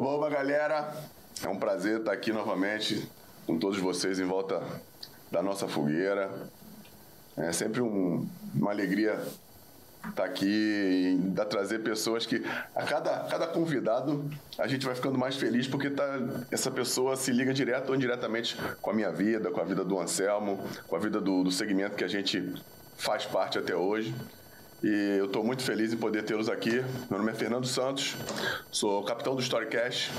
Oba, galera! É um prazer estar aqui novamente com todos vocês em volta da nossa fogueira. É sempre um, uma alegria estar aqui e trazer pessoas que a cada, cada convidado a gente vai ficando mais feliz porque tá, essa pessoa se liga direto ou indiretamente com a minha vida, com a vida do Anselmo, com a vida do, do segmento que a gente faz parte até hoje. E eu estou muito feliz em poder tê-los aqui. Meu nome é Fernando Santos, sou capitão do Storycast.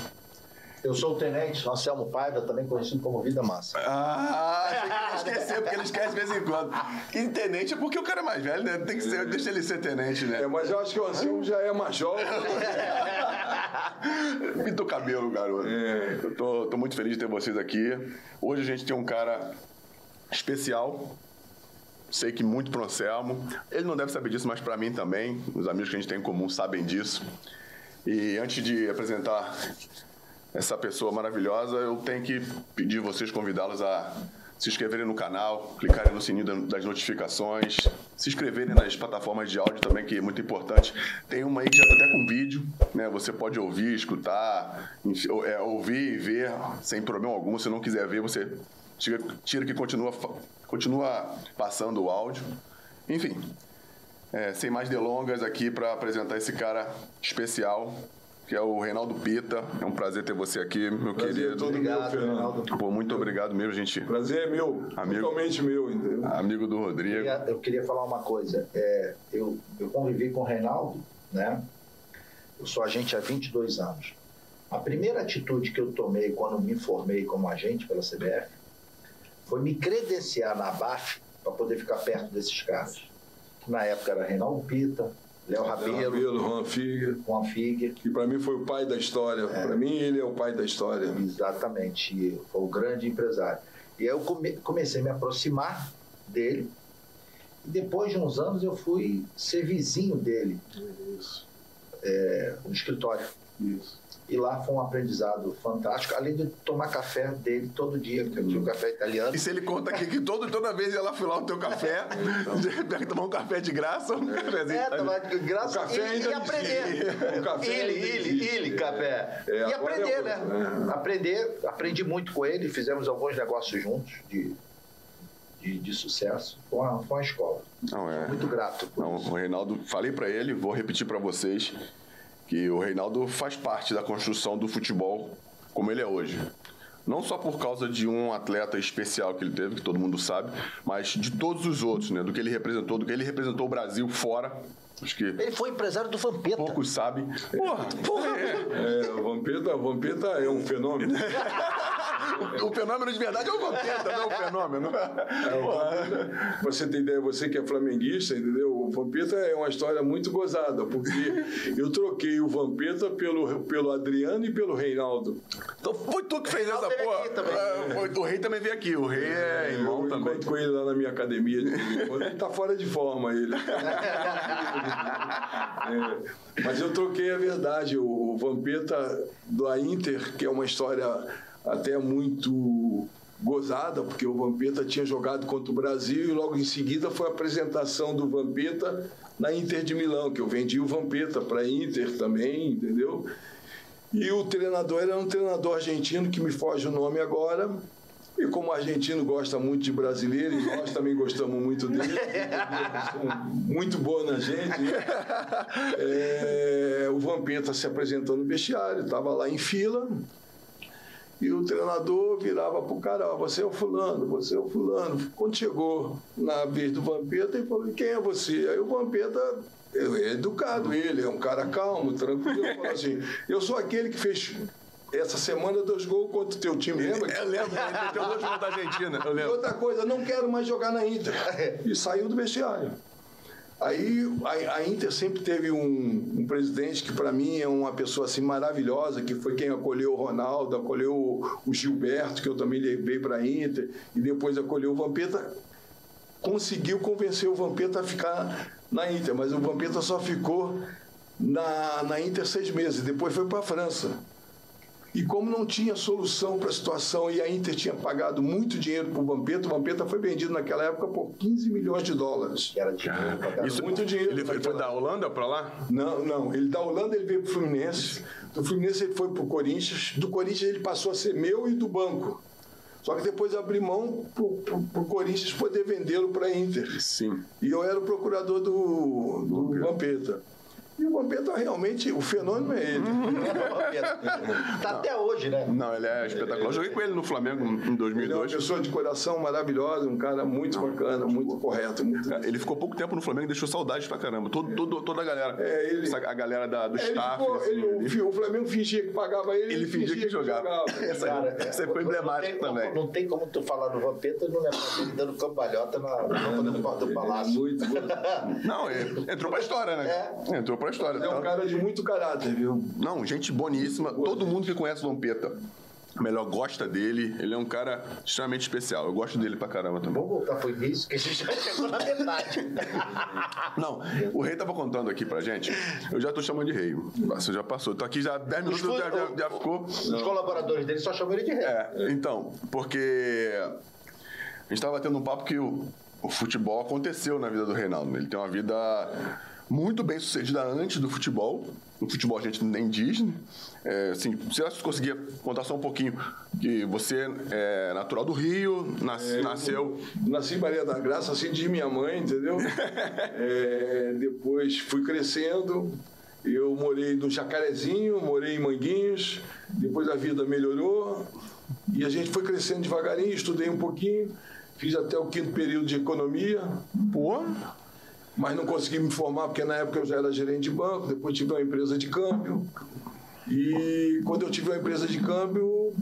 Eu sou o tenente Anselmo Paiva, também conhecido como Vida Massa. Ah, achei que esquecer, porque ele esquece de vez em quando. E tenente é porque o cara é mais velho, né? Tem que ser, deixa ele ser tenente, né? É, mas eu acho que o Anselmo já é major. Pintou cabelo, garoto. É. Eu tô, tô muito feliz de ter vocês aqui. Hoje a gente tem um cara especial, sei que muito pro Anselmo. Ele não deve saber disso, mas para mim também. Os amigos que a gente tem em comum sabem disso. E antes de apresentar essa pessoa maravilhosa, eu tenho que pedir vocês, convidá-los a se inscreverem no canal, clicarem no sininho das notificações, se inscreverem nas plataformas de áudio também, que é muito importante. Tem uma aí que já está até com vídeo, né? Você pode ouvir, escutar, é, ouvir e ver sem problema algum. Se não quiser ver, você tira, tira que continua, continua passando o áudio. Enfim, é, sem mais delongas aqui para apresentar esse cara especial que é o Reinaldo Pita. É um prazer ter você aqui, meu prazer querido. É todo obrigado, meu, Fernando. Pô, muito obrigado mesmo, gente. Prazer é meu, amigo, totalmente meu, entendeu? Amigo do Rodrigo. Eu queria, eu queria falar uma coisa. É, eu, eu convivi com o Reinaldo, né? Eu sou agente há 22 anos. A primeira atitude que eu tomei quando me formei como agente pela CBF foi me credenciar na BAF para poder ficar perto desses caras. Na época era Reinaldo Pita, Léo Rabelo, Rabelo Juan Figuer. Juan Figuer. Que para mim foi o pai da história. É. Para mim ele é o pai da história. Exatamente. Foi o grande empresário. E aí eu come, comecei a me aproximar dele. E depois de uns anos eu fui ser vizinho dele. Isso. É, no escritório. Isso. E lá foi um aprendizado fantástico, além de tomar café dele todo dia, porque eu tinha um café italiano. E se ele conta aqui que todo, toda vez ia lá lá o teu café, pega tomar um café de graça, um cafezinho. É, tomar de graça café e, e aprender. O café ele, ele, ele, café. É, e aprender, é né? É. Aprender, aprendi muito com ele, fizemos alguns negócios juntos de, de, de, sucesso. Foi uma, foi uma escola. Não, é. Muito grato. Não, o Reinaldo, falei para ele, vou repetir para vocês que o Reinaldo faz parte da construção do futebol como ele é hoje. Não só por causa de um atleta especial que ele teve, que todo mundo sabe, mas de todos os outros, né? Do que ele representou, do que ele representou o Brasil fora Acho que ele foi empresário do Vampeta. Poucos sabem. Porra, porra. É, é, o Vampeta, o Vampeta é um fenômeno. o, fenômeno de verdade é o Vampeta, não é o fenômeno. É, você tem ideia, você que é flamenguista, entendeu? O Vampeta é uma história muito gozada, porque eu troquei o Vampeta pelo, pelo Adriano e pelo Reinaldo. Então foi tu que fez essa porra. É, o rei também veio aqui, o rei é irmão eu também. Eu com ele lá na minha academia. Ele tá fora de forma, ele. é, mas eu troquei a verdade. O, Vampeta da Inter, que é uma história até muito gozada, porque o Vampeta tinha jogado contra o Brasil e logo em seguida foi a apresentação do Vampeta na Inter de Milão, que eu vendi o Vampeta para a Inter também, entendeu? E o treinador era um treinador argentino que me foge o nome agora, e como o argentino gosta muito de brasileiro, e nós também gostamos muito dele, muito boa na gente, né? é, o Vampeta se apresentou no vestiário, estava lá em fila, e o treinador virava para o cara, você é o fulano, você é o fulano. Quando chegou na vez do Vampeta, ele falou, quem é você? Aí o Vampeta é educado ele, é um cara calmo, tranquilo. Falou assim: eu sou aquele que fez essa semana dois gols contra o teu time, lembra? Eu lembro, ele meteu dois gols da Argentina. Eu lembro. E outra coisa, não quero mais jogar na Inter. E saiu do vestiário. Aí a, a Inter sempre teve um, um presidente que para mim é uma pessoa assim maravilhosa, que foi quem acolheu o Ronaldo, acolheu o, o Gilberto, que eu também levei para a Inter, e depois acolheu o Vampeta. Conseguiu convencer o Vampeta a ficar na Inter, mas o Vampeta só ficou na, na Inter seis meses, depois foi para a França. E como não tinha solução para a situação e a Inter tinha pagado muito dinheiro para o Vampeta, o Vampeta foi vendido naquela época por 15 milhões de dólares. Era dinheiro Isso muito dinheiro Ele foi, foi da Holanda para lá? Não, não. Ele da Holanda ele veio para o Fluminense. Do Fluminense ele foi para o Corinthians. Do Corinthians ele passou a ser meu e do banco. Só que depois abri mão para o Corinthians poder vendê-lo para a Inter. Sim. E eu era o procurador do, do Vampeta. E o Vampeta realmente, o fenômeno é ele. tá até hoje, né? Não, ele é espetacular. Eu joguei com ele no Flamengo em Ele é uma 2002. pessoa de coração maravilhosa, um cara muito bacana, muito correto. Muito... Ele ficou pouco tempo no Flamengo e deixou saudades pra caramba. Todo, todo- toda a galera. É, ele- Essa- a galera da, do Ele staff. ficou- assim, ele- o, ele- o Flamengo fingia que pagava ele, ele fingia que jogava. Essa, Cara, essa é, foi não emblemática também. Como, não tem como tu falar do Vampeta e não lembrar dele dando cambalhota na rampa do, do É palácio. muito, muito. Não, ele entrou pra história, né? Entrou pra história. É um Então, cara de muito caráter, viu? Não, gente boníssima. Todo mundo que conhece o Vampeta, melhor gosta dele. Ele é um cara extremamente especial. Eu gosto dele pra caramba também. Vamos voltar pro início, que a gente já chegou na metade. Não, o rei tava contando aqui pra gente. Eu já tô chamando de rei. Você já passou. Tô aqui já 10 minutos, já, já, já ficou. Os colaboradores dele só chamam ele de rei. É, então, porque a gente tava tendo um papo que o, o futebol aconteceu na vida do Reinaldo. Ele tem uma vida muito bem sucedida antes do futebol. No futebol a gente nem diz, né? É, assim, se você conseguia contar só um pouquinho que você é natural do Rio, nas- nasceu... Nasci em Maria da Graça, assim de minha mãe, entendeu? É, depois fui crescendo. Eu morei no Jacarezinho, morei em Manguinhos. Depois a vida melhorou. E a gente foi crescendo devagarinho, estudei um pouquinho. Fiz até o quinto período de economia. Pô, mas não consegui me formar porque na época eu já era gerente de banco, depois tive uma empresa de câmbio. E quando eu tive uma empresa de câmbio,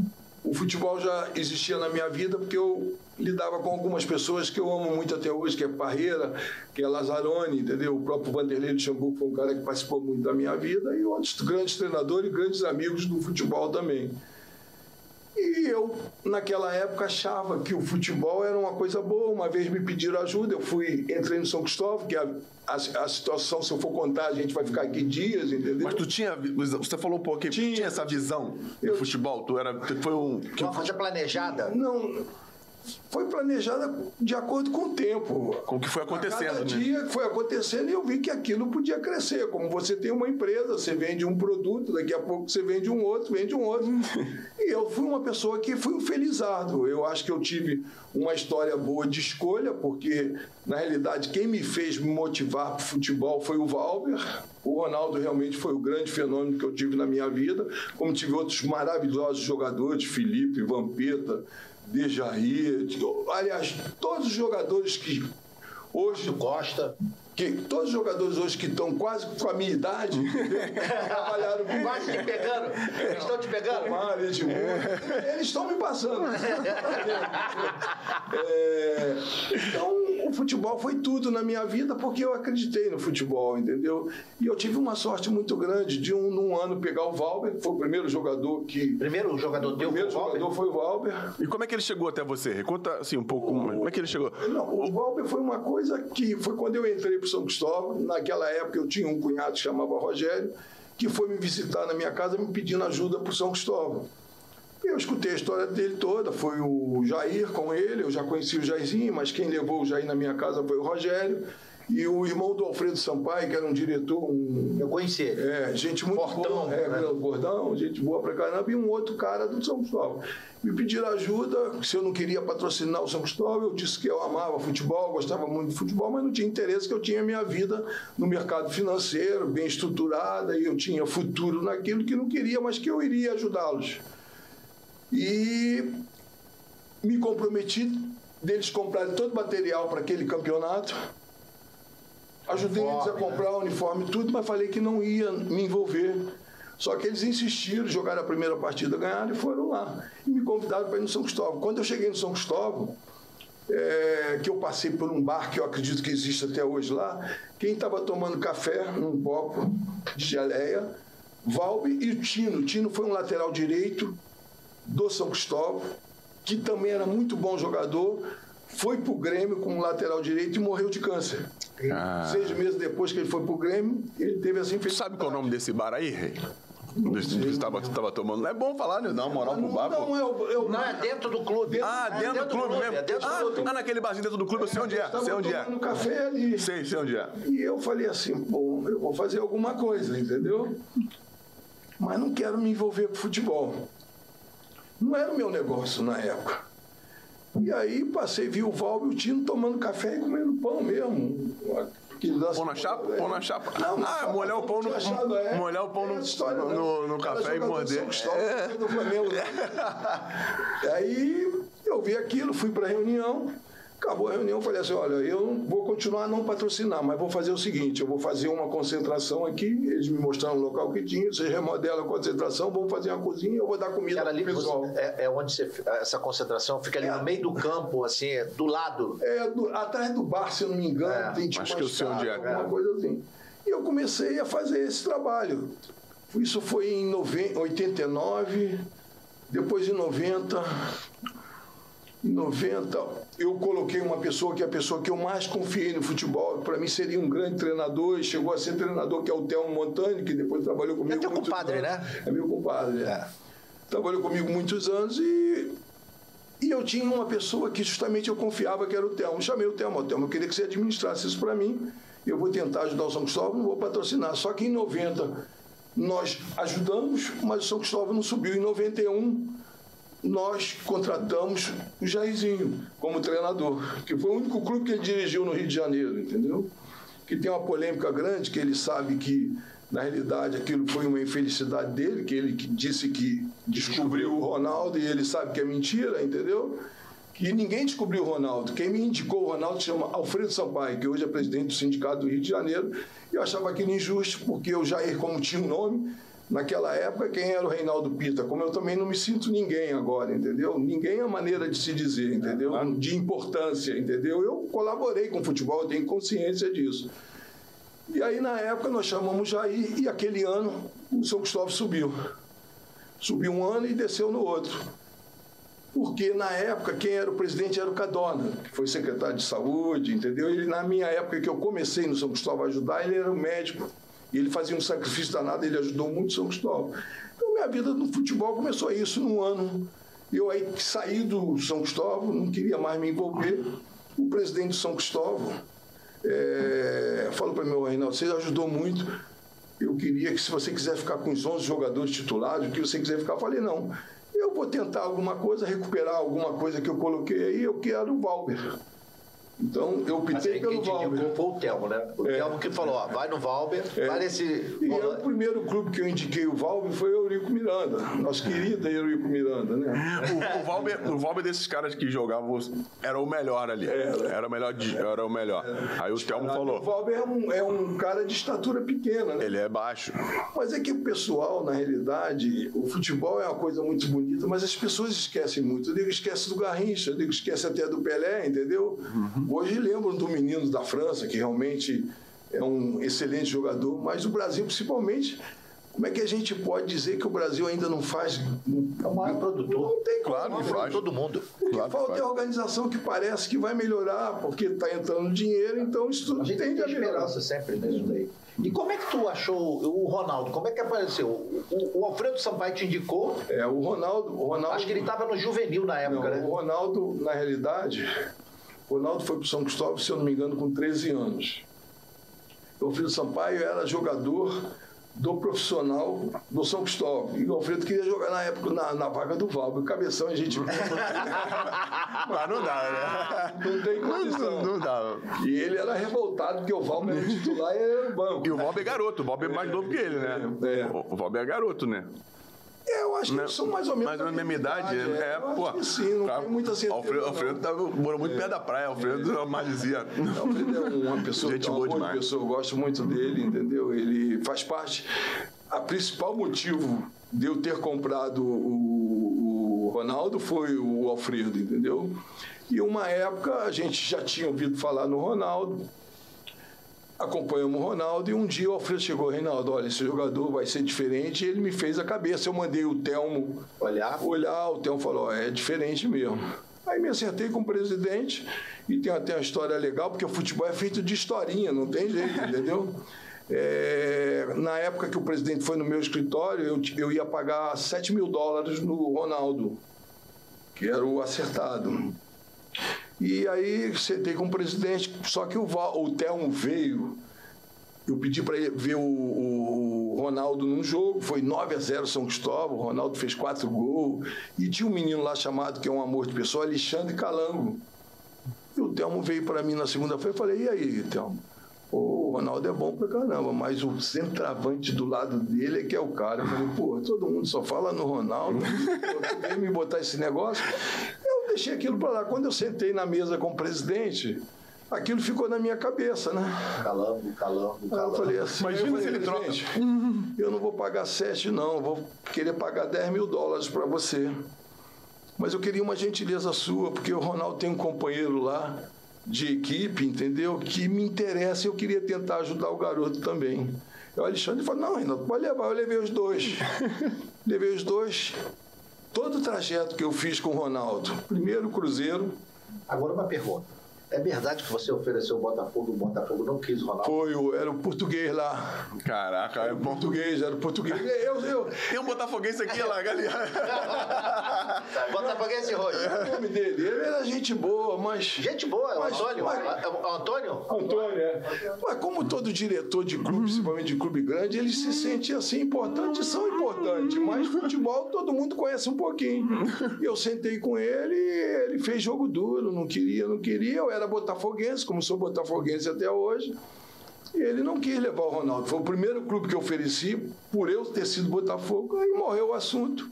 o futebol já existia na minha vida porque eu lidava com algumas pessoas que eu amo muito até hoje, que é Parreira, que é Lazzaroni, entendeu? O próprio Vanderlei de Xambu foi um cara que participou muito da minha vida e outros grandes treinadores e grandes amigos do futebol também. E eu, naquela época, achava que o futebol era uma coisa boa. Uma vez me pediram ajuda, eu fui, entrei no São Cristóvão, que a, a, a situação, se eu for contar, a gente vai ficar aqui dias, entendeu? mas tu tinha... Você falou um pouquinho, Tinha. tinha essa visão do Eu- futebol? Tu era... Tu foi um... que Uma coisa planejada. Não, foi planejada de acordo com o tempo. Com o que foi acontecendo, A cada né? dia foi acontecendo e eu vi que aquilo podia crescer. Como você tem uma empresa, você vende um produto, daqui a pouco você vende um outro, vende um outro. e eu fui uma pessoa que fui um felizardo. Eu acho que eu tive uma história boa de escolha, porque, na realidade, quem me fez me motivar para o futebol foi o Valber. O Ronaldo realmente foi o grande fenômeno que eu tive na minha vida, como tive outros maravilhosos jogadores, Felipe, Vampeta, Dejair, aliás, todos os jogadores que hoje Costa. Que todos os jogadores hoje que estão quase com a minha idade trabalharam comigo. Quase te pegando. Eles estão te pegando? Romário, Edmundo, eles estão me passando. É, então, o futebol foi tudo na minha vida porque eu acreditei no futebol, entendeu? E eu tive uma sorte muito grande de, um, num ano, pegar o Valber, que foi o primeiro jogador que. Primeiro o jogador O deu primeiro pro Valber. jogador foi o Valber. E como é que ele chegou até você? Conta assim um pouco. Como é que ele chegou? Não, o Valber foi uma coisa que foi quando eu entrei para São Cristóvão. Naquela época eu tinha um cunhado que chamava Rogério, que foi me visitar na minha casa me pedindo ajuda para São Cristóvão. Eu escutei a história dele toda, foi o Jair com ele, eu já conheci o Jairzinho, mas quem levou o Jair na minha casa foi o Rogério. E o irmão do Alfredo Sampaio, que era um diretor, um, Eu conheci ele. é, gente muito Fortão, boa, é, né? gordão, gente boa pra caramba, e um outro cara do São Cristóvão. Me pediram ajuda, se eu não queria patrocinar o São Cristóvão, eu disse que eu amava futebol, gostava muito de futebol, mas não tinha interesse, que eu tinha minha vida no mercado financeiro, bem estruturada, e eu tinha futuro naquilo que não queria, mas que eu iria ajudá-los. E me comprometi deles comprarem todo o material para aquele campeonato. Ajudei eles a Uniforme, né? comprar o uniforme e tudo, mas falei que não ia me envolver. Só que eles insistiram, jogaram a primeira partida, ganharam e foram lá. E me convidaram para ir no São Cristóvão. Quando eu cheguei no São Cristóvão, é, que eu passei por um bar que eu acredito que existe até hoje lá, quem estava tomando café num copo de geleia, Valbe e o Tino. O Tino foi um lateral direito do São Cristóvão, que também era muito bom jogador, foi para o Grêmio como lateral direito e morreu de câncer. Ah. Seis meses depois que ele foi para o Grêmio, ele teve infecção. sabe qual é o nome desse bar aí, Rei? Você estava, tava tomando. Não é bom falar, né? Dá uma moral pro bar. Não, eu, eu, Não, é dentro do clube. Ah, É dentro, do clube, mesmo? É dentro ah, do clube. ah, naquele barzinho dentro do clube, eu sei onde é. estava Sei onde é. tomando café ali. Sei, sei onde é. E eu falei assim, bom, eu vou fazer alguma coisa, entendeu? Mas não quero me envolver com futebol. Não era o meu negócio na época. E aí passei, vi o Val e o Tino tomando café e comendo pão mesmo. Lance- Pão na chapa? Pão na chapa. Não, ah, molhar o pão no, achado, é. molhar o pão É no, história, no, né? no, no café e morder. Cristóvão, É. do Flamengo. né? Aí eu vi aquilo, fui para a reunião. Acabou a reunião, falei assim: olha, eu vou continuar a não patrocinar, mas vou fazer o seguinte: eu vou fazer uma concentração aqui. Eles me mostraram o local que tinha, vocês remodelam a concentração, vamos fazer uma cozinha, eu vou dar comida pro que pessoal. você, é, é onde você, essa concentração fica ali É. no meio do campo, assim, do lado. É, do- atrás do bar, se eu não me engano, É, tem tipo acho que eu sei onde é. alguma coisa assim. E eu comecei a fazer esse trabalho. Isso foi em noven- 89, depois em 90. Em 90, eu coloquei uma pessoa que é a pessoa que eu mais confiei no futebol, para mim seria um grande treinador, e chegou a ser treinador, que é o Telmo Montani, que depois trabalhou comigo. É teu compadre, anos. né? É meu compadre, é É. trabalhou comigo muitos anos e, e eu tinha uma pessoa que justamente eu confiava que era o Telmo. Chamei o Telmo, "Ó, Telmo, eu queria que você administrasse isso para mim. Eu vou tentar ajudar o São Cristóvão, não vou patrocinar. Só que em 90 nós ajudamos, mas o São Cristóvão não subiu. Em 91 nós contratamos o Jairzinho como treinador, que foi o único clube que ele dirigiu no Rio de Janeiro, entendeu? Que tem uma polêmica grande, que ele sabe que, na realidade, aquilo foi uma infelicidade dele, que ele disse que descobriu o Ronaldo e ele sabe que é mentira, entendeu? Que ninguém descobriu o Ronaldo. Quem me indicou o Ronaldo chama Alfredo Sampaio, que hoje é presidente do Sindicato do Rio de Janeiro. E eu achava aquilo injusto, porque o Jair, como tinha um nome, naquela época, quem era o Reinaldo Pita? Como eu também não me sinto ninguém agora, entendeu? Ninguém é a maneira de se dizer, entendeu? De importância, entendeu? Eu colaborei com o futebol, eu tenho consciência disso. E aí, na época, nós chamamos o Jair e aquele ano o São Cristóvão subiu. Subiu um ano e desceu no outro. Porque na época quem era o presidente era o Cadona, que foi secretário de saúde, entendeu? Ele, na minha época que eu comecei no São Cristóvão a ajudar, ele era um médico. E ele fazia um sacrifício danado, ele ajudou muito São Cristóvão. Então minha vida no futebol começou isso num ano. Eu aí saí do São Cristóvão, não queria mais me envolver. O presidente do São Cristóvão é, falou para mim, "Ô, Reinaldo, você ajudou muito. Eu queria que se você quiser ficar com os 11 jogadores titulares, o que você quiser ficar, eu falei, não. Eu vou tentar alguma coisa, recuperar alguma coisa que eu coloquei aí, eu quero o Valber. Então, eu optei pelo Valber. foi o Telmo, né? O É. Telmo que falou, ó, vai no Valber, vai nesse... E eu, o primeiro clube que eu indiquei o Valber foi o Eurico Miranda, nosso querido Eurico Miranda, né? O, o, Valber, o Valber desses caras que jogavam era o melhor ali. Era o melhor. de- Era o melhor. Aí o Telmo O falou. Valber é um, é um cara de estatura pequena, né? Ele é baixo. Mas é que o pessoal, na realidade, o futebol é uma coisa muito bonita, mas as pessoas esquecem muito. Eu digo, esquece do Garrincha, eu digo, esquece até do Pelé, entendeu? Hoje lembram do menino da França, que realmente é um excelente jogador, mas o Brasil, principalmente, como é que a gente pode dizer que o Brasil ainda não faz. É o maior produtor. Não tem Claro como, que né? faz. Todo mundo. O que Claro falta é organização que parece que vai melhorar, porque está entrando dinheiro, então isso tudo A gente tem tende a melhorar. esperança sempre nisso daí. E como é que tu achou o Ronaldo? Como é que apareceu? O, o- Alfredo Sampaio te indicou? É, o Ronaldo. O Ronaldo Acho que ele estava no juvenil na época, Não, né? o Ronaldo, na realidade, Ronaldo foi para São Cristóvão, se eu não me engano, com 13 anos. O Alfredo Sampaio era jogador do profissional do São Cristóvão. E o Alfredo queria jogar na época na, na vaga do Valber. O cabeção a gente Mas não dá, né? não tem condição. Não, não dá. E ele era revoltado porque o Valber era titular e era o banco. E o Valber é garoto. O Valber é mais novo que ele, né? É. O o Valber é garoto, né? É, eu acho que eles são mais ou menos Mais ou menos mesma idade. é. É, Eu acho pô. que sim, não Tá. tem muita certeza. Alfredo. Alfredo tava, morou muito perto da praia. Alfredo maldizia. O Alfredo é uma pessoa, Gente é uma boa boa demais. pessoa, eu gosto muito dele, entendeu? Ele faz parte. A principal motivo de eu ter comprado o, o Ronaldo foi o Alfredo, entendeu? E uma época a gente já tinha ouvido falar no Ronaldo, acompanhamos o Ronaldo e um dia o Alfredo chegou, Reinaldo, olha, esse jogador vai ser diferente, e ele me fez a cabeça. Eu mandei o Telmo Olhar. olhar, o Telmo falou, é diferente mesmo. Aí me acertei com o presidente e tem até uma história legal, porque o futebol é feito de historinha, não tem jeito, entendeu? É, na época que o presidente foi no meu escritório, eu, eu ia pagar 7 mil dólares no Ronaldo, que era o acertado. E aí sentei com o presidente, só que o, o Telmo veio. Eu pedi para ver o, o, Ronaldo num jogo, foi 9 a 0 São Cristóvão, o Ronaldo fez quatro gols. E tinha um menino lá chamado, que é um amor de pessoa, Alexandre Calango. E o Telmo veio para mim na segunda-feira e falei, e aí, Telmo? o Ronaldo é bom pra caramba, mas o centroavante do lado dele é que é o cara. Eu falei, pô, todo mundo só fala no Ronaldo, vem me botar esse negócio deixei aquilo para lá. Quando eu sentei na mesa com o presidente, aquilo ficou na minha cabeça, né? Calando, calando, calando. Eu falei assim, Imagina falei, se ele troca. Eu não vou pagar sete, não. vou querer pagar 10 mil dólares para você. Mas eu queria uma gentileza sua, porque o Ronaldo tem um companheiro lá de equipe, entendeu? Que me interessa e eu queria tentar ajudar o garoto também. O Alexandre falou, não, Renato, pode levar. Eu levei os dois. levei os dois todo o trajeto que eu fiz com o Ronaldo, primeiro Cruzeiro. Agora uma pergunta. É verdade que você ofereceu o Botafogo, o Botafogo não quis o Ronaldo? Foi, o, era o português lá. Caraca, era o português, era o português. Eu, eu... Tem um botafoguense aqui lá, galera. botafoguense hoje. É o nome dele. Ele era gente boa, mas. Gente boa, é o Antônio. Mas... É o Antônio? Antônio, é. Mas como todo diretor de clube, principalmente de clube grande, ele se sente assim importante, são importantes. Mas futebol todo mundo conhece um pouquinho. E eu sentei com ele, ele fez jogo duro, não queria, não queria. Eu era era botafoguense, como sou botafoguense até hoje. E ele não quis levar o Ronaldo. Foi o primeiro clube que eu ofereci, por eu ter sido Botafogo, aí morreu o assunto.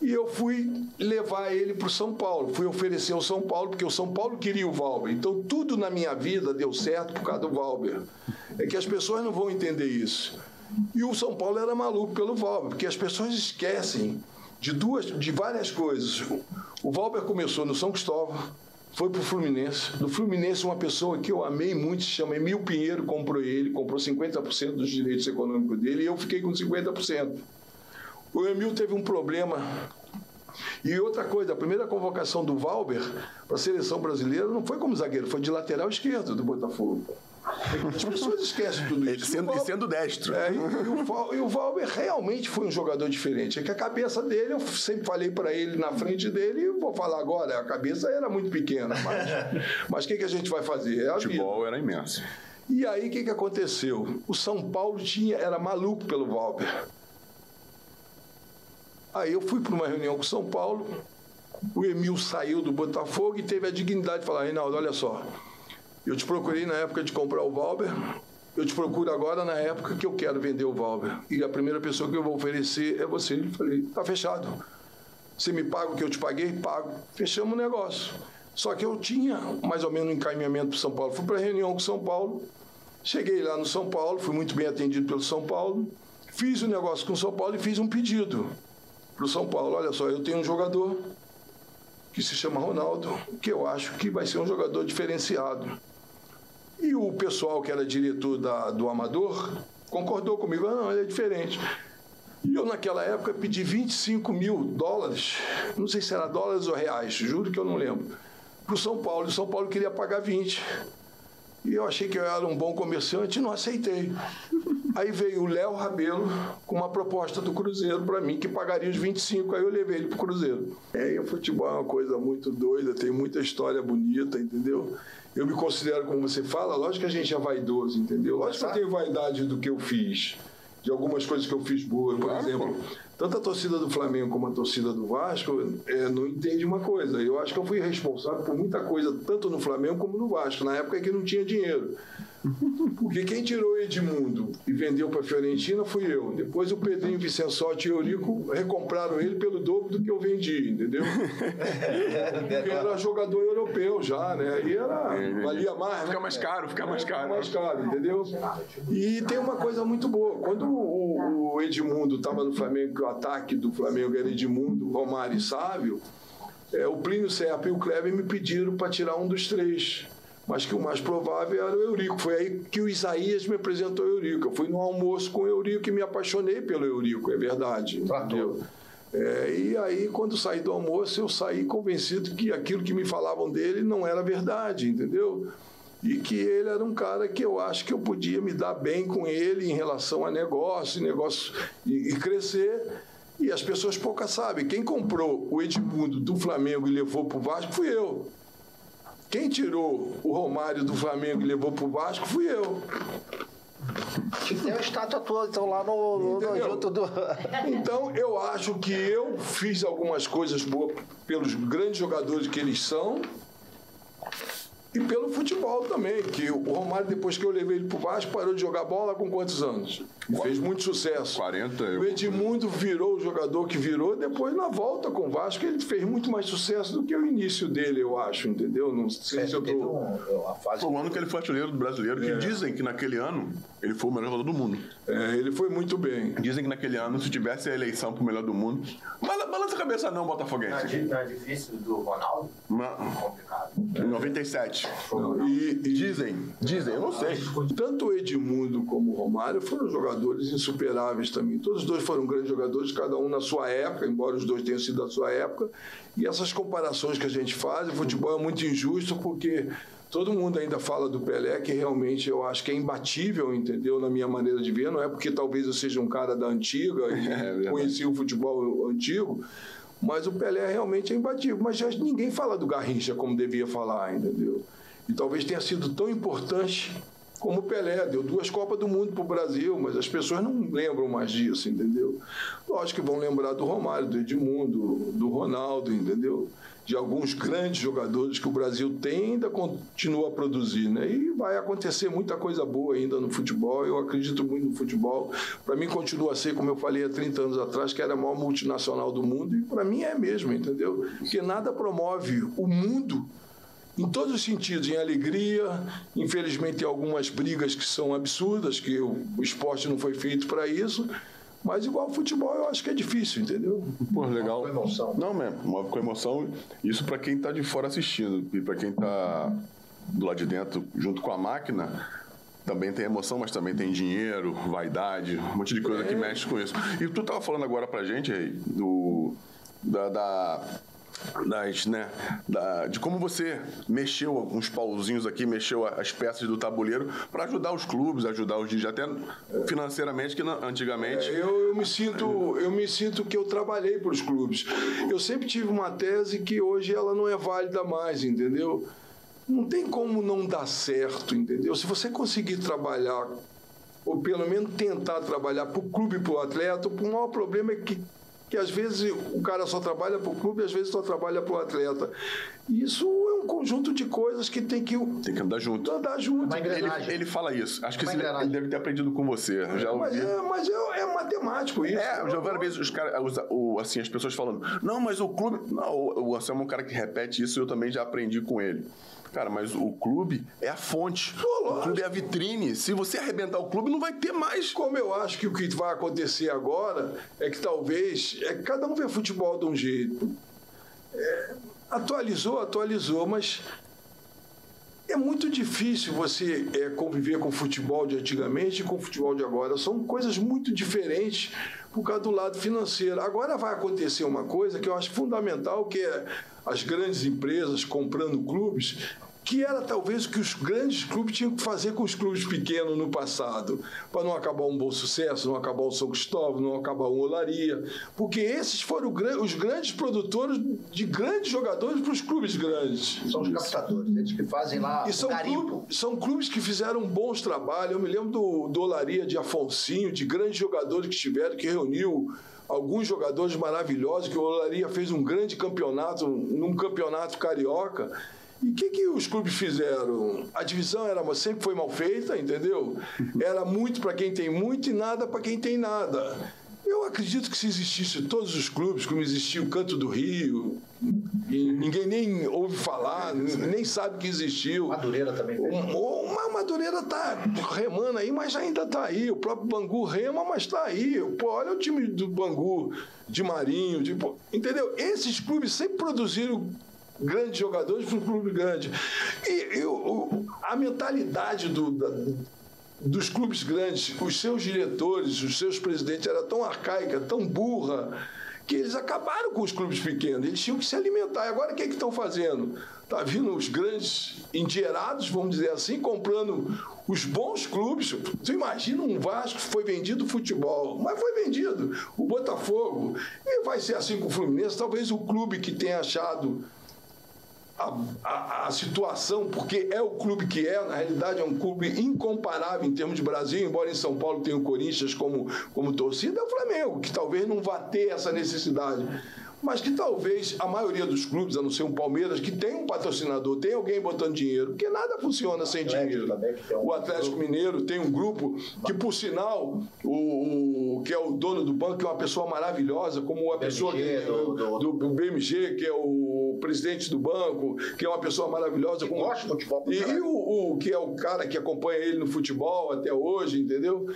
E eu fui levar ele para o São Paulo. Fui oferecer ao São Paulo, porque o São Paulo queria o Valber. Então tudo na minha vida deu certo por causa do Valber. É que as pessoas não vão entender isso. E o São Paulo era maluco pelo Valber, porque as pessoas esquecem de duas, de várias coisas. O Valber começou no São Cristóvão, foi para o Fluminense. No Fluminense, uma pessoa que eu amei muito, se chama Emil Pinheiro, comprou ele, comprou 50% dos direitos econômicos dele e eu fiquei com 50%. O Emil teve um problema. E outra coisa, a primeira convocação do Valber para a seleção brasileira não foi como zagueiro, foi de lateral esquerdo do Botafogo. As pessoas esquecem tudo isso. Sendo, e sendo destro. É, e, e, o, Valber realmente foi um jogador diferente. É que a cabeça dele, eu sempre falei para ele na frente dele, e vou falar agora, a cabeça era muito pequena. Mas o que, que a gente vai fazer? É o futebol era imenso. E aí o que, que aconteceu? O São Paulo tinha, era maluco pelo Valber. Aí eu fui para uma reunião com o São Paulo, o Emil saiu do Botafogo e teve a dignidade de falar, Reinaldo, olha só, eu te procurei na época de comprar o Valber, eu te procuro agora na época que eu quero vender o Valber. E a primeira pessoa que eu vou oferecer é você. Eu falei, tá fechado. Você me paga o que eu te paguei? Pago. Fechamos o negócio. Só que eu tinha mais ou menos um encaminhamento para São Paulo. Fui para reunião com São Paulo. Cheguei lá no São Paulo, fui muito bem atendido pelo São Paulo. Fiz o um negócio com o São Paulo e fiz um pedido para o São Paulo. Olha só, eu tenho um jogador que se chama Ronaldo, que eu acho que vai ser um jogador diferenciado. E o pessoal que era diretor da, do Amador concordou comigo, ah, não, ele é diferente. E eu, naquela época, pedi 25 mil dólares, não sei se era dólares ou reais, juro que eu não lembro, para o São Paulo. E o São Paulo queria pagar 20. E eu achei que eu era um bom comerciante e não aceitei. Aí veio o Léo Rabelo com uma proposta do Cruzeiro para mim, que pagaria os 25, aí eu levei ele para o Cruzeiro. É, e o futebol é uma coisa muito doida, tem muita história bonita, entendeu? eu me considero, como você fala, lógico que a gente é vaidoso, entendeu? Lógico que eu tenho vaidade do que eu fiz, de algumas coisas que eu fiz boas. Por exemplo, tanto a torcida do Flamengo como a torcida do Vasco é, não entende uma coisa. Eu acho que eu fui responsável por muita coisa, tanto no Flamengo como no Vasco, na época que não tinha dinheiro. Porque quem tirou o Edmundo e vendeu para a Fiorentina fui eu. Depois o Pedrinho Vicençotti e o Eurico recompraram ele pelo dobro do que eu vendi, entendeu? Porque era jogador europeu já, né? E era, valia mais. Fica né? mais caro, fica mais caro. Fica mais caro, entendeu? E tem uma coisa muito boa. Quando o, o Edmundo estava no Flamengo, que o ataque do Flamengo era Edmundo, Romário e Sávio, é, o Plínio Serpa e o Kleber me pediram para tirar um dos três mas que o mais provável era o Eurico. Foi aí que o Isaías me apresentou o Eurico. Eu fui no almoço com o Eurico e me apaixonei pelo Eurico, é verdade. Entendeu? É, e aí, quando saí do almoço, eu saí convencido que aquilo que me falavam dele não era verdade, entendeu? e que ele era um cara que eu acho que eu podia me dar bem com ele em relação a negócio, negócio e, e crescer. E as pessoas poucas sabem. Quem comprou o Edmundo do Flamengo e levou para o Vasco fui eu. Quem tirou o Romário do Flamengo e levou para o Vasco fui eu. Tem uma estátua tua, então, lá no, no junto do. Então, eu acho que eu fiz algumas coisas boas pelos grandes jogadores que eles são e pelo futebol também, que o Romário, depois que eu levei ele pro Vasco, parou de jogar bola com quantos anos? E fez muito sucesso. 40. O Edmundo virou o jogador que virou, depois na volta com o Vasco ele fez muito mais sucesso do que o início dele, eu acho, entendeu? Não sei é, se eu tô... Um, fase... Foi o ano que ele foi artilheiro do brasileiro, que é. dizem que naquele ano ele foi o melhor jogador do mundo. É, ele foi muito bem. Dizem que naquele ano, se tivesse a eleição pro melhor do mundo. Balança a cabeça não, Botafoguense. Não é difícil do Ronaldo? Não. Complicado. Em 97. E, e, dizem, dizem, eu não sei. Tanto o Edmundo como o Romário foram jogadores insuperáveis também. Todos os dois foram grandes jogadores, cada um na sua época, embora os dois tenham sido da sua época. E essas comparações que a gente faz, o futebol é muito injusto porque todo mundo ainda fala do Pelé, que realmente eu acho que é imbatível, entendeu? Na minha maneira de ver. Não é porque talvez eu seja um cara da antiga e é conheci o futebol antigo, mas o Pelé realmente é imbatível. Mas já ninguém fala do Garrincha como devia falar, entendeu? E talvez tenha sido tão importante como o Pelé. Deu duas Copas do Mundo para o Brasil, mas as pessoas não lembram mais disso, entendeu? Lógico que vão lembrar do Romário, do Edmundo, do Ronaldo, entendeu? De alguns grandes jogadores que o Brasil tem ainda continua a produzir, né? E vai acontecer muita coisa boa ainda no futebol. Eu acredito muito no futebol. Para mim continua a ser, como eu falei há 30 anos atrás, que era a maior multinacional do mundo. E para mim é mesmo, entendeu? Porque nada promove o mundo em todos os sentidos, em alegria, infelizmente tem algumas brigas que são absurdas, que o, esporte não foi feito para isso, mas igual futebol eu acho que é difícil, entendeu? Pô, legal. Com emoção. Não, mesmo, move com emoção. Isso para quem está de fora assistindo e para quem está do lado de dentro, junto com a máquina, também tem emoção, mas também tem dinheiro, vaidade, um monte de coisa é. que mexe com isso. E tu tava falando agora pra gente, aí, do da, da das, né, da, de como você mexeu alguns pauzinhos aqui, mexeu as peças do tabuleiro para ajudar os clubes, ajudar os DJ, até financeiramente, que antigamente. É, eu, eu, me sinto, eu me sinto que eu trabalhei para os clubes. Eu sempre tive uma tese que hoje ela não é válida mais, entendeu? Não tem como não dar certo, entendeu? Se você conseguir trabalhar, ou pelo menos tentar trabalhar para o clube para o atleta, o maior problema é que que às vezes o cara só trabalha para o clube e às vezes só trabalha para o atleta. Isso é um conjunto de coisas que tem que tem que andar junto. Andar junto. Ele, ele fala isso. Acho que ele, ele deve ter aprendido com você. já ouvi. Mas, é, mas é, é matemático isso. É, eu já ouvi várias vezes os caras, assim, as pessoas falando, não, mas o clube. Não, o Anselmo é um cara que repete isso e eu também já aprendi com ele. Cara, mas o clube é a fonte. O clube é a vitrine. Se você arrebentar o clube, não vai ter mais. Como eu acho que o que vai acontecer agora é que talvez. É que cada um vê futebol de um jeito. É, atualizou, atualizou, mas é muito difícil você é, conviver com o futebol de antigamente e com o futebol de agora. São coisas muito diferentes por causa do lado financeiro. Agora vai acontecer uma coisa que eu acho fundamental, que é as grandes empresas comprando clubes que era talvez o que os grandes clubes tinham que fazer com os clubes pequenos no passado, para não acabar um bom sucesso, não acabar o São Cristóvão, não acabar o Olaria, porque esses foram os grandes produtores de grandes jogadores para os clubes grandes. São os captadores, eles que fazem lá e são, clubes, são clubes que fizeram bons trabalhos. Eu me lembro do, do Olaria de Afonsinho, de grandes jogadores que tiveram, que reuniu alguns jogadores maravilhosos, que o Olaria fez um grande campeonato, num campeonato carioca, e o que, que os clubes fizeram? A divisão era, sempre foi mal feita, entendeu? Era muito para quem tem muito e nada para quem tem nada. Eu acredito que se existisse todos os clubes, como existia o Canto do Rio, ninguém nem ouve falar, nem sabe que existiu. Madureira também. Uma Madureira tá remando aí, mas ainda está aí. O próprio Bangu rema, mas está aí. Pô, olha o time do Bangu, de Marinho, de, entendeu? Esses clubes sempre produziram grandes jogadores para um clube grande. E, e o, a mentalidade do, da, dos clubes grandes, os seus diretores, os seus presidentes, era tão arcaica, tão burra, que eles acabaram com os clubes pequenos, eles tinham que se alimentar. E agora o que, é estão fazendo? Está vindo os grandes endinheirados, vamos dizer assim, comprando os bons clubes. Você imagina um Vasco foi vendido futebol, mas foi vendido. O Botafogo. E vai ser assim com o Fluminense. Talvez o clube que tenha achado a, a, a, situação, porque é o clube que é, na realidade é um clube incomparável em termos de Brasil, embora em São Paulo tenha o Corinthians como, como torcida, é o Flamengo, que talvez não vá ter essa necessidade mas que talvez a maioria dos clubes, a não ser um Palmeiras, que tem um patrocinador, tem alguém botando dinheiro, porque nada funciona sem dinheiro. O Atlético Mineiro tem um grupo que, por sinal, o, o, que é o dono do banco, que é uma pessoa maravilhosa, como a pessoa que, do, do, do, do BMG, que é o presidente do banco, que é uma pessoa maravilhosa. Como, gosta de futebol. E, e o, o, que é o cara que acompanha ele no futebol até hoje, entendeu?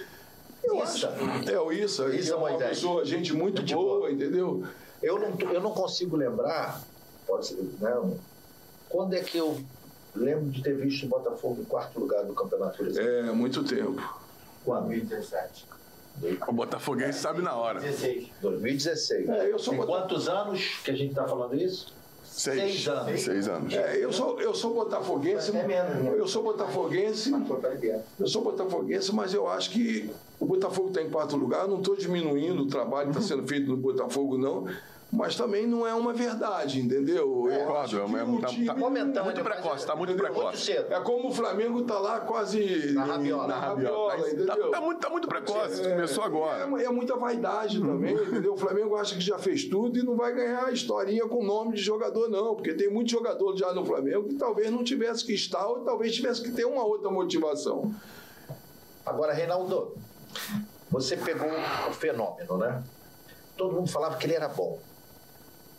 Eu isso. acho. É o isso. Isso é uma, uma pessoa, gente muito boa, boa, entendeu? Eu não, eu não consigo lembrar, pode ser, né? Quando é que eu lembro de ter visto o Botafogo em quarto lugar do Campeonato Brasileiro? É, muito tempo. Quando? 2017. O Botafoguense sabe na hora. 2016. 2016. É, eu sou Tem quantos anos que a gente está falando isso? Seis, Seis anos. Seis anos. É, eu, sou, eu sou botafoguense. Né? Eu sou botafoguense. Eu sou botafoguense, mas eu acho que o Botafogo está em quarto lugar. Eu não estou diminuindo o trabalho que está sendo feito no Botafogo, não mas também não é uma verdade, entendeu? É, claro, é, um, tá, tá, muito precoce, está muito precoce. É como o Flamengo está lá quase na rabiola, na rabiola tá, entendeu? Tá, tá, muito, tá muito precoce, é, começou agora. É, é, muita vaidade também, entendeu? O Flamengo acha que já fez tudo e não vai ganhar a historinha com nome de jogador, não, porque tem muito jogador já no Flamengo que talvez não tivesse que estar ou talvez tivesse que ter uma outra motivação. Agora, Reinaldo, você pegou o fenômeno, né? Todo mundo falava que ele era bom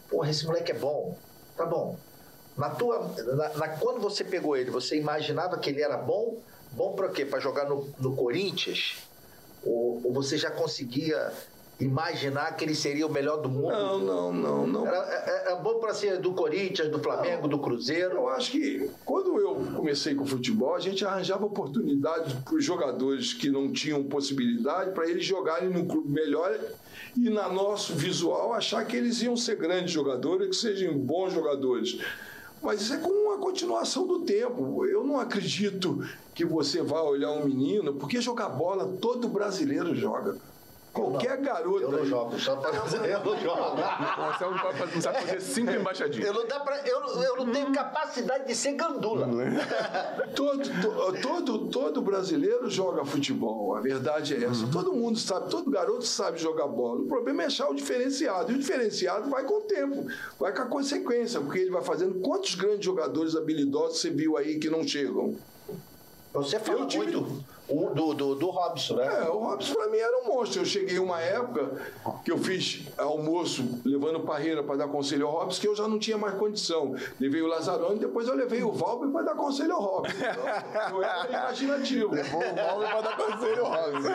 porra, esse moleque é bom. Tá bom. Na tua, na, na, quando você pegou ele, você imaginava que ele era bom? Bom para quê? Para jogar no, no Corinthians? Ou, ou, você já conseguia imaginar que ele seria o melhor do mundo? Não, não, não. não. Era, era é, é bom para ser do Corinthians, do Flamengo, não, do Cruzeiro? Eu acho que quando eu comecei com futebol, a gente arranjava oportunidades para os jogadores que não tinham possibilidade para eles jogarem num clube melhor e, na nosso visual, achar que eles iam ser grandes jogadores, que sejam bons jogadores. Mas isso é como uma continuação do tempo. Eu não acredito que você vá olhar um menino, porque jogar bola todo brasileiro joga. Qualquer garoto. Eu não jogo, só para dizer, eu não jogo. Você não, pode, não sabe fazer cinco embaixadinhas. Eu não, dá pra, eu, eu não tenho capacidade de ser gandula. É? todo, to, todo, todo brasileiro joga futebol, a verdade é essa. Uhum. Todo mundo sabe, todo garoto sabe jogar bola. O problema é achar o diferenciado. E o diferenciado vai com o tempo, vai com a consequência, porque ele vai fazendo. Quantos grandes jogadores habilidosos você viu aí que não chegam? Você fala muito o, do, do, do Robson, né? É, o Robson pra mim era um monstro. Eu cheguei uma época que eu fiz almoço levando parreira para dar conselho ao Robson, que eu já não tinha mais condição. Levei o Lazarone, depois eu levei o Valber para dar conselho ao Robson. Então, eu era imaginativo. Levou o Valber para dar conselho ao Robson.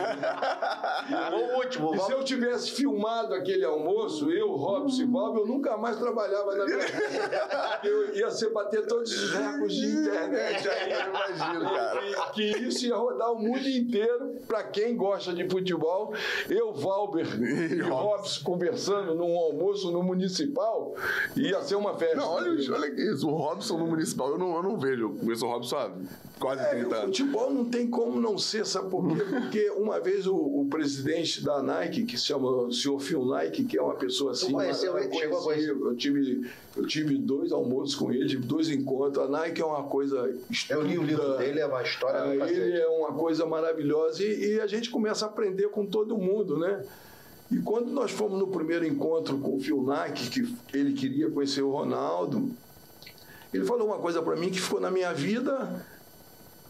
o último. E se eu tivesse filmado aquele almoço, eu, Robson e Valber, eu nunca mais trabalhava na minha vida. Eu ia ser bater todos os recordes de internet aí, eu imagino, cara. Que, que isso ia rodar o mundo inteiro, para quem gosta de futebol. Eu, Valber e Robson conversando num almoço no Municipal, ia ser uma festa. Não, olha, olha isso, o Robson no Municipal, eu não, eu não vejo. Eu conheço o Robson há quase é, 30 anos. Futebol não tem como não ser, sabe por quê? Porque uma vez o, o presidente da Nike, que se chama o senhor Phil Nike, que é uma pessoa assim. Conheceu, eu, chegou a conhecer. Eu tive, eu tive dois almoços com ele, dois encontros. A Nike é uma coisa. Estuda, eu li o livro dele, é uma história. É, ele é uma coisa coisa maravilhosa e, e, a gente começa a aprender com todo mundo, né? E quando nós fomos no primeiro encontro com o Filnac, que ele queria conhecer o Ronaldo, ele falou uma coisa para mim que ficou na minha vida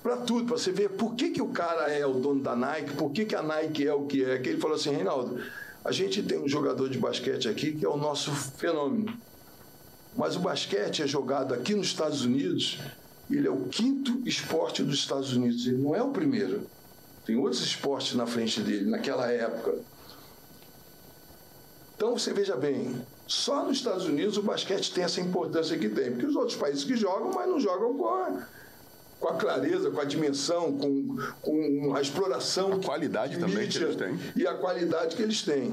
para tudo, para você ver por que, que o cara é o dono da Nike, por que, que a Nike é o que é. Que ele falou assim, Reinaldo, a gente tem um jogador de basquete aqui que é o nosso fenômeno. Mas o basquete é jogado aqui nos Estados Unidos ele é o quinto esporte dos Estados Unidos, ele não é o primeiro. Tem outros esportes na frente dele, naquela época. Então você veja bem, só nos Estados Unidos o basquete tem essa importância que tem, porque os outros países que jogam, mas não jogam com a, com a clareza, com a dimensão, com, com a exploração. A qualidade também que eles têm. E a qualidade que eles têm.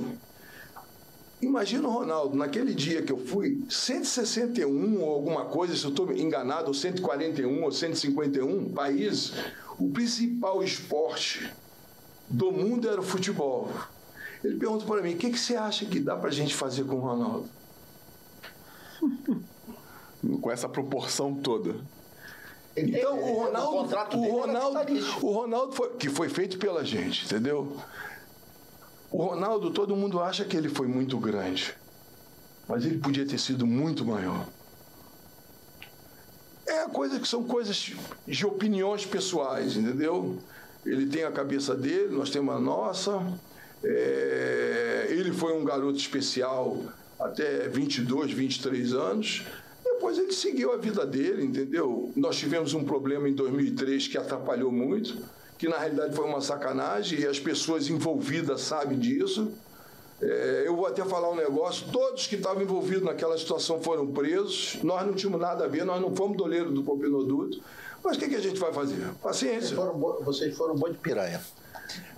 Imagina o Ronaldo, naquele dia que eu fui, 161 ou alguma coisa, se eu estou enganado, ou 141 ou 151 países, o principal esporte do mundo era o futebol. Ele pergunta para mim: o que, que você acha que dá para a gente fazer com o Ronaldo? com essa proporção toda. Então, o Ronaldo, o Ronaldo, o Ronaldo foi, que foi feito pela gente, entendeu? O Ronaldo, todo mundo acha que ele foi muito grande, mas ele podia ter sido muito maior. É coisa que são coisas de opiniões pessoais, entendeu? Ele tem a cabeça dele, nós temos a nossa. É, ele foi um garoto especial até 22, 23 anos. Depois ele seguiu a vida dele, entendeu? Nós tivemos um problema em 2003 que atrapalhou muito, que na realidade foi uma sacanagem e as pessoas envolvidas sabem disso. É, eu vou até falar um negócio: todos que estavam envolvidos naquela situação foram presos. Nós não tínhamos nada a ver, nós não fomos doleiros do Popenoduto. Mas o que, que, a gente vai fazer? Paciência. Vocês foram, vocês foram boi de piranha.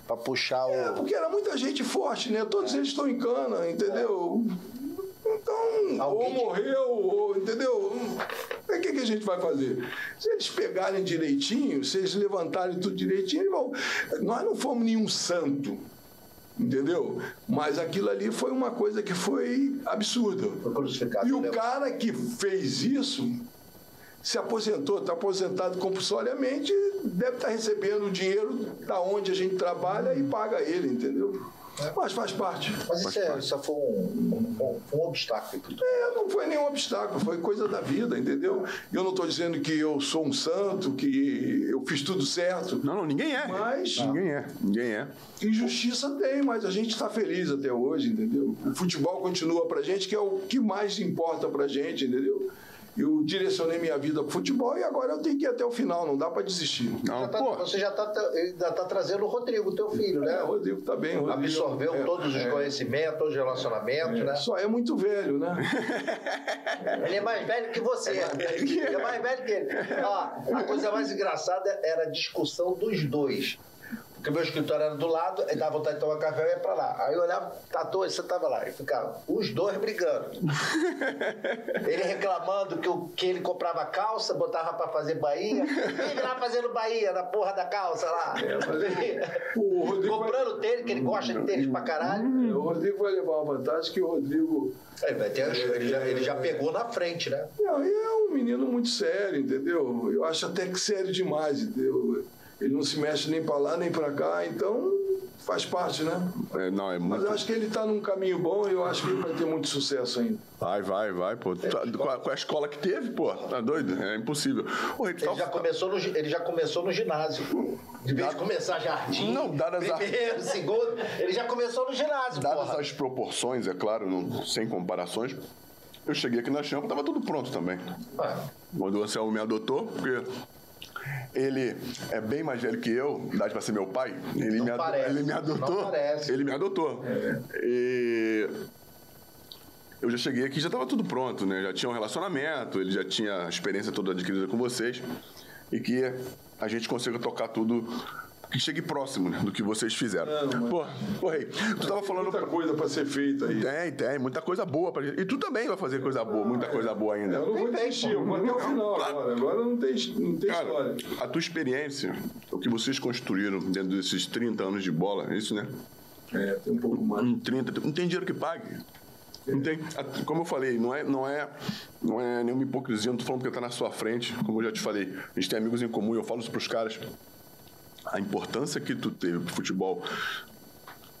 Para puxar o. É, porque era muita gente forte, né? Todos eles estão em cana, entendeu? Então, Alguém ou morreu, ou, entendeu? O que, que a gente vai fazer? Se eles pegarem direitinho, se eles levantarem tudo direitinho, vão. Nós não fomos nenhum santo, entendeu? Mas aquilo ali foi uma coisa que foi absurda. Foi e o cara que fez isso se aposentou, está aposentado compulsoriamente, deve estar tá recebendo o dinheiro da onde a gente trabalha e paga ele, entendeu? É. Mas faz parte. Mas isso, é, isso foi um, um, um, obstáculo. É, não foi nenhum obstáculo, foi coisa da vida, entendeu? Eu não estou dizendo que eu sou um santo, que eu fiz tudo certo. Não, não, ninguém é. Mas. Ninguém é, ninguém é. Injustiça tem, mas a gente está feliz até hoje, entendeu? O futebol continua pra gente, que é o que mais importa pra gente, entendeu? Eu direcionei minha vida para futebol e agora eu tenho que ir até o final, não dá para desistir. Não, já tá, você já está tá trazendo o Rodrigo, teu filho, né? É, o Rodrigo está bem. Rodrigo, Absorveu é, todos os é, conhecimentos, todos os relacionamentos, é, né? Só é muito velho, né? ele é mais velho que você. Ele é mais velho que ele. Ó, a coisa mais engraçada era a discussão dos dois. Porque meu escritório era do lado, aí dava vontade de tomar café e ia pra lá. Aí eu olhava, Tatu, você tava lá. E ficava os dois brigando. ele reclamando que, o, que ele comprava calça, botava pra fazer Bahia. Ele lá fazendo Bahia na porra da calça lá. É, o Rodrigo Comprando vai... tênis, que ele gosta de tênis pra caralho. Hum, o Rodrigo vai levar uma vantagem que o Rodrigo. É, ter, ele, já, ele já pegou na frente, né? Não, e é um menino muito sério, entendeu? Eu acho até que sério demais, entendeu? Ele não se mexe nem para lá nem para cá, então faz parte, né? É, não, é muito... Mas eu acho que ele está num caminho bom e eu acho que ele vai ter muito sucesso ainda. Vai, vai, vai, pô. É, com, a, com, a, escola que teve, pô, tá doido? É impossível. Ô, ele, já começou no, ele já começou no ginásio. De vez de começar jardim, não, dadas primeiro, a... segundo, ele já começou no ginásio, Dadas porra. as proporções, é claro, não, sem comparações, eu cheguei aqui na Champa, tava tudo pronto também. Ah. Quando o Anselmo me adotou, porque ele é bem mais velho que eu, idade para ser meu pai. Ele, me, parece, ele me adotou. Ele me adotou. É. E eu já cheguei aqui já estava tudo pronto, né? Já tinha um relacionamento, ele já tinha a experiência toda adquirida com vocês e que a gente consiga tocar tudo que chegue próximo né, do que vocês fizeram. Não, Pô, pô Rei, tu tava falando. Muita coisa para ser feita aí. Tem, tem, muita coisa boa pra gente. E tu também vai fazer coisa boa, muita coisa boa ainda. Eu não vou desistir, eu vou até o final claro. agora. Agora não tem, não tem Cara, história. A tua experiência, o que vocês construíram dentro desses 30 anos de bola, é isso, né? É, tem um pouco mais. Um 30, não tem dinheiro que pague. Não tem, como eu falei, não é, não é, não é nenhuma hipocrisia, não tô falando porque tá na sua frente, como eu já te falei. A gente tem amigos em comum, eu falo isso pros caras a importância que tu teve pro futebol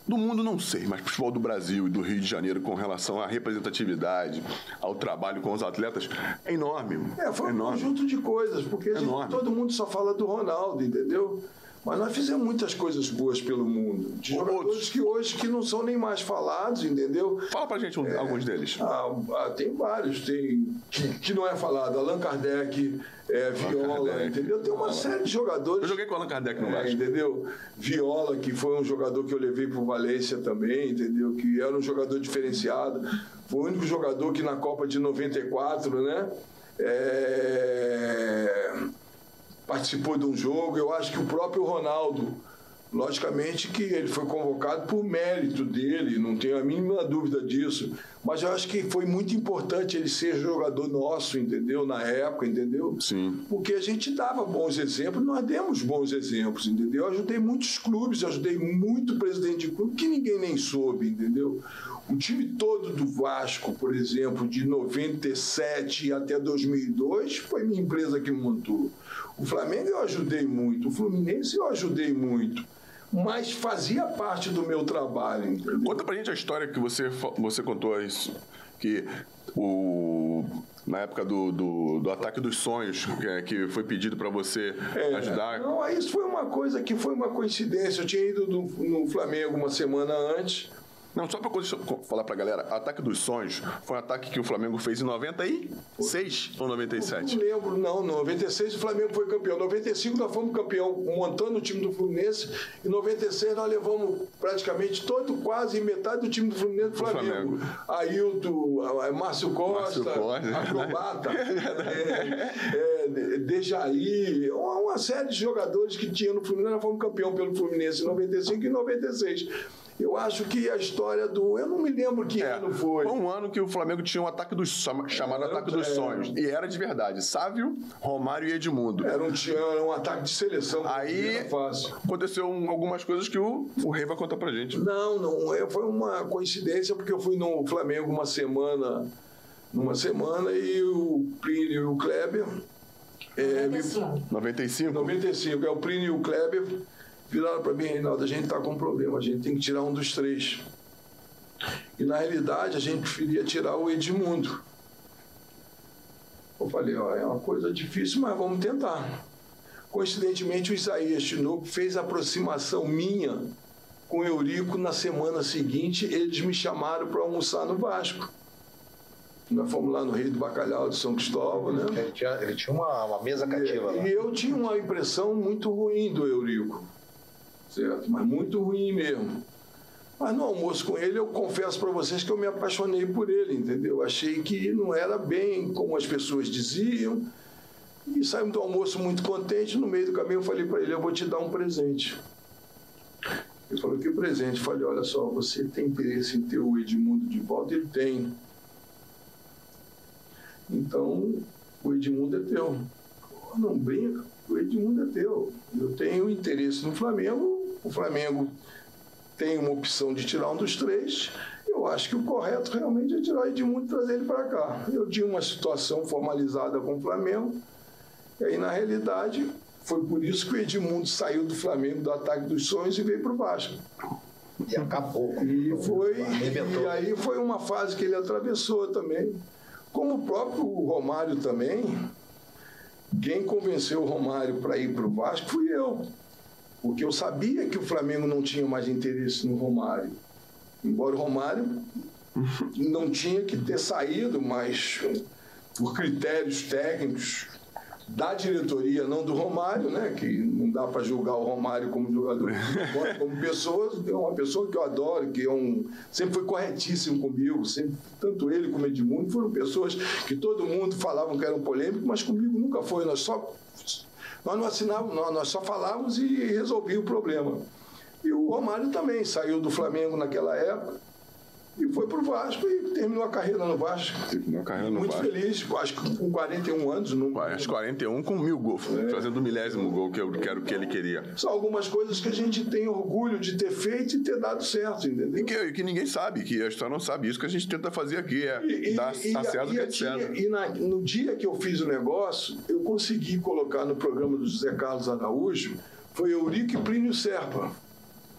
do mundo não sei, mas futebol do Brasil e do Rio de Janeiro com relação à representatividade, ao trabalho com os atletas, é enorme. É, foi é um enorme. conjunto de coisas, porque gente, todo mundo só fala do Ronaldo, entendeu? Mas nós fizemos muitas coisas boas pelo mundo. De jogadores Outros. que hoje que não são nem mais falados, entendeu? Fala pra gente um, é, alguns deles. Ah, ah, tem vários. Tem que, que, não é falado. Allan Kardec, é, Viola, Kardec. entendeu? Tem uma série de jogadores. Eu joguei com Allan Kardec no é, Entendeu? Viola, que foi um jogador que eu levei pro Valência também, entendeu? Que era um jogador diferenciado. Foi o único jogador que na Copa de 94, né? É participou de um jogo. Eu acho que o próprio Ronaldo, Logicamente que ele foi convocado por mérito dele, não tenho a mínima dúvida disso. Mas eu acho que foi muito importante ele ser jogador nosso, entendeu? Na época, entendeu? Sim. Porque a gente dava bons exemplos, nós demos bons exemplos, entendeu? Eu ajudei muitos clubes, eu ajudei muito presidente de clube que ninguém nem soube, entendeu? O time todo do Vasco, por exemplo, de 97 até 2002, foi minha empresa que montou. O Flamengo eu ajudei muito, o Fluminense eu ajudei muito mas fazia parte do meu trabalho. Entendeu? Conta pra gente a história que você, você contou isso, que o na época do, do, do, ataque dos sonhos, que, é, que foi pedido para você é, ajudar. Não, isso foi uma coisa que foi uma coincidência. Eu tinha ido no, no Flamengo uma semana antes não, só para falar para a galera, Ataque dos Sonhos foi um ataque que o Flamengo fez em 96 ou 97? Não lembro, não. 96 o Flamengo foi campeão. 95 nós fomos campeão montando o time do Fluminense. Em 96 nós levamos praticamente todo, quase metade do time do Fluminense do Flamengo. Flamengo. Ailton, Márcio Costa, Márcio Costa. Acrobata, é, é, Dejaí, uma, uma série de jogadores que tinha no Fluminense. Nós fomos campeão pelo Fluminense em 95 e 96. Eu acho que a história do. Eu não me lembro que é, ano foi. Foi um ano que o Flamengo tinha um ataque dos chamado é, Ataque dos é, Sonhos. E era de verdade. Sávio, Romário e Edmundo. Era um, era um ataque de seleção. Aí aconteceu algumas coisas que o, o Rei vai contar pra gente. Não, não. É, foi uma coincidência, porque eu fui no Flamengo uma semana. Numa semana e o Plínio e o Kleber. É, 95. 95? 95. É o Plínio e o Kleber viraram para mim, Reinaldo, a gente está com um problema, a gente tem que tirar um dos três. E na realidade a gente preferia tirar o Edmundo. Eu falei, ó, é uma coisa difícil, mas vamos tentar. Coincidentemente, o Isaías Tinoco fez a aproximação minha com o Eurico na semana seguinte. Eles me chamaram para almoçar no Vasco. Nós fomos lá no Rio do Bacalhau de São Cristóvão, né? Ele tinha, ele tinha uma, uma, mesa cativa e, lá. E eu tinha uma impressão muito ruim do Eurico certo? Mas muito ruim mesmo. Mas no almoço com ele, eu confesso para vocês que eu me apaixonei por ele, entendeu? Achei que não era bem como as pessoas diziam. E saímos do almoço muito contente. No meio do caminho, eu falei para ele: Eu vou te dar um presente. Ele falou: Que presente? Eu falei: Olha só, você tem interesse em ter o Edmundo de volta? Ele tem. Então, o Edmundo é teu. não brinca, o Edmundo é teu. Eu tenho interesse no Flamengo, o Flamengo tem uma opção de tirar um dos três. Eu acho que o correto realmente é tirar o Edmundo e trazer ele para cá. Eu tinha uma situação formalizada com o Flamengo, e aí, na realidade, foi por isso que o Edmundo saiu do Flamengo, do ataque dos sonhos, e veio para o Vasco. E acabou. E, foi, e aí foi uma fase que ele atravessou também. Como o próprio Romário também, quem convenceu o Romário para ir para o Vasco fui eu. Porque eu sabia que o Flamengo não tinha mais interesse no Romário. Embora o Romário não tinha que ter saído, mas por critérios técnicos da diretoria, não do Romário, né? Que não dá para julgar o Romário como jogador, como pessoa, é uma pessoa que eu adoro, que é um, sempre foi corretíssimo comigo, sempre, tanto ele como Edmundo foram pessoas que todo mundo falavam que eram polêmicos, mas comigo nunca foi. Nós só nós não assinávamos, nós, só falávamos e resolvia o problema. E o Romário também saiu do Flamengo naquela época e foi para o Vasco e terminou a carreira no Vasco. Terminou a carreira no Muito Vasco. feliz, acho que com 41 anos. Não... Acho 41 com mil gols, é. fazendo o milésimo gol que eu quero que ele queria. São algumas coisas que a gente tem orgulho de ter feito e ter dado certo, entendeu? E que, que ninguém sabe, que a história não sabe. Isso que a gente tenta fazer aqui é e, dar e, César o que é César. E na, no dia que eu fiz o negócio, eu consegui colocar no programa do José Carlos Araújo, foi Eurico e Plínio Serpa.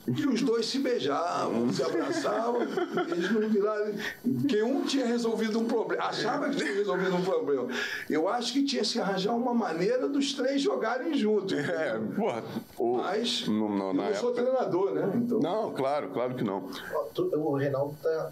E os dois se beijavam, se abraçavam, eles não viraram. Porque um tinha resolvido um problema, achava que tinha resolvido um problema. Eu acho que tinha que arranjar uma maneira dos três jogarem juntos. É, porra. O, Mas no, no, eu não época... sou treinador, né? Então... Não, claro, claro que não. O Reinaldo tá,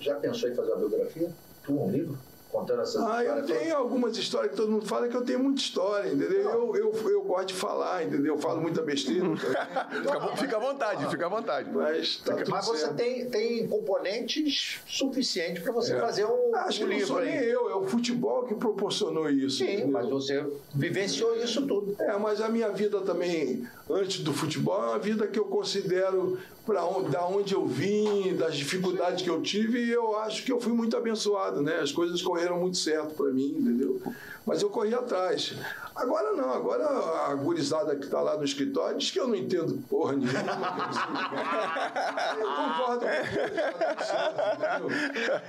já pensou em fazer uma biografia? Tu, um livro? Contando essas ah, histórias? eu tenho algumas histórias que todo mundo fala que eu tenho muita história, entendeu? Eu, eu, eu gosto de falar, entendeu? Eu falo muita besteira. fica, fica à vontade, fica à vontade. Mas, tá tudo Mas você tem, tem componentes suficientes para você fazer um, Acho que um não livro sou nem aí. eu, é o futebol que proporcionou isso. Sim, entendeu? mas você vivenciou isso tudo. É, mas a minha vida também, antes do futebol, é uma vida que eu considero para onde, da onde eu vim, das dificuldades que eu tive, e eu acho que eu fui muito abençoado, né? As coisas correram muito certo para mim, entendeu? Mas eu corri atrás. Agora não, agora a gurizada que está lá no escritório diz que eu não entendo porra nenhuma. eu concordo com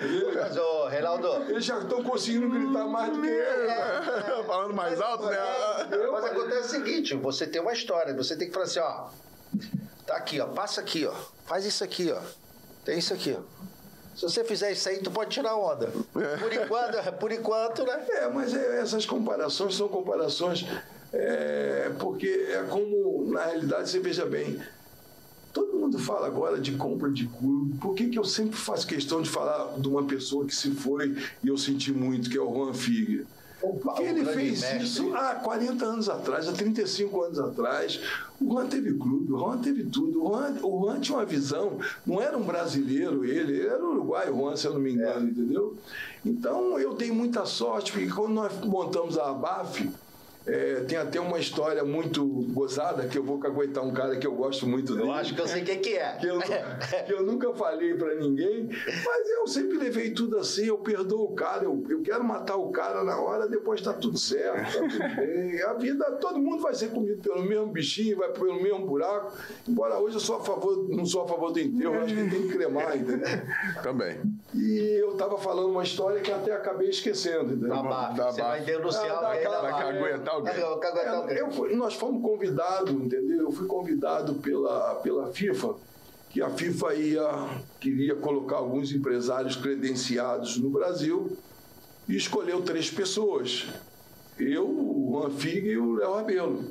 eles. Mas, ô, Reinaldo, Eles já estão conseguindo gritar mais do que eu. Falando mais alto, né? mas acontece o seguinte, você tem uma história, você tem que falar assim, ó, tá aqui, ó, passa aqui, ó, faz isso aqui, ó, tem isso aqui, ó. Se você fizer isso aí, tu pode tirar onda. Por enquanto, por enquanto, né? É, mas é- essas comparações são comparações é, porque é como, na realidade, você veja bem, todo mundo fala agora de compra de clube, por que, que eu sempre faço questão de falar de uma pessoa que se foi e eu senti muito, que é o Juan Figue? Porque ele fez mestre. isso há 40 anos atrás, há 35 anos atrás. O Juan teve clube, o Juan teve tudo. O Juan, o Juan tinha uma visão, não era um brasileiro ele, ele era uruguaio, o Juan, se eu não me engano, entendeu? Então eu dei muita sorte, porque quando nós montamos a ABAF, é, tem até uma história muito gozada, que eu vou caguetar um cara que eu gosto muito dele Eu acho que eu sei quem que é. que eu, que eu nunca falei pra ninguém, mas eu sempre levei tudo assim, eu perdoo o cara, eu, eu quero matar o cara na hora, depois tá tudo certo, tá tudo bem. A vida, todo mundo vai ser comido pelo mesmo bichinho, vai pelo mesmo buraco, embora hoje eu sou a favor, não sou a favor do enterro, acho que tem que cremar, entendeu? Também. E eu tava falando uma história que até acabei esquecendo, entendeu? BAF. Da Você vai denunciar Ah, da Vai caguetar É, eu fui- nós fomos convidados, entendeu? Eu fui convidado pela, pela FIFA, que a FIFA ia, queria colocar alguns empresários credenciados no Brasil e escolheu três pessoas. Eu, o Juan Figue e o Léo Rabelo.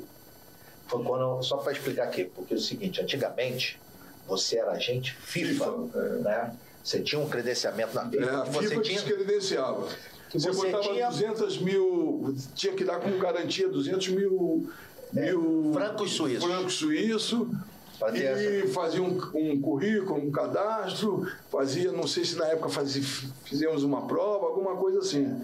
Foi quando, só para explicar aqui, porque é o seguinte, antigamente você era agente FIFA, FIFA, é. né? Você tinha um credenciamento na FIFA, É, a que você FIFA tinha, descredenciava. Você, você botava tinha- 200 mil, tinha que dar como garantia 200 mil, mil francos suíços. francos suíço, e fazia um, um currículo, um cadastro, fazia, não sei se na época fazia, fizemos uma prova, alguma coisa assim.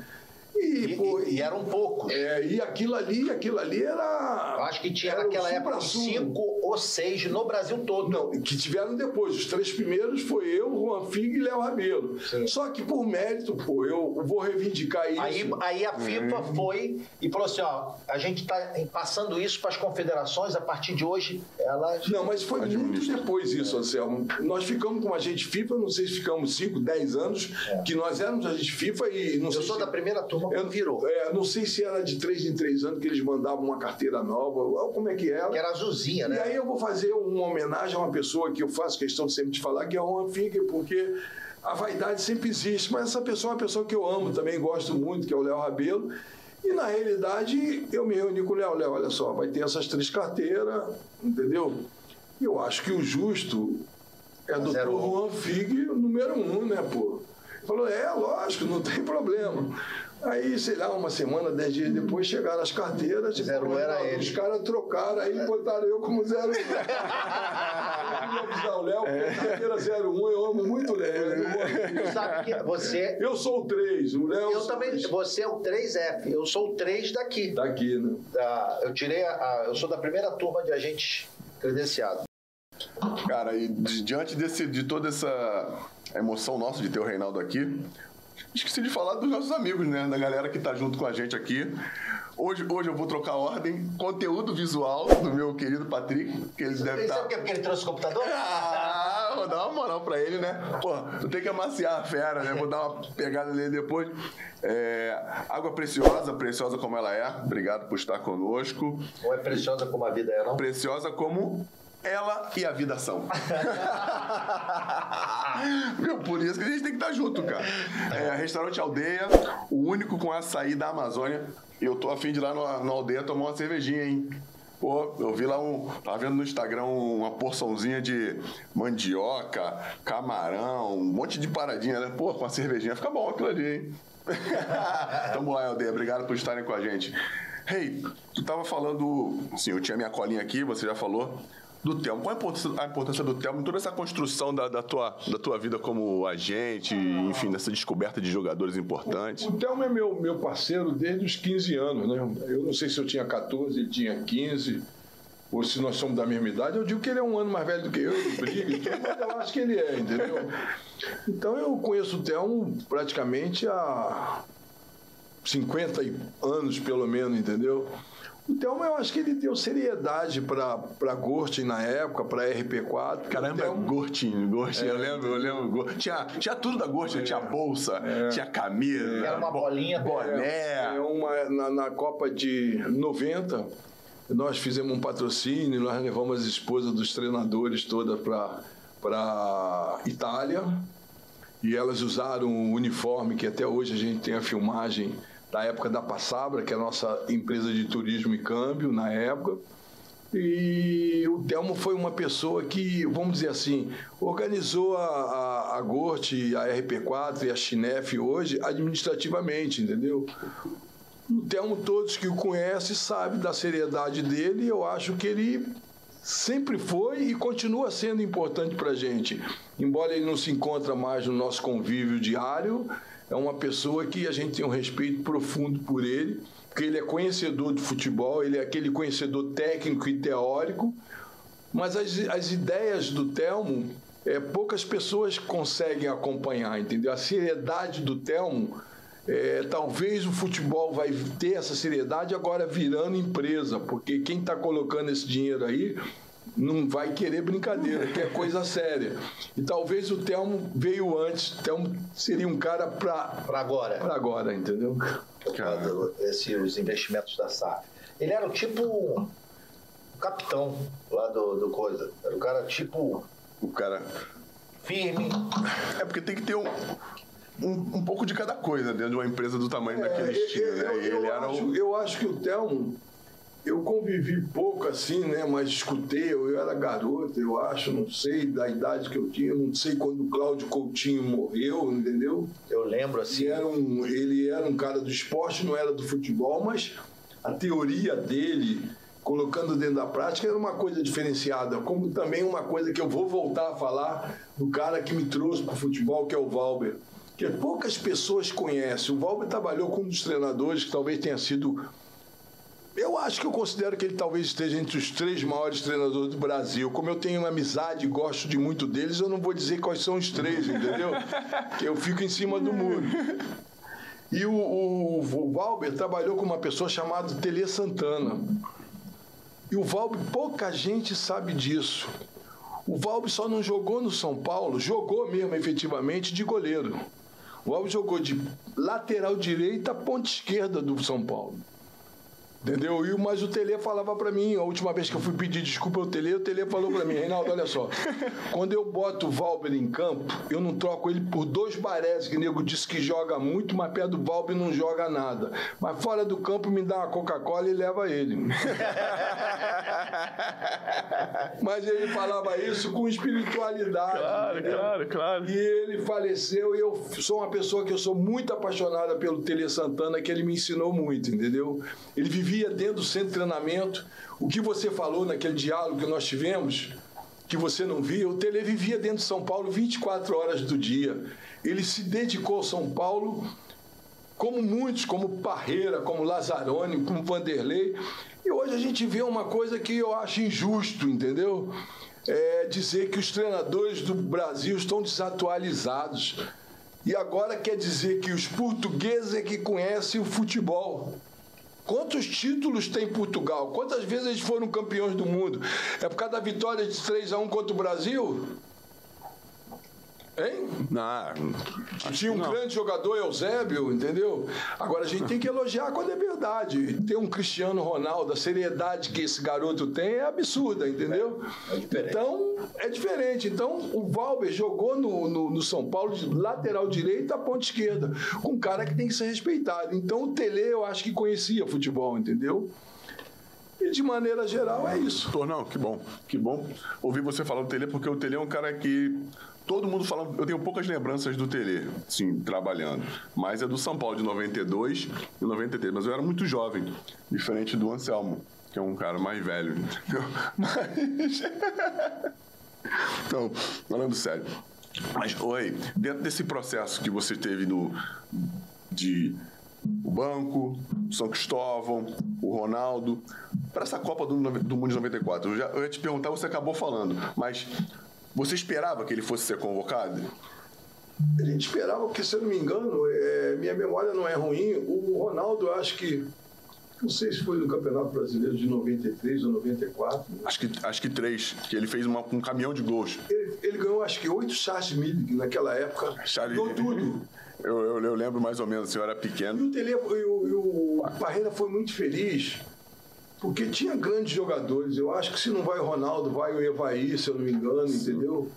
E, e, pô, e- e eram poucos. é, e aquilo ali, aquilo ali era. Eu acho que tinha naquela época cinco ou seis no Brasil todo. Não, que tiveram depois. Os três primeiros foi eu, Juan Figue e Léo Rabelo. Sim. Só que por mérito, pô, eu vou reivindicar isso. Aí, aí a FIFA Uhum. foi e falou assim: ó, a gente está passando isso para as confederações, a partir de hoje elas. Não, mas foi muito Administra. depois isso, Anselmo. Nós ficamos com a gente FIFA, não sei se ficamos 5, 10 anos, que nós éramos a gente FIFA e não É. Eu sei sou se... da primeira turma que Eu- virou, É, não sei se era de três em três anos que eles mandavam uma carteira nova, ou como é que era. que era azulzinha, E né? aí eu vou fazer uma homenagem a uma pessoa que eu faço questão de sempre de falar, que é o Juan Figue, porque a vaidade sempre existe, mas essa pessoa é uma pessoa que eu amo também, gosto muito, que é o Léo Rabelo. E na realidade eu me reuni com o Léo, Léo, olha só, vai ter essas três carteiras, entendeu? E eu acho que o justo é do Zero. Juan Figue, número um, né, pô? Ele Falou, é, lógico, não tem problema. Aí, sei lá, uma semana, dez dias depois, chegaram as carteiras. Zero um era ele. Os caras trocaram, aí botaram eu como zero um. Eu avisar o Léo, porque carteira 01, eu amo muito o Léo. é. Tu sabe que você. Eu sou o 3, o Léo. Eu também. Você é o 3F, eu sou o 3 daqui. Tá aqui, né? Da- eu tirei a, a- Eu sou da primeira turma de agentes credenciados. Cara, e di- diante desse, de toda essa emoção nossa de ter o Reinaldo aqui, esqueci de falar dos nossos amigos, né? Da galera que tá junto com a gente aqui. Hoje, hoje eu vou trocar ordem, conteúdo visual do meu querido Patrick, que ele deve estar. sabe por quê? Porque ele trouxe o computador? Ah, vou dar uma moral pra ele, né? Pô, tu tem que amaciar a fera, né? Vou dar uma pegada nele depois. É, água preciosa, preciosa como ela é. Obrigado por estar conosco. Não é preciosa como a vida é, não? Preciosa como ela e a vida são. Meu, por isso que a gente tem que estar junto, cara. É, restaurante Aldeia, o único com açaí da Amazônia. Eu tô afim de ir lá no Aldeia tomar uma cervejinha, hein? Pô, eu vi lá um. Tava vendo no Instagram uma porçãozinha de mandioca, camarão, um monte de paradinha, né? Pô, com a cervejinha fica bom aquilo ali, hein? Tamo lá, Helder. Obrigado por estarem com a gente. Hey, tu tava falando. Sim, eu tinha minha colinha aqui, você já falou. Do Telmo. Qual a importância, a importância do Telmo em toda essa construção da, da, tua, da tua vida como agente, enfim, nessa descoberta de jogadores importantes? O Telmo é meu, meu parceiro desde os 15 anos, né? Eu não sei se eu tinha 14, ele tinha 15 ou se nós somos da mesma idade, eu digo que ele é um ano mais velho do que eu, briga, mas eu acho que ele é, entendeu? Então eu conheço o Telmo praticamente há 50 anos, pelo menos, entendeu? O Thelma, eu acho que ele deu seriedade para Gortin na época, para RP4. Caramba, Thelma... Gortin, Gortin, é, eu lembro, eu lembro. Tinha, tinha tudo da Gortin, é, tinha bolsa, é, tinha camisa. Era uma bolinha. Boné. É, uma, na, na Copa de 90, nós fizemos um patrocínio, nós levamos as esposas dos treinadores todas para Itália. E elas usaram o uniforme que até hoje a gente tem a filmagem da época da Passabra, que é a nossa empresa de turismo e câmbio na época. E o Telmo foi uma pessoa que, vamos dizer assim, organizou a, a, a GORT, a RP4 e a Chinef hoje administrativamente, entendeu? O Telmo, todos que o conhecem, sabem da seriedade dele e eu acho que ele sempre foi e continua sendo importante para a gente. Embora ele não se encontre mais no nosso convívio diário, é uma pessoa que a gente tem um respeito profundo por ele, porque ele é conhecedor de futebol, ele é aquele conhecedor técnico e teórico, mas as, as ideias do Telmo, é, poucas pessoas conseguem acompanhar, entendeu? A seriedade do Telmo, é, talvez o futebol vai ter essa seriedade agora virando empresa, porque quem está colocando esse dinheiro aí não vai querer brincadeira, que é coisa séria. E talvez o Telmo veio antes. O Telmo seria um cara para para agora. Para agora, entendeu? Esse, os investimentos da SAF. Ele era o tipo o capitão lá do, do coisa. Era o cara tipo o cara firme. É porque tem que ter um um, um pouco de cada coisa dentro de uma empresa do tamanho é, daquele estilo, né? Eu, eu, acho, o... eu acho que o Telmo eu convivi pouco assim, né? Mas escutei, eu, eu era garoto, eu acho, não sei da idade que eu tinha, não sei quando o Cláudio Coutinho morreu, entendeu? Eu lembro assim. Ele era um, ele era um cara do esporte, não era do futebol, mas a teoria dele, colocando dentro da prática, era uma coisa diferenciada, como também uma coisa que eu vou voltar a falar do cara que me trouxe para o futebol, que é o Valber. Que poucas pessoas conhecem. O Valber trabalhou com um dos treinadores que talvez tenha sido eu acho que eu considero que ele talvez esteja entre os três maiores treinadores do Brasil. Como eu tenho uma amizade e gosto de muito deles, eu não vou dizer quais são os três, entendeu? que eu fico em cima do muro. E o, o, o Valber trabalhou com uma pessoa chamada Tele Santana. E o Valber, pouca gente sabe disso. O Valber só não jogou no São Paulo, jogou mesmo efetivamente de goleiro. O Valber jogou de lateral direita, ponta esquerda do São Paulo. Entendeu? E, mas o Tele falava para mim, a última vez que eu fui pedir desculpa ao Tele, o Tele falou para mim, Reinaldo, olha só, quando eu boto o Valber em campo, eu não troco ele por dois barés, que o nego disse que joga muito, mas perto do Valber não joga nada. Mas fora do campo me dá uma Coca-Cola e leva ele. mas ele falava isso com espiritualidade. Claro, entendeu? claro, claro. E ele faleceu e eu sou uma pessoa que eu sou muito apaixonada pelo Tele Santana, que ele me ensinou muito, entendeu? Ele vivia vivia dentro do centro de treinamento. O que você falou naquele diálogo que nós tivemos, que você não via, o Tele vivia dentro de São Paulo 24 horas do dia. Ele se dedicou ao São Paulo, como muitos, como Parreira, como Lazzaroni, como Vanderlei. E hoje a gente vê uma coisa que eu acho injusto, entendeu? É dizer que os treinadores do Brasil estão desatualizados. E agora quer dizer que os portugueses é que conhecem o futebol. Quantos títulos tem Portugal? Quantas vezes eles foram campeões do mundo? É por causa da vitória de 3 a 1 contra o Brasil? Hein? Não, Tinha um não. grande jogador, Eusébio, entendeu? Agora a gente tem que elogiar quando é verdade. Ter um Cristiano Ronaldo, a seriedade que esse garoto tem é absurda, entendeu? É, é então, é diferente. Então, o Valber jogou no, no, no, São Paulo de lateral direito a ponta esquerda, com um cara que tem que ser respeitado. Então, o Tele, eu acho que conhecia futebol, entendeu? E de maneira geral é isso. Tornão, que bom, que bom ouvir você falar do Tele, porque o Tele é um cara que todo mundo falando. Eu tenho poucas lembranças do Tele, sim, trabalhando. Mas é do São Paulo de 92 e 93. Mas eu era muito jovem, diferente do Anselmo, que é um cara mais velho. Mas. então, falando sério. Mas, oi, dentro desse processo que você teve no, de o banco, o São Cristóvão, o Ronaldo, para essa Copa do, do Mundo de 94, eu, já, eu ia te perguntar, você acabou falando, mas você esperava que ele fosse ser convocado? A gente esperava, porque se eu não me engano, é, minha memória não é ruim, o Ronaldo, acho que não sei se foi no Campeonato Brasileiro de 93 ou 94. Acho que, acho que três, que ele fez uma, um caminhão de gols. Ele, ele ganhou, acho que, oito Charles Milig naquela época. Charles... Ganhou tudo. Eu, eu, eu, lembro mais ou menos, o senhor era pequeno. E o, Tele, e o, e o Parreira foi muito feliz, porque tinha grandes jogadores. Eu acho que se não vai o Ronaldo, vai o Evaí, se eu não me engano, Sim. entendeu?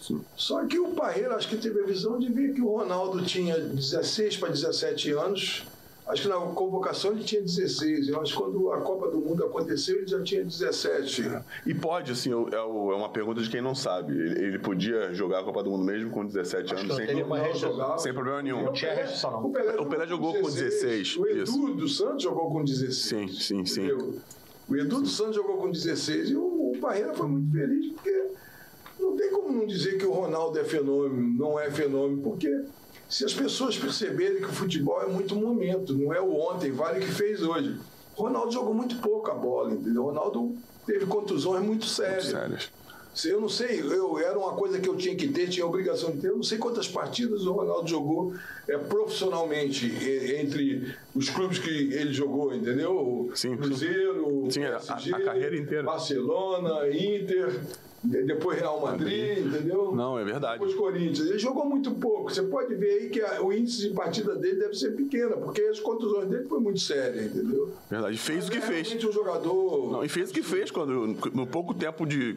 Sim. Só que o Parreira acho que teve a visão de ver que o Ronaldo tinha 16 para 17 anos Acho que na convocação ele tinha 16. Eu acho que quando a Copa do Mundo aconteceu, ele já tinha 17. E pode, assim, é, é uma pergunta de quem não sabe. Ele, podia jogar a Copa do Mundo mesmo com 17 acho anos sem, não, sem problema nenhum. Não tinha restrição, não. O Pelé, o Pelé jogou com 16. O Edu isso. do Santos jogou com 16. Sim, sim, sim. Entendeu? O Edu do Santos jogou com 16 e o, o Parreira foi muito feliz porque não tem como não dizer que o Ronaldo é fenômeno, não é fenômeno, porque se as pessoas perceberem que o futebol é muito momento, não é o ontem, vale o que fez hoje. Ronaldo jogou muito pouco a bola, entendeu? Ronaldo teve contusões muito sérias. Muito sérias. Eu não sei, eu, era uma coisa que eu tinha que ter, tinha obrigação de ter. Eu não sei quantas partidas o Ronaldo jogou é, profissionalmente entre os clubes que ele jogou, entendeu? Sim, Cruzeiro, sim, PSG, a, a carreira inteira. Barcelona, Inter depois Real Madrid, entendeu? Não, é verdade. Depois Corinthians. Ele jogou muito pouco. Você pode ver aí que a, o índice de partida dele deve ser pequena, porque as contusões dele foi muito séria, entendeu? Verdade. Fez Mas o que é fez. um jogador. Não, e fez o que fez quando, no pouco tempo de,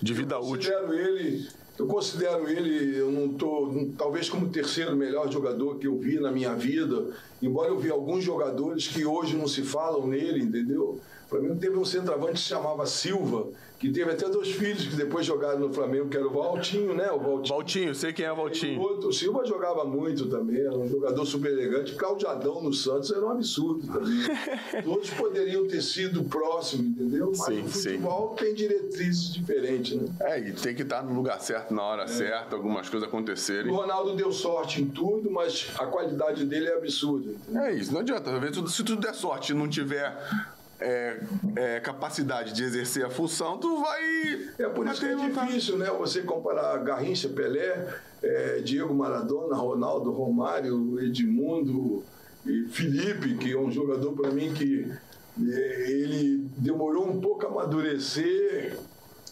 de vida eu útil. Considero ele. Eu considero ele, eu não tô, talvez como o terceiro melhor jogador que eu vi na minha vida, embora eu vi alguns jogadores que hoje não se falam nele, entendeu? Mim teve um centroavante que se chamava Silva, que teve até dois filhos que depois jogaram no Flamengo, que era o Valtinho, né? O Valtinho, Valtinho sei quem é o Valtinho. O, outro, o Silva jogava muito também, era um jogador super elegante. Claudiadão no Santos era um absurdo também. Todos poderiam ter sido próximos, entendeu? Mas sim, o futebol sim. tem diretrizes diferentes, né? É, e tem que estar no lugar certo, na hora é. certa, algumas coisas acontecerem. O Ronaldo deu sorte em tudo, mas a qualidade dele é absurda. Entendeu? É isso, não adianta. Se tudo der sorte e não tiver é, é, capacidade de exercer a função, tu vai. É por isso que é difícil, né? Você comparar Garrincha, Pelé, é, Diego Maradona, Ronaldo, Romário, Edmundo e Felipe, que é um jogador para mim que é, ele demorou um pouco a amadurecer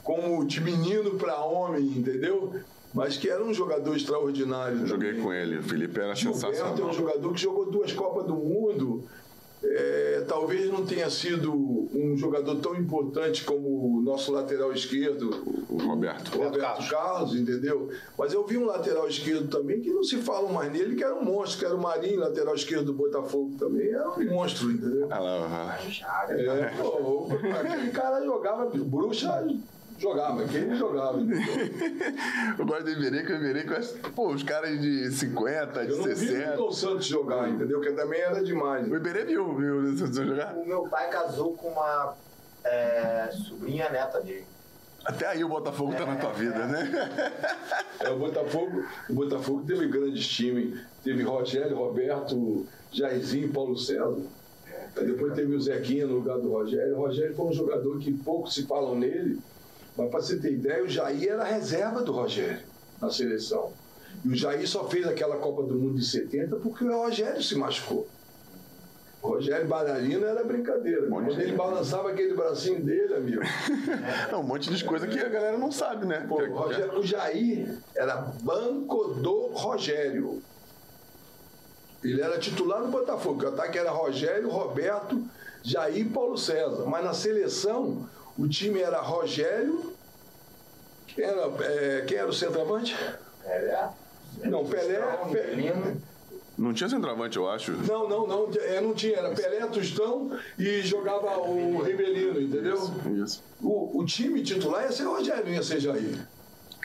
como de menino para homem, entendeu? Mas que era um jogador extraordinário. Joguei com ele, o Felipe era Gilberto sensacional. é um jogador que jogou duas Copas do Mundo é, talvez não tenha sido um jogador tão importante como o nosso lateral esquerdo, o Roberto. O Roberto Carlos. Carlos, entendeu? Mas eu vi um lateral esquerdo também que não se fala mais nele, que era um monstro, que era o Marinho, lateral esquerdo do Botafogo também, era um monstro, entendeu? Ah, lá, é, pô, aquele cara jogava, bruxa jogava, quem não jogava. eu gosto do Iberê, o Iberê pô, os caras de 50, de eu não 60. Vi o Santos jogar, entendeu? Que também era demais. O Iberê viu, viu o Santos jogar? O meu pai casou com uma é, sobrinha neta dele. Até aí o Botafogo está é, na tua vida, né? É, o Botafogo, o Botafogo teve grandes times. Teve Rogério, Roberto, Jairzinho, Paulo César. Depois teve o Zequinha no lugar do Rogério. O Rogério foi um jogador que pouco se falam nele, mas para você ter ideia, o Jair era reserva do Rogério na seleção. E o Jair só fez aquela Copa do Mundo de 70 porque o Rogério se machucou. O Rogério Bailarino era brincadeira. Um Quando ele balançava aquele bracinho dele, amigo. É um monte de coisa que a galera não sabe, né? Pô, o, Rogério, o Jair era banco do Rogério. Ele era titular no Botafogo. O ataque era Rogério, Roberto, Jair e Paulo César. Mas na seleção, o time era Rogério. Quem era, é, quem era o centroavante? Pelé. Não, Pelé. Pelé não tinha centroavante, eu acho. Não, não, não. É, não tinha. Era Pelé, Tostão e jogava o Ribelino, entendeu? Isso. isso. O, o time titular ia ser o Rogério, ia ser Jair.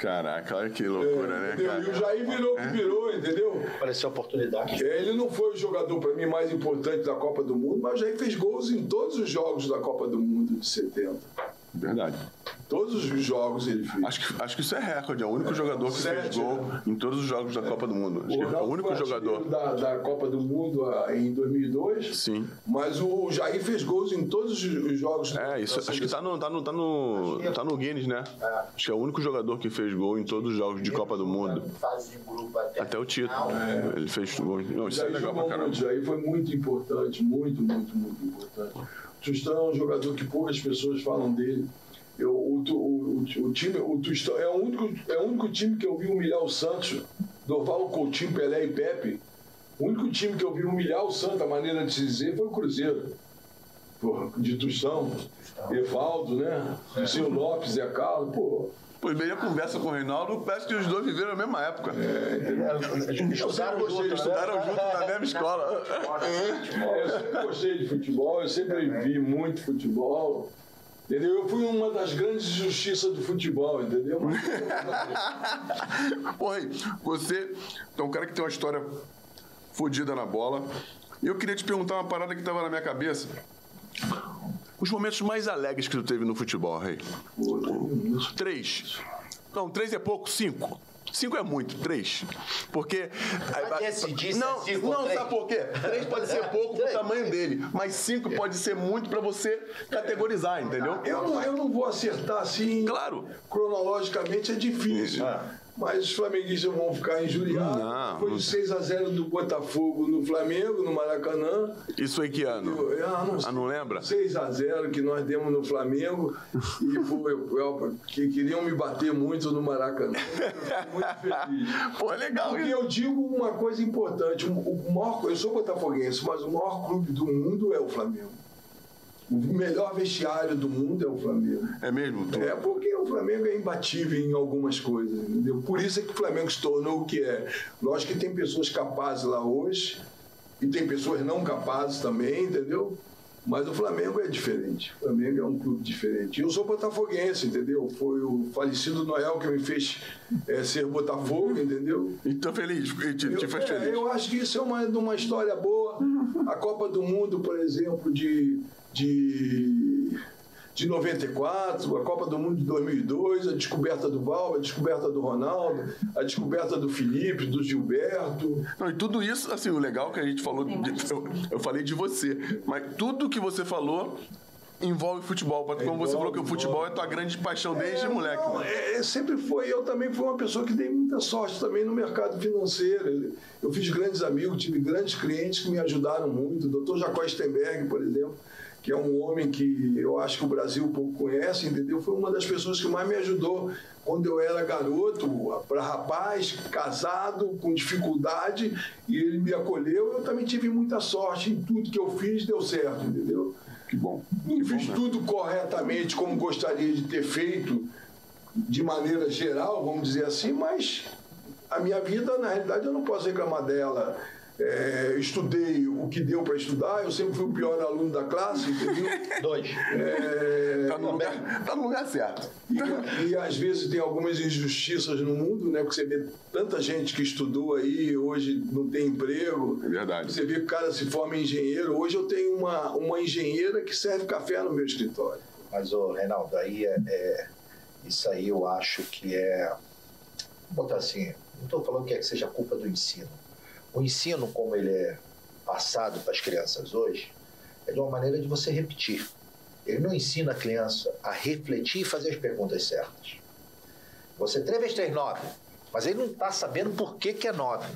Caraca, olha que loucura, né, entendeu? cara? E o Jair virou o que virou, entendeu? Apareceu a oportunidade. É, Ele não foi o jogador, para mim, mais importante da Copa do Mundo, mas o Jair fez gols em todos os jogos da Copa do Mundo de 70. Verdade. Todos os jogos ele fez. Acho que, acho que isso é recorde. É o único jogador que fez Sete, gol em todos os jogos da Copa do Mundo. Acho que é o único jogador. Da, da Copa do Mundo ah, em 2002. Sim. Mas o Jair fez gols em todos os os jogos. É, isso, acho que tá no, tá, no, tá, no, tá no Guinness, né? Acho que é o único jogador que fez gol em todos os jogos de Copa do Mundo. Até, Até o Tito. final. Ele fez gol. Não, O isso é legal pra caramba. muito, Jair foi muito importante, muito, muito, muito importante. O Tostão é um jogador que poucas pessoas falam dele. Eu, o, o, o, o time, o Tostão é o, único, é o único time que eu vi humilhar o Santos, Doval, Coutinho, Pelé e Pepe. O único time que eu vi humilhar o Santos, a maneira de se dizer, foi o Cruzeiro. Porra, de Tostão, Evaldo, né? Lucinho Lopes, Zé Carlos, pô. Pois bem, a conversa com o Reinaldo, parece que os dois viveram a mesma época. Estudaram Eu sempre junto, gostei de né? Estudaram juntos na mesma escola. Eu sempre gostei de futebol, eu sempre vi muito futebol. Entendeu? Eu fui uma das grandes justiças do futebol, entendeu? Porra, você é um cara que tem uma história fodida na bola. E eu queria te perguntar uma parada que tava na minha cabeça. Os momentos mais alegres que tu teve no futebol, Rei. Três. Não, três é pouco, cinco. Cinco é muito, três. Porque. decidir não, é cinco não três. sabe por quê? Três pode ser pouco pro tamanho dele, mas cinco pode ser muito pra você categorizar, entendeu? Eu não, eu não vou acertar assim. Claro. Cronologicamente é difícil. Mas os flamenguistas vão ficar injuriados. Não, Foi não- de 6 a 0 do Botafogo no Flamengo, no Maracanã. Isso aí que ano? Eu- ah, não, Ah, não lembra? 6 a 0 que nós demos no Flamengo e foi, eu- que queriam me bater muito no Maracanã. Muito feliz. Pô, legal Porque eu digo uma coisa importante, o maior, eu sou botafoguense, mas o maior clube do mundo é o Flamengo. O melhor vestiário do mundo é o Flamengo. É mesmo? Tu- É porque o Flamengo é imbatível em algumas coisas, entendeu? Por isso é que o Flamengo se tornou o que é. Lógico que tem pessoas capazes lá hoje e tem pessoas não capazes também, entendeu? Mas o Flamengo é diferente. O Flamengo é um clube diferente. Eu sou botafoguense, entendeu? Foi o falecido Noel que me fez eh, ser Botafogo, entendeu? E tô feliz, e te, te faz Eu, é, feliz. eu acho que isso é uma, uma história boa. A Copa do Mundo, por exemplo, de, de, de 94, a Copa do Mundo de 2002, a descoberta do Val, a descoberta do Ronaldo, a descoberta do Felipe, do Gilberto. Não, e tudo isso, assim, o legal que a gente falou, de- eu, eu falei de você, mas tudo que você falou envolve futebol. Como você falou que o futebol é tua grande paixão desde É, moleque. não, é, é, sempre foi. Eu também fui uma pessoa que dei muita sorte também no mercado financeiro. Eu fiz grandes amigos, tive grandes clientes que me ajudaram muito. O Dr. Jacó Stenberg, por exemplo, que é um homem que eu acho que o Brasil pouco conhece, entendeu? Foi uma das pessoas que mais me ajudou quando eu era garoto, para rapaz, casado, com dificuldade, e ele me acolheu. Eu também tive muita sorte em tudo que eu fiz, deu certo, entendeu? Que bom. E fiz tudo corretamente como gostaria de ter feito, de maneira geral, vamos dizer assim, mas a minha vida, na realidade, eu não posso reclamar dela. É, estudei o que deu para estudar, eu sempre fui o pior aluno da classe, entendeu? Dois. É, Tá no lugar, tá no lugar certo. e, e às vezes tem algumas injustiças no mundo, né? Porque você vê tanta gente que estudou aí, hoje não tem emprego. É verdade. Você vê que o cara se forma em engenheiro. Hoje eu tenho uma, uma engenheira que serve café no meu escritório. Mas, ô, Reinaldo, aí é, é- Isso aí eu acho que é. Vou botar assim, não estou falando que, é que seja culpa do ensino. O ensino, como ele é passado para as crianças hoje, é de uma maneira de você repetir. Ele não ensina a criança a refletir e fazer as perguntas certas. Você 3 vezes 3, 9. Mas ele não está sabendo por que, que é 9.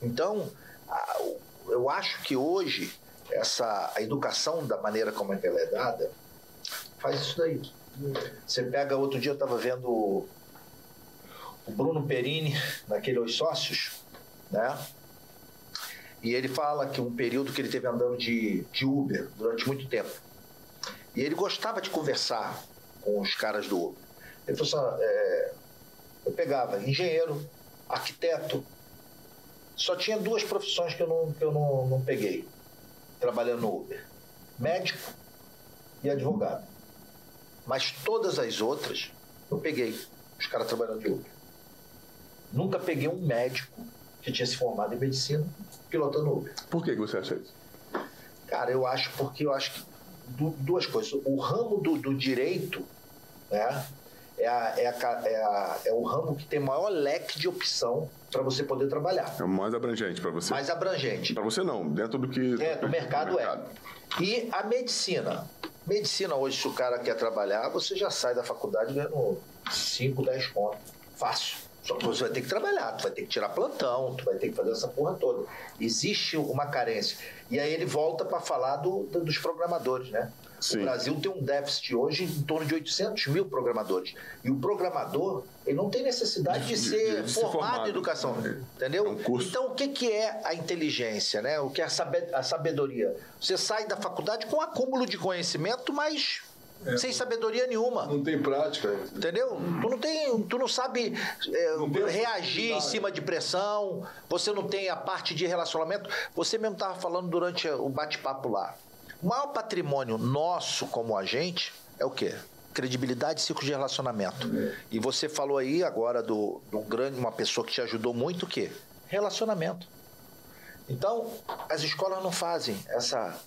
Então, eu acho que hoje essa, a educação da maneira como ela é dada faz isso daí. Você pega, outro dia eu estava vendo o Bruno Perini, naquele Os Sócios, né? E ele fala que um período que ele teve andando de, de Uber durante muito tempo. E ele gostava de conversar com os caras do Uber. Ele falou assim: é, eu pegava engenheiro, arquiteto, só tinha duas profissões que eu não, que eu não, não peguei trabalhando no Uber: médico e advogado. Mas todas as outras eu peguei. os caras trabalhando de Uber. Nunca peguei um médico que tinha se formado em medicina pilotando Uber. Por que você acha isso? Cara, eu acho porque eu acho que duas coisas. O ramo do, do direito, né? É, a, é, a, é, a, é, o ramo que tem maior leque de opção para você poder trabalhar. É o mais abrangente para você. Mais abrangente. Para você não, dentro do que. É, do mercado, do mercado é. E a medicina. Medicina hoje, se o cara quer trabalhar, você já sai da faculdade ganhando 5, 10 contos. Fácil. Só que você vai ter que trabalhar, tu vai ter que tirar plantão, tu vai ter que fazer essa porra toda. Existe uma carência. E aí ele volta para falar do, do, dos programadores, né? Sim. O Brasil tem um déficit hoje em torno de 800 mil programadores. E o programador, ele não tem necessidade de, de ser de, de formado, formado, em educação. É. Entendeu? É um então, o que, que é a inteligência, né? O que é a sabedoria? Você sai da faculdade com um acúmulo de conhecimento, mas é. sem sabedoria nenhuma. Não tem prática. Entendeu? Tu não tem, tu não sabe é, não reagir em cima de pressão. Você não tem a parte de relacionamento. Você mesmo estava falando durante o bate-papo lá. O maior patrimônio nosso como agente é o quê? Credibilidade e ciclo de relacionamento. É. E você falou aí agora do, do grande, uma pessoa que te ajudou muito, o quê? Relacionamento. Então, as escolas não fazem essa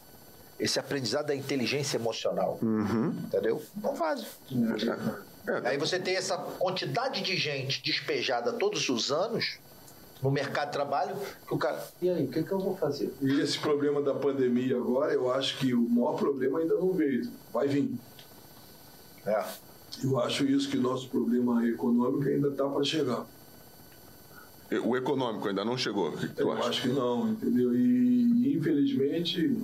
esse aprendizado da inteligência emocional. Uhum. Entendeu? Não faz. É. Aí você tem essa quantidade de gente despejada todos os anos no mercado de trabalho que o cara. E aí, o que, que eu vou fazer? E esse problema da pandemia agora, eu acho que o maior problema ainda não veio. Vai vir. É. Eu acho isso que o nosso problema econômico ainda está para chegar. O econômico ainda não chegou? Que eu acha? acho que não, entendeu? E infelizmente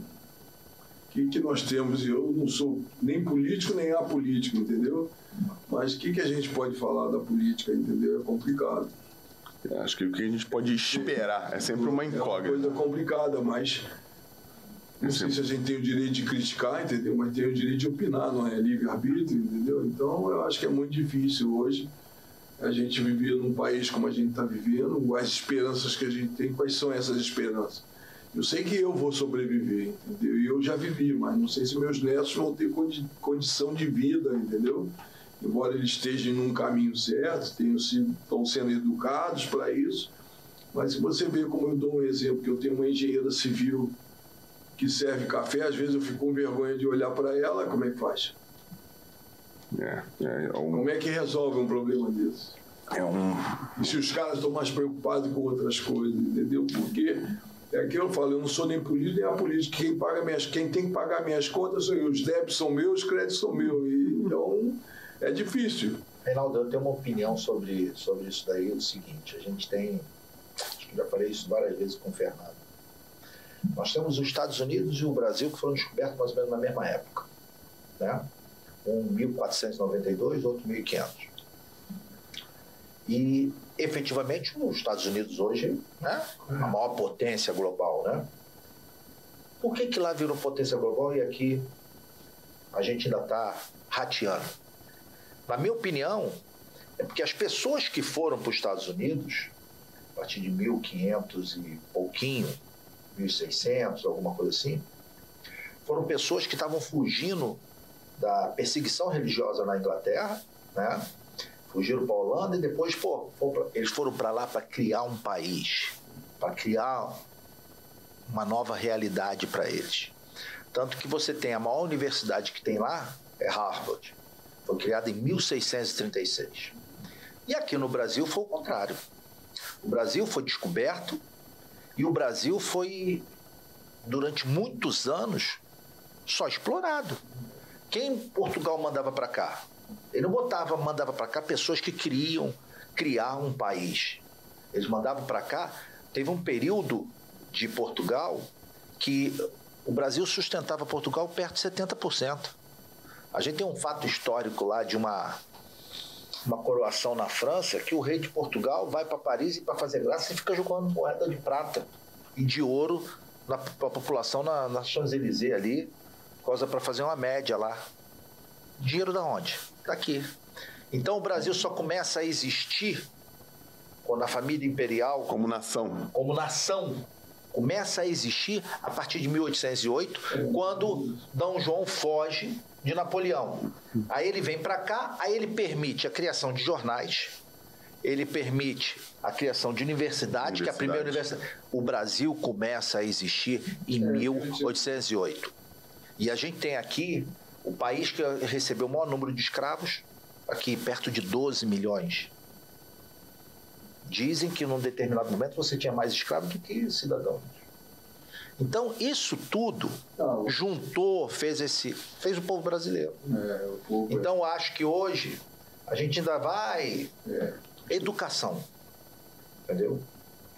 que, que nós temos, eu não sou nem político nem apolítico, entendeu? Mas o que, que a gente pode falar da política, entendeu? É complicado. É, acho que o que a gente pode esperar é sempre uma incógnita. É uma coisa complicada, mas não sei se a gente tem o direito de criticar, entendeu? Mas tem o direito de opinar, não é livre-arbítrio, entendeu? Então eu acho que é muito difícil hoje a gente viver num país como a gente está vivendo, as esperanças que a gente tem, quais são essas esperanças? Eu sei que eu vou sobreviver, entendeu? E eu já vivi, mas não sei se meus netos vão ter condi condição de vida, entendeu? Embora eles estejam num caminho certo, tenham sido, estão sendo educados para isso. Mas se você vê como eu dou um exemplo, que eu tenho uma engenheira civil que serve café, às vezes eu fico com vergonha de olhar para ela, como é que faz? É, é, é um... Como é que resolve um problema desse? É um... E se os caras estão mais preocupados com outras coisas, entendeu? Porque é que eu falo, eu não sou nem político nem apolítico. Quem, paga minhas, quem tem que pagar minhas contas sou eu. Os débitos são meus, os créditos são meus. E, então, é difícil. Reinaldo, eu tenho uma opinião sobre, sobre isso daí. É o seguinte, a gente tem, acho que já falei isso várias vezes com o Fernando. Nós temos os Estados Unidos e o Brasil que foram descobertos mais ou menos na mesma época. Né? Um 1492, outro 1500. E efetivamente os Estados Unidos hoje, né, a maior potência global, né? Por que que lá virou potência global e aqui a gente ainda está rateando? Na minha opinião, é porque as pessoas que foram para os Estados Unidos, a partir de 1500 e pouquinho, 1600, alguma coisa assim, foram pessoas que estavam fugindo da perseguição religiosa na Inglaterra, né? Fugiram para a Holanda e depois pô, eles foram para lá para criar um país, para criar uma nova realidade para eles. Tanto que você tem a maior universidade que tem lá, é Harvard. Foi criada em 1636. E aqui no Brasil foi o contrário. O Brasil foi descoberto e o Brasil foi, durante muitos anos, só explorado. Quem Portugal mandava para cá? Ele não botava, mandava para cá pessoas que queriam criar um país. Eles mandavam para cá. Teve um período de Portugal que o Brasil sustentava Portugal perto de 70%. A gente tem um fato histórico lá de uma uma coroação na França que o rei de Portugal vai para Paris e para fazer graça e fica jogando moeda de prata e de ouro na, a população na, na Champs-Élysées ali, coisa para fazer uma média lá. Dinheiro da onde? Daqui. Então o Brasil só começa a existir quando a família imperial. Como nação. Como nação. começa a existir a partir de 1808, quando D. João foge de Napoleão. Aí ele vem para cá, aí ele permite a criação de jornais, ele permite a criação de universidade, que é a primeira universidade. O Brasil começa a existir em 1808. E a gente tem aqui o país que recebeu o maior número de escravos, aqui perto de 12 milhões. Dizem que num determinado momento você tinha mais escravos do que cidadãos. Então, isso tudo Não. juntou, fez esse, fez o povo brasileiro. É, o povo- Então, acho que hoje a gente ainda vai educação. Entendeu?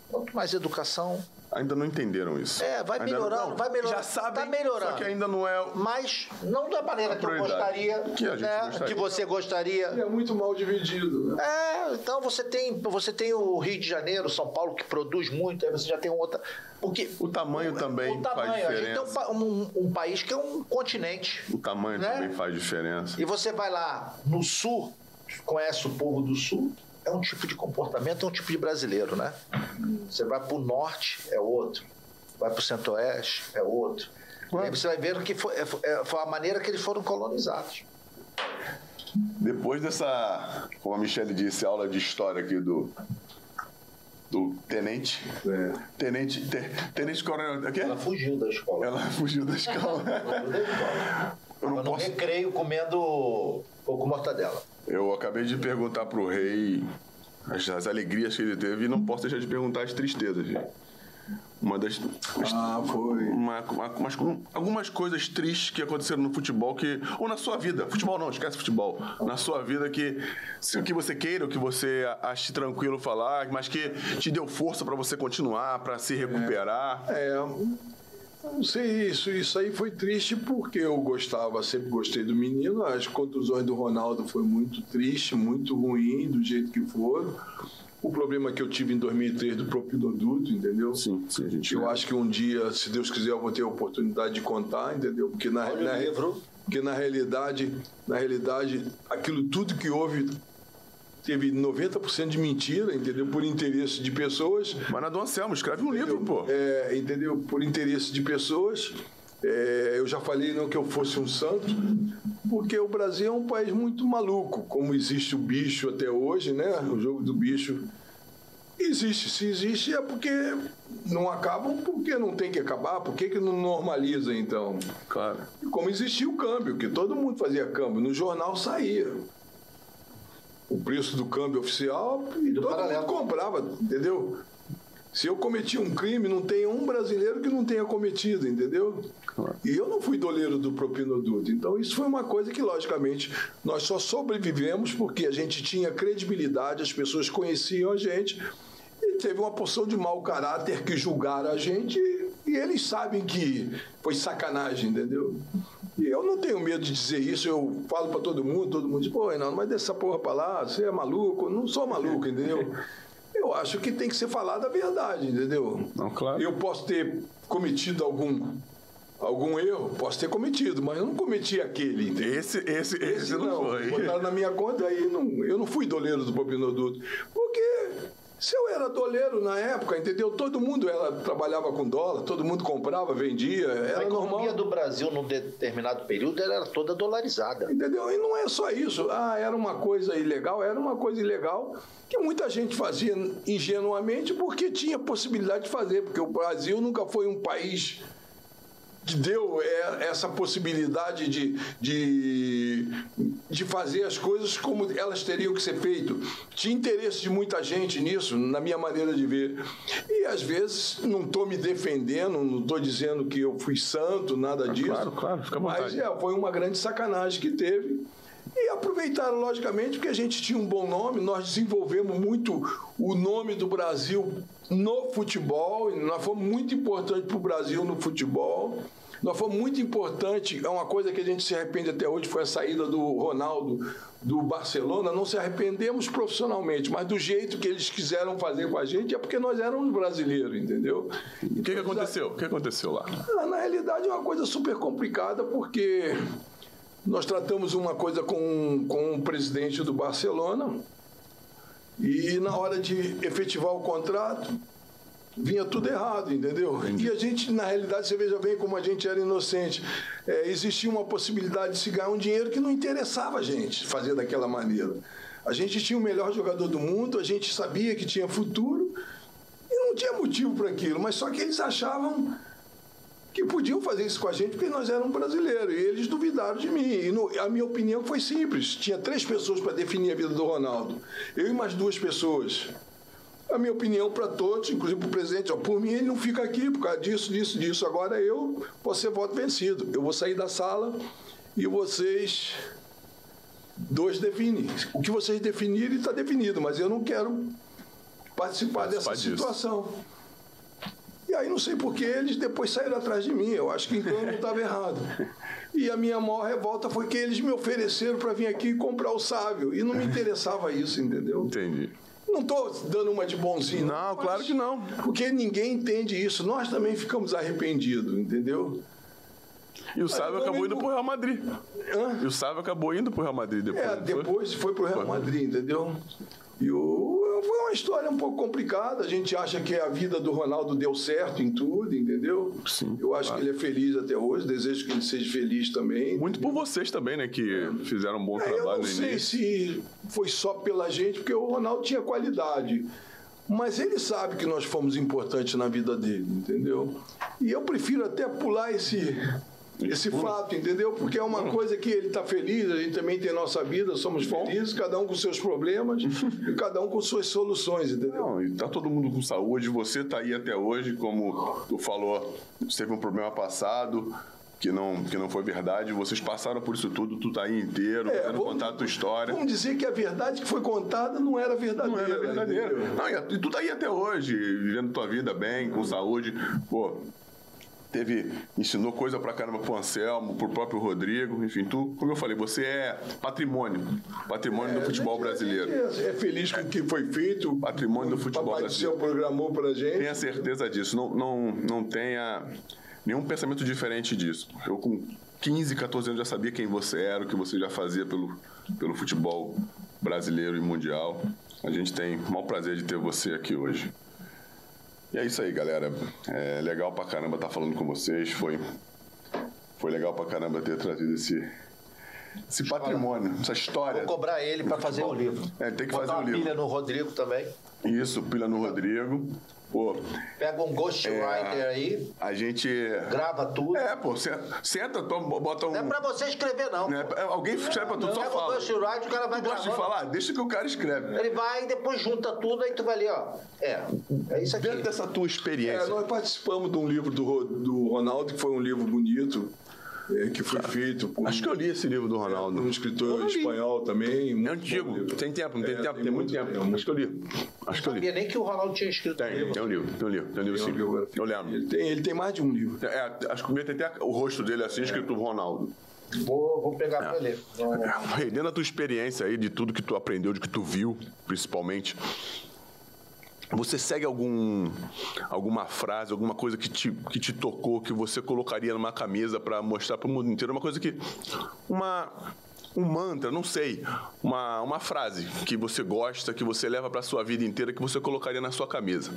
Quanto mais educação, Ainda não entenderam isso. É, vai Ainda melhorando, não- vai melhorando. Já sabem, Tá melhorando. só que ainda não é... mas não da maneira que eu gostaria, Que a gente né, gostaria. que você gostaria. É muito mal dividido, né? É, então você tem, você tem o Rio de Janeiro, São Paulo, que produz muito, aí você já tem outra. Porque O tamanho também o faz tamanho, a gente tem um, diferença. um- um país que é um continente. O tamanho né? também faz diferença. E você vai lá no sul, conhece o povo do sul, é um tipo de comportamento, é um tipo de brasileiro, né? Você vai para o norte, é outro. Vai para o centro-oeste, é outro. E aí você vai ver que foi, é- é- foi a maneira que eles foram colonizados. Depois dessa, como a Michelle disse, aula de história aqui do do tenente, É. tenente, te- tenente coronel, o quê? Ela fugiu da escola. Ela fugiu da escola. Eu não Tava no posso- recreio comendo pouco mortadela. Eu acabei de perguntar pro rei as, as alegrias que ele teve e não posso deixar de perguntar as tristezas. Uma das. Ah, foi. uma- uma- umas- algumas coisas tristes que aconteceram no futebol que. Ou na sua vida. Futebol não, esquece futebol. Na sua vida que. Se o que você queira, o que você ache tranquilo falar, mas que te deu força pra você continuar, pra se recuperar. É, não sei, isso, isso aí foi triste porque eu gostava, sempre gostei do menino. As contusões do Ronaldo foi muito triste, muito ruim, do jeito que foram. O problema que eu tive em 2003 do propinoduto, entendeu? Sim, sim, a gente. Eu acho que um dia, se Deus quiser, eu vou ter a oportunidade de contar, entendeu? Porque na, Olha na- porque na realidade, na realidade, aquilo tudo que houve teve 90% de mentira, entendeu? Por interesse de pessoas. Mas na Dom Anselmo, escreve um livro, pô. É, entendeu? Por interesse de pessoas. É, eu já falei não que eu fosse um santo, porque o Brasil é um país muito maluco, como existe o bicho até hoje, né? O jogo do bicho existe. Se existe é porque não acabam, porque não tem que acabar. Por que, que não normaliza então? Claro. E como existia o câmbio, que todo mundo fazia câmbio, no jornal saía. O preço do câmbio oficial e do todo paralelo. mundo comprava, entendeu? Se eu cometi um crime, não tem um brasileiro que não tenha cometido, entendeu? Claro. E eu não fui doleiro do propinoduto. Então, isso foi uma coisa que, logicamente, nós só sobrevivemos porque a gente tinha credibilidade, as pessoas conheciam a gente e teve uma porção de mau caráter que julgaram a gente e eles sabem que foi sacanagem, entendeu? E eu não tenho medo de dizer isso, eu falo para todo mundo, todo mundo diz, pô, Reinaldo, mas dessa porra pra lá, você é maluco? Eu não sou maluco, entendeu? Eu acho que tem que ser falada a verdade, entendeu? Não, claro. Eu posso ter cometido algum algum erro, posso ter cometido, mas eu não cometi aquele, entendeu? Esse, esse, esse, Esse não, não, foi. botaram na minha conta aí, não, eu não fui doleiro do Popinoduto. Porque se eu era doleiro na época, entendeu? Todo mundo era, trabalhava com dólar, todo mundo comprava, vendia, A era economia normal. do Brasil, num determinado período, era toda dolarizada. Entendeu? E não é só isso. Ah, era uma coisa ilegal, era uma coisa ilegal que muita gente fazia ingenuamente porque tinha possibilidade de fazer, porque o Brasil nunca foi um país deu é, essa possibilidade de, de, de fazer as coisas como elas teriam que ser feitas. Tinha interesse de muita gente nisso, na minha maneira de ver. E às vezes não estou me defendendo, não estou dizendo que eu fui santo, nada disso. claro, claro, fica à Mas é, foi uma grande sacanagem que teve. E aproveitaram, logicamente, porque a gente tinha um bom nome, nós desenvolvemos muito o nome do Brasil no futebol, nós fomos muito importantes para o Brasil no futebol. Nós fomos muito importante, é uma coisa que a gente se arrepende até hoje, foi a saída do Ronaldo do Barcelona. Não se arrependemos profissionalmente, mas do jeito que eles quiseram fazer com a gente é porque nós éramos brasileiros, entendeu? O que, que aconteceu? O que aconteceu lá? Ah, Na realidade é uma coisa super complicada porque nós tratamos uma coisa com, com o presidente do Barcelona e na hora de efetivar o contrato, vinha tudo errado, entendeu? E a gente, na realidade, você veja bem como a gente era inocente. É, existia uma possibilidade de se ganhar um dinheiro que não interessava a gente fazer daquela maneira. A gente tinha o melhor jogador do mundo, a gente sabia que tinha futuro e não tinha motivo para aquilo, mas só que eles achavam que podiam fazer isso com a gente porque nós éramos brasileiros. E eles duvidaram de mim. E no, a minha opinião foi simples: tinha três pessoas para definir a vida do Ronaldo. Eu e mais duas pessoas. A minha opinião para todos, inclusive para o presidente, ó, por mim ele não fica aqui por causa disso, disso, disso. Agora eu vou ser voto vencido. Eu vou sair da sala e vocês dois definem. O que vocês definirem está definido, mas eu não quero participar, participar dessa disso. situação. E aí não sei por que eles depois saíram atrás de mim. Eu acho que então eu não estava errado. E a minha maior revolta foi que eles me ofereceram para vir aqui comprar o sábio. E não me interessava isso, entendeu? Entendi. Não estou dando uma de bonzinho. Não, claro que não. Porque ninguém entende isso. Nós também ficamos arrependidos, entendeu? E o Sábio acabou indo pro Real Madrid. Hã? E o Sábio acabou indo pro Real Madrid depois. É, depois foi, foi pro Real Madrid, entendeu? E o, foi uma história um pouco complicada. A gente acha que a vida do Ronaldo deu certo em tudo, entendeu? Sim, Eu acho claro. que ele é feliz até hoje, desejo que ele seja feliz também. Muito entendeu? por vocês também, né? Que fizeram um bom é, trabalho. Eu não sei início. se foi só pela gente, porque o Ronaldo tinha qualidade. Mas ele sabe que nós fomos importantes na vida dele, entendeu? E eu prefiro até pular esse esse fato, entendeu? Porque é uma coisa que ele está feliz, a gente também tem nossa vida, somos felizes, cada um com seus problemas e cada um com suas soluções, entendeu? Não, e tá todo mundo com saúde, você tá aí até hoje, como tu falou, teve um problema passado, que não, que não foi verdade, vocês passaram por isso tudo, tu tá aí inteiro, é, querendo contar a tua história. Vamos dizer que a verdade que foi contada não era verdadeira. Não era verdadeira. Não, e tu tá aí até hoje, vivendo tua vida bem, com saúde. Pô, teve, ensinou coisa pra caramba pro Anselmo, pro próprio Rodrigo, enfim, tu, como eu falei, você é patrimônio, patrimônio é, do futebol brasileiro. É, é, feliz com o que foi feito. Patrimônio do futebol Papai brasileiro. O programou pra gente. Tenha certeza disso, não, não, não tenha nenhum pensamento diferente disso. Eu com 15, 14 anos já sabia quem você era, o que você já fazia pelo, pelo futebol brasileiro e mundial. A gente tem o maior prazer de ter você aqui hoje. E é isso aí, galera. É legal pra caramba estar tá falando com vocês. Foi, foi legal pra caramba ter trazido esse, esse patrimônio, essa história. Vou cobrar ele para fazer o livro. É, tem que Botar fazer o livro. pilha no Rodrigo também. Isso, pilha no Rodrigo. Pô, Pega um ghostwriter É. aí, a gente. grava tudo. É, pô, senta, senta toma, bota um. Não é pra você escrever, não. né, alguém escreve pra tu, só Pega o fala. ghostwriter, o cara vai Tu gosta de gravando. falar? Deixa que o cara escreve. Ele vai e depois junta tudo, aí tu vai ali, ó. É, é isso aqui. Dentro dessa tua É, experiência. nós participamos de um livro do, do Ronaldo, que foi um livro bonito, é, que foi feito por Acho que eu li esse livro do Ronaldo. um escritor espanhol também. É antigo, tem tempo, não tem É, tempo, tem tem muito tempo. tempo. Acho que eu li. Acho que eu Não li. sabia nem que o Ronaldo tinha escrito Tem, livro. tem um livro, tem um livro, tem um livro Tem sim. biografia. Eu lembro. Ele tem, ele tem mais de um livro. É, acho que devia ter até o rosto dele assim, escrito Ronaldo. Vou, vou pegar pra ler. Não, Rei, dentro da tua experiência aí, de tudo que tu aprendeu, de que tu viu, principalmente, você segue algum, alguma frase, alguma coisa que te, que te tocou, que você colocaria numa camisa para mostrar para o mundo inteiro? Uma coisa que. Uma. Um mantra, não sei. Uma, uma frase que você gosta, que você leva para sua vida inteira, que você colocaria na sua camisa.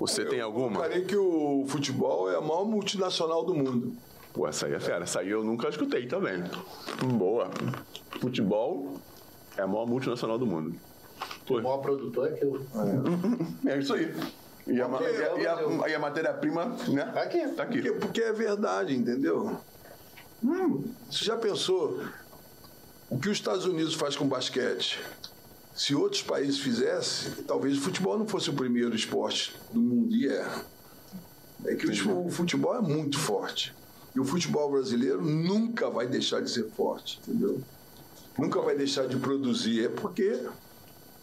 Você tem alguma? Falei que o futebol é a maior multinacional do mundo. Pô, essa aí é fera. Essa aí eu nunca escutei também. Boa. Futebol é a maior multinacional do mundo. O maior produtor é que eu. É isso aí. E a, Ok, e a- e a- e matéria-prima, né? Tá aqui. Tá aqui. Porque, porque é verdade, entendeu? Hum, você já pensou o que os Estados Unidos faz com basquete? Se outros países fizessem, talvez o futebol não fosse o primeiro esporte do mundo, e é. É que o o futebol é muito forte. E o futebol brasileiro nunca vai deixar de ser forte, entendeu? Nunca vai deixar de produzir. É porque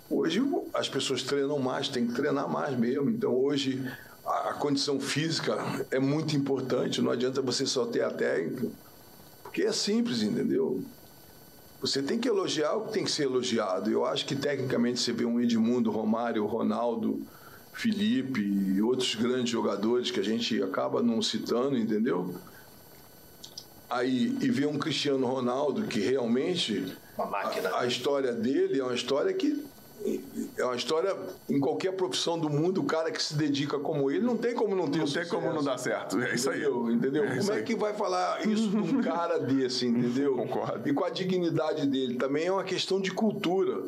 hoje as pessoas treinam mais, tem que treinar mais mesmo. Então hoje a, a condição física é muito importante. Não adianta você só ter a técnica, porque é simples, entendeu? Você tem que elogiar o que tem que ser elogiado. Eu acho que tecnicamente você vê um Edmundo, Romário, Ronaldo, Felipe e outros grandes jogadores que a gente acaba não citando, entendeu? Aí, e ver um Cristiano Ronaldo que realmente a, a história dele é uma história que é uma história em qualquer profissão do mundo, o cara que se dedica como ele, não tem como não ter Não tem como não dar certo. É isso aí. Entendeu? Entendeu? É Como é aí. que vai falar isso de um cara desse, entendeu? Concordo. E com a dignidade dele. Também é uma questão de cultura.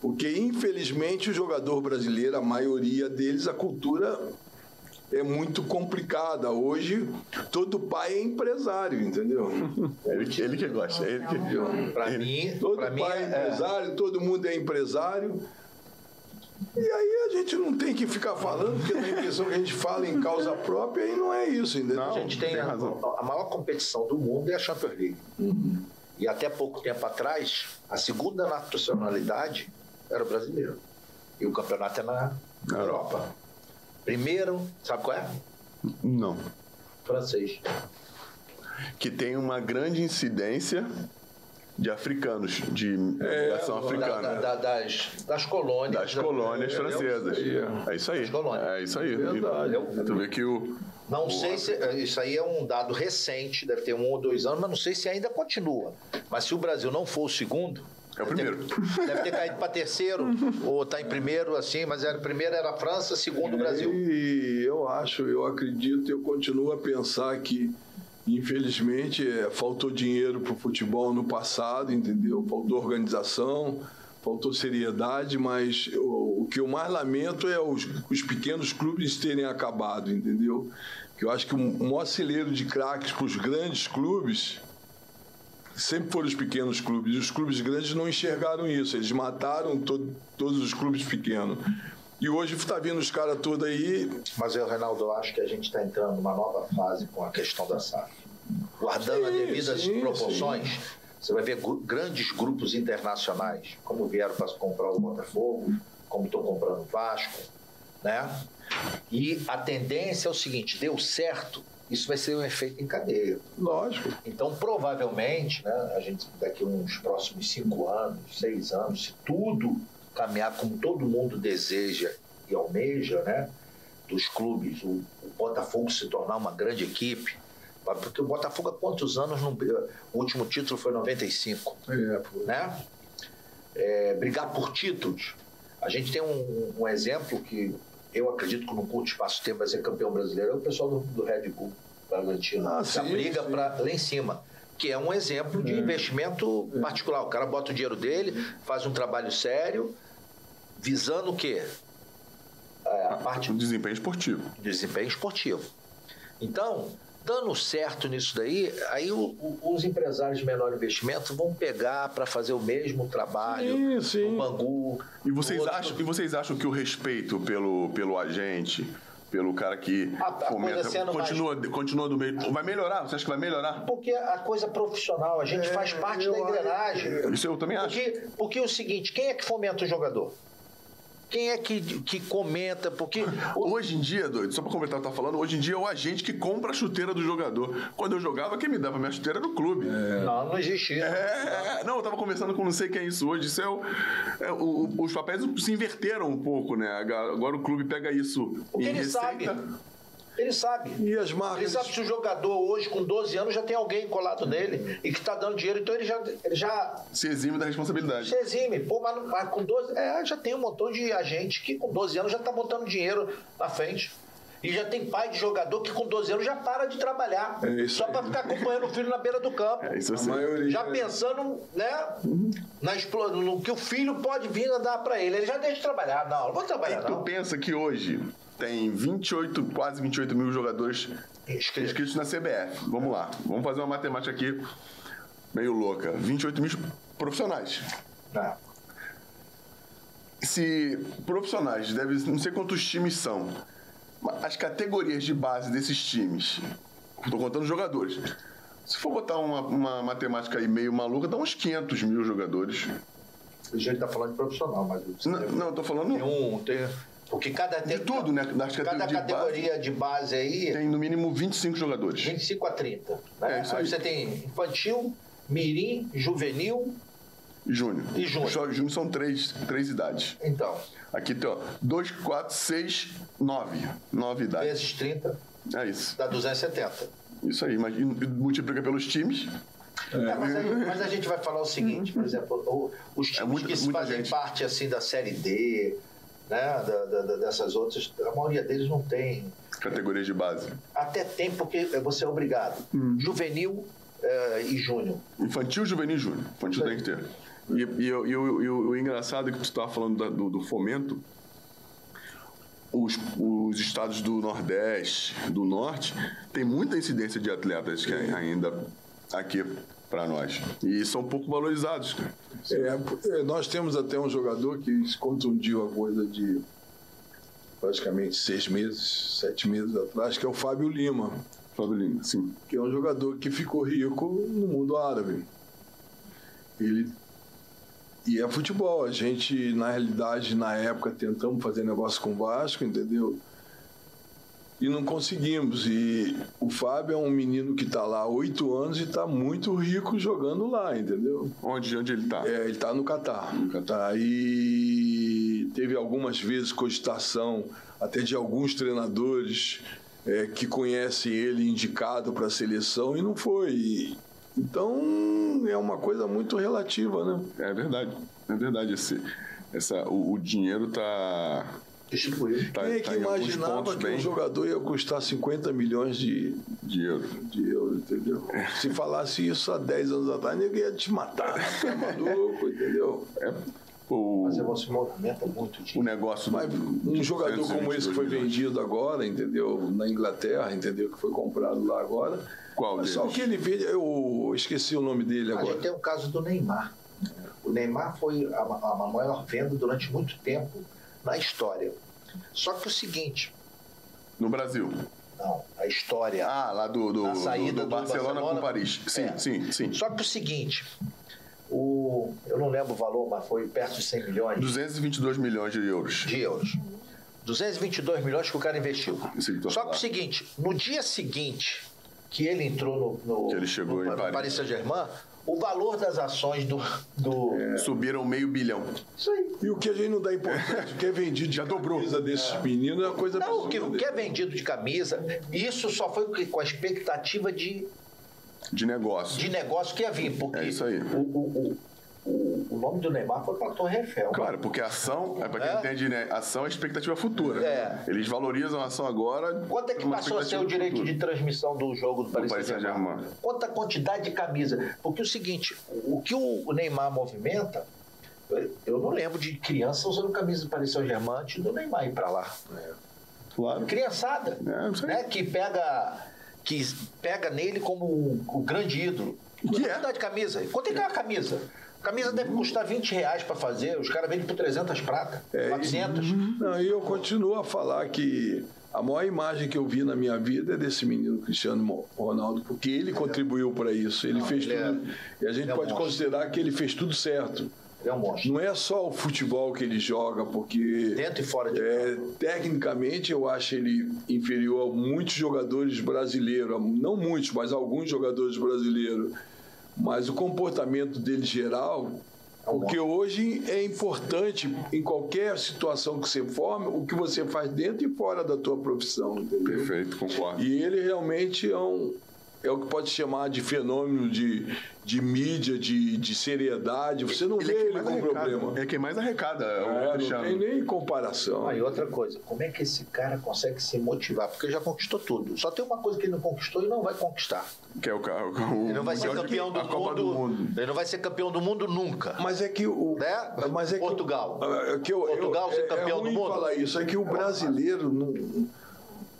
Porque, infelizmente, o jogador brasileiro, a maioria deles, a cultura é muito complicada. Hoje, todo pai é empresário, entendeu? Ele, que- ele que gosta. Ele que... Pra mim, Todo pra mim pai é é, empresário, todo mundo é empresário. E aí a gente não tem que ficar falando, porque dá a impressão que a gente fala em causa própria e não é isso, entendeu? Não. A gente tem, tem a, razão. a maior competição do mundo é a Champions League. Uhum. E até pouco tempo atrás, a segunda nacionalidade era o brasileiro. E o campeonato é na Na Europa. Primeiro, sabe qual é? Não. Francês. Que tem uma grande incidência de africanos, de imigração Da- africana. da- da- das, das colônias. das colônias É, francesas. é. É isso aí. Das colônias. É isso aí. Verdade. E Tu vê que o. Não sei se. Isso aí é um dado recente, deve ter um ou dois anos, mas não sei se ainda continua. Mas se o Brasil não for o segundo. É o primeiro. Deve ter caído para terceiro, ou está em primeiro, assim, mas era, primeiro era a França, segundo o Brasil. E eu acho, eu acredito, eu continuo a pensar que, infelizmente, é, faltou dinheiro para o futebol no passado, entendeu? Faltou organização, faltou seriedade, mas o, o que eu mais lamento é os, os pequenos clubes terem acabado, entendeu? Que eu acho que o maior celeiro de craques para os grandes clubes sempre foram os pequenos clubes. Os clubes grandes não enxergaram isso. Eles mataram to- todos os clubes pequenos. E hoje está vindo os caras todos aí. Mas eu, Reinaldo, eu acho que a gente está entrando numa nova fase com a questão da SAF. Guardando as Sim, devidas sim, proporções, você vai ver grandes grupos internacionais, como vieram para comprar o Botafogo, como estão comprando o Vasco, né? E a tendência é o seguinte: deu certo, isso vai ser um efeito em cadeia. Lógico. Então, provavelmente, né, a gente daqui uns próximos cinco anos, seis anos, se tudo caminhar como todo mundo deseja e almeja, né, dos clubes, o, o Botafogo se tornar uma grande equipe, porque o Botafogo há quantos anos não, o último título foi em 95, É, pô. né? É, brigar por títulos. A gente tem um, um exemplo que eu acredito que no curto espaço de tempo vai ser campeão brasileiro, é o pessoal do, do Red Bull Bragantino. Ah, sim, briga para lá em cima. Que é um exemplo de investimento particular. O cara bota o dinheiro dele, faz um trabalho sério, visando o quê? É, a parte O desempenho esportivo. de desempenho esportivo. Então, dando certo nisso daí, aí o- o- os empresários de menor investimento vão pegar para fazer o mesmo trabalho Sim, sim. no Bangu. E vocês, outro- acham, e vocês acham que o respeito pelo, pelo agente, pelo cara que A- a fomenta, sendo mais- continua, continua do mesmo. Vai melhorar? Você acha que vai melhorar? Porque a coisa profissional, a gente faz parte da engrenagem. Isso eu também acho. Porque, porque é o seguinte, quem é que fomenta o jogador? Quem é que, que comenta? Porque o- Hoje em dia, doido, só pra completar o que tá falando, hoje em dia é o agente que compra a chuteira do jogador. Quando eu jogava, quem me dava minha chuteira era o clube. não, não existe isso. É, não, eu tava conversando com não sei quem é isso hoje. Isso é o, é o- os papéis se inverteram um pouco, né? Agora o clube pega isso Porque em ele receita. sabe. Ele sabe. E as Ele marcas. sabe se o jogador hoje, com 12 anos, já tem alguém colado nele e que está dando dinheiro, então ele já, ele já Se exime da responsabilidade. se exime. Pô, mas, não- mas com 12. É, já tem um montão de agente que com 12 anos já está botando dinheiro na frente. E já tem pai de jogador que com 12 anos já para de trabalhar. É isso só aí. para ficar acompanhando o filho na beira do campo. É isso A assim. maioria. Já pensando, né, na explo- no que o filho pode vir a dar para ele. Ele já deixa de trabalhar. Não, não vou Aí trabalhar, tu não. pensa que hoje tem 28, quase 28 mil jogadores Inscrito. inscritos na CBF. Vamos lá, vamos fazer uma matemática aqui meio louca. 28 mil profissionais. Não. Se profissionais, deve, não sei quantos times são, as categorias de base desses times, estou contando jogadores. Se for botar uma, uma matemática aí meio maluca, dá uns 500 mil jogadores. A gente está falando de profissional, mas Não, tem- não eu tô falando tem um. Tem, porque cada de tudo, né? Das Cada categorias de base, categoria de base aí, tem no mínimo 25 jogadores. 25 a 30. Né? É, isso aí aí. você tem infantil, mirim, juvenil. E Júnior. E Júnior. Júnior são três, três idades. Então, Aqui tem, ó, 2, 4, 6, 9. 9 idades. vezes 30 É isso. dá 270. Isso aí. Imagina, multiplica pelos times. É, mas, a, mas, a, gente vai falar o seguinte, por exemplo, os times é muito, que fazem gente. parte assim da série D, né, da, da, dessas outras, a maioria deles não tem categorias de base. Até tem porque você é obrigado. Hum. Juvenil é, e júnior. Infantil, juvenil e júnior. Infantil tem que ter. E, e, e, e o, o, engraçado é que tu estava falando da, do, do, fomento. Os, os estados do Nordeste, do Norte, tem muita incidência de atletas que ainda aqui para nós. E são pouco valorizados. É, é, nós temos até um jogador que se contundiu a coisa de praticamente seis meses, sete meses atrás, que é o Fábio Lima. Fábio Lima, sim. Que é um jogador que ficou rico no mundo árabe. Ele e é futebol. A gente, na realidade, na época, tentamos fazer negócio com o Vasco, entendeu? E não conseguimos. E o Fábio é um menino que está lá há oito anos e está muito rico jogando lá, entendeu? Onde, onde ele está? É, ele está no Catar. No Catar. E teve algumas vezes cogitação até de alguns treinadores é, que conhecem ele indicado para a seleção e não foi. Então é uma coisa muito relativa, né? É verdade, é verdade. Esse, essa, o, o dinheiro está distribuído. Tá, Quem é que tá imaginava que bem... um jogador ia custar 50 milhões de, de euros? De euros, entendeu? É. Se falasse isso há 10 anos atrás, ninguém ia te matar. é maluco, entendeu? É o, Mas você movimenta muito dinheiro. O negócio Mas um jogador como esse que foi vendido agora, entendeu? Na Inglaterra, entendeu? Que foi comprado lá agora. Qual Mas Só que ele vende, eu esqueci o nome dele agora. A gente tem o caso do Neymar. O Neymar foi a, a maior venda durante muito tempo na história. Só que o seguinte. No Brasil. Não, a história. Ah, lá do, do, saída do, do Barcelona, Barcelona, com Paris. Sim, é. sim, sim. Só que o seguinte, o, eu não lembro o valor, mas foi perto de 100 milhões. 222 milhões de euros. De euros. 222 milhões que o cara investiu. Só que o seguinte, no dia seguinte que ele entrou no, no, que ele chegou no, em Paris, Paris Saint-Germain, o valor das ações do. do... É. Subiram meio bilhão. Isso aí. E o que a gente não dá importância, o que é vendido de Já dobrou. camisa desses é. meninos é uma coisa Não, o que, o que é vendido de camisa, isso só foi com a expectativa de de negócio. De negócio que ia vir, porque é isso aí. O, o, o, o nome do Neymar foi para a Torre Eiffel. Claro, porque a ação, é para quem é? entende, né? Ação é expectativa futura. É. Eles valorizam a ação agora. Quanto é que passou a ser o direito futura? de transmissão do jogo do Paris Saint-Germain? Saint Quanta quantidade de camisa? Porque é o seguinte, o que o Neymar movimenta, eu não lembro de criança usando camisa do Paris Saint-Germain antes do Neymar ir para lá. É. Claro. Criançada, é, né? Que pega que pega nele como o, o grande ídolo. Que é? de camisa. Quanto é que é uma camisa? Camisa deve custar 20 reais para fazer, os caras vendem por 300 prata, é, 400. E, não, e eu continuo a falar que a maior imagem que eu vi na minha vida é desse menino Cristiano Ronaldo, porque ele contribuiu para isso. Ele não, fez ele tudo. É, e a gente é pode considerar que ele fez tudo certo. Ele é um monstro. Não é só o futebol que ele joga, porque. Dentro e fora de é, Tecnicamente, eu acho ele inferior a muitos jogadores brasileiros. Não muitos, mas alguns jogadores brasileiros. Mas o comportamento dele geral. É porque hoje é importante, em qualquer situação que você forme, o que você faz dentro e fora da tua profissão. Entendeu? Perfeito, concordo. E ele realmente é um, é o que pode chamar de fenômeno de, de mídia, de, de seriedade. Você não ele vê é ele com arrecada. problema. É quem mais arrecada. É, não tem nem comparação. Ah, e outra coisa, como é que esse cara consegue se motivar? Porque já conquistou tudo. Só tem uma coisa que ele não conquistou e não vai conquistar. Que é o, o ele não vai ser campeão do mundo, do mundo, Ele não vai ser campeão do mundo nunca. Mas é que o. Né? Mas é Portugal. Que, é que eu, Portugal eu, ser campeão é, é do mundo. falar isso. É que o brasileiro não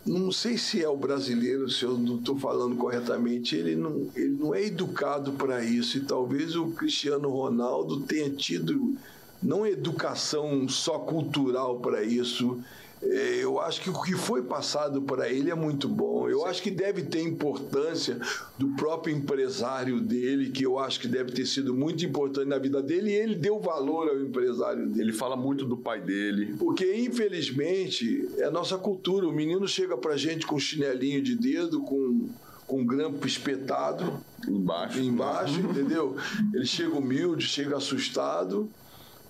não sei se é o brasileiro, se eu não estou falando corretamente, ele não, ele não é educado para isso. E talvez o Cristiano Ronaldo tenha tido não educação só cultural para isso, eu acho que o que foi passado para ele é muito bom. Eu acho que deve ter importância do próprio empresário dele, que eu acho que deve ter sido muito importante na vida dele, e ele deu valor ao empresário dele. Ele fala muito do pai dele. Porque, infelizmente, é a nossa cultura. O menino chega para gente com chinelinho de dedo, com com grampo espetado embaixo, embaixo, entendeu? Ele chega humilde, chega assustado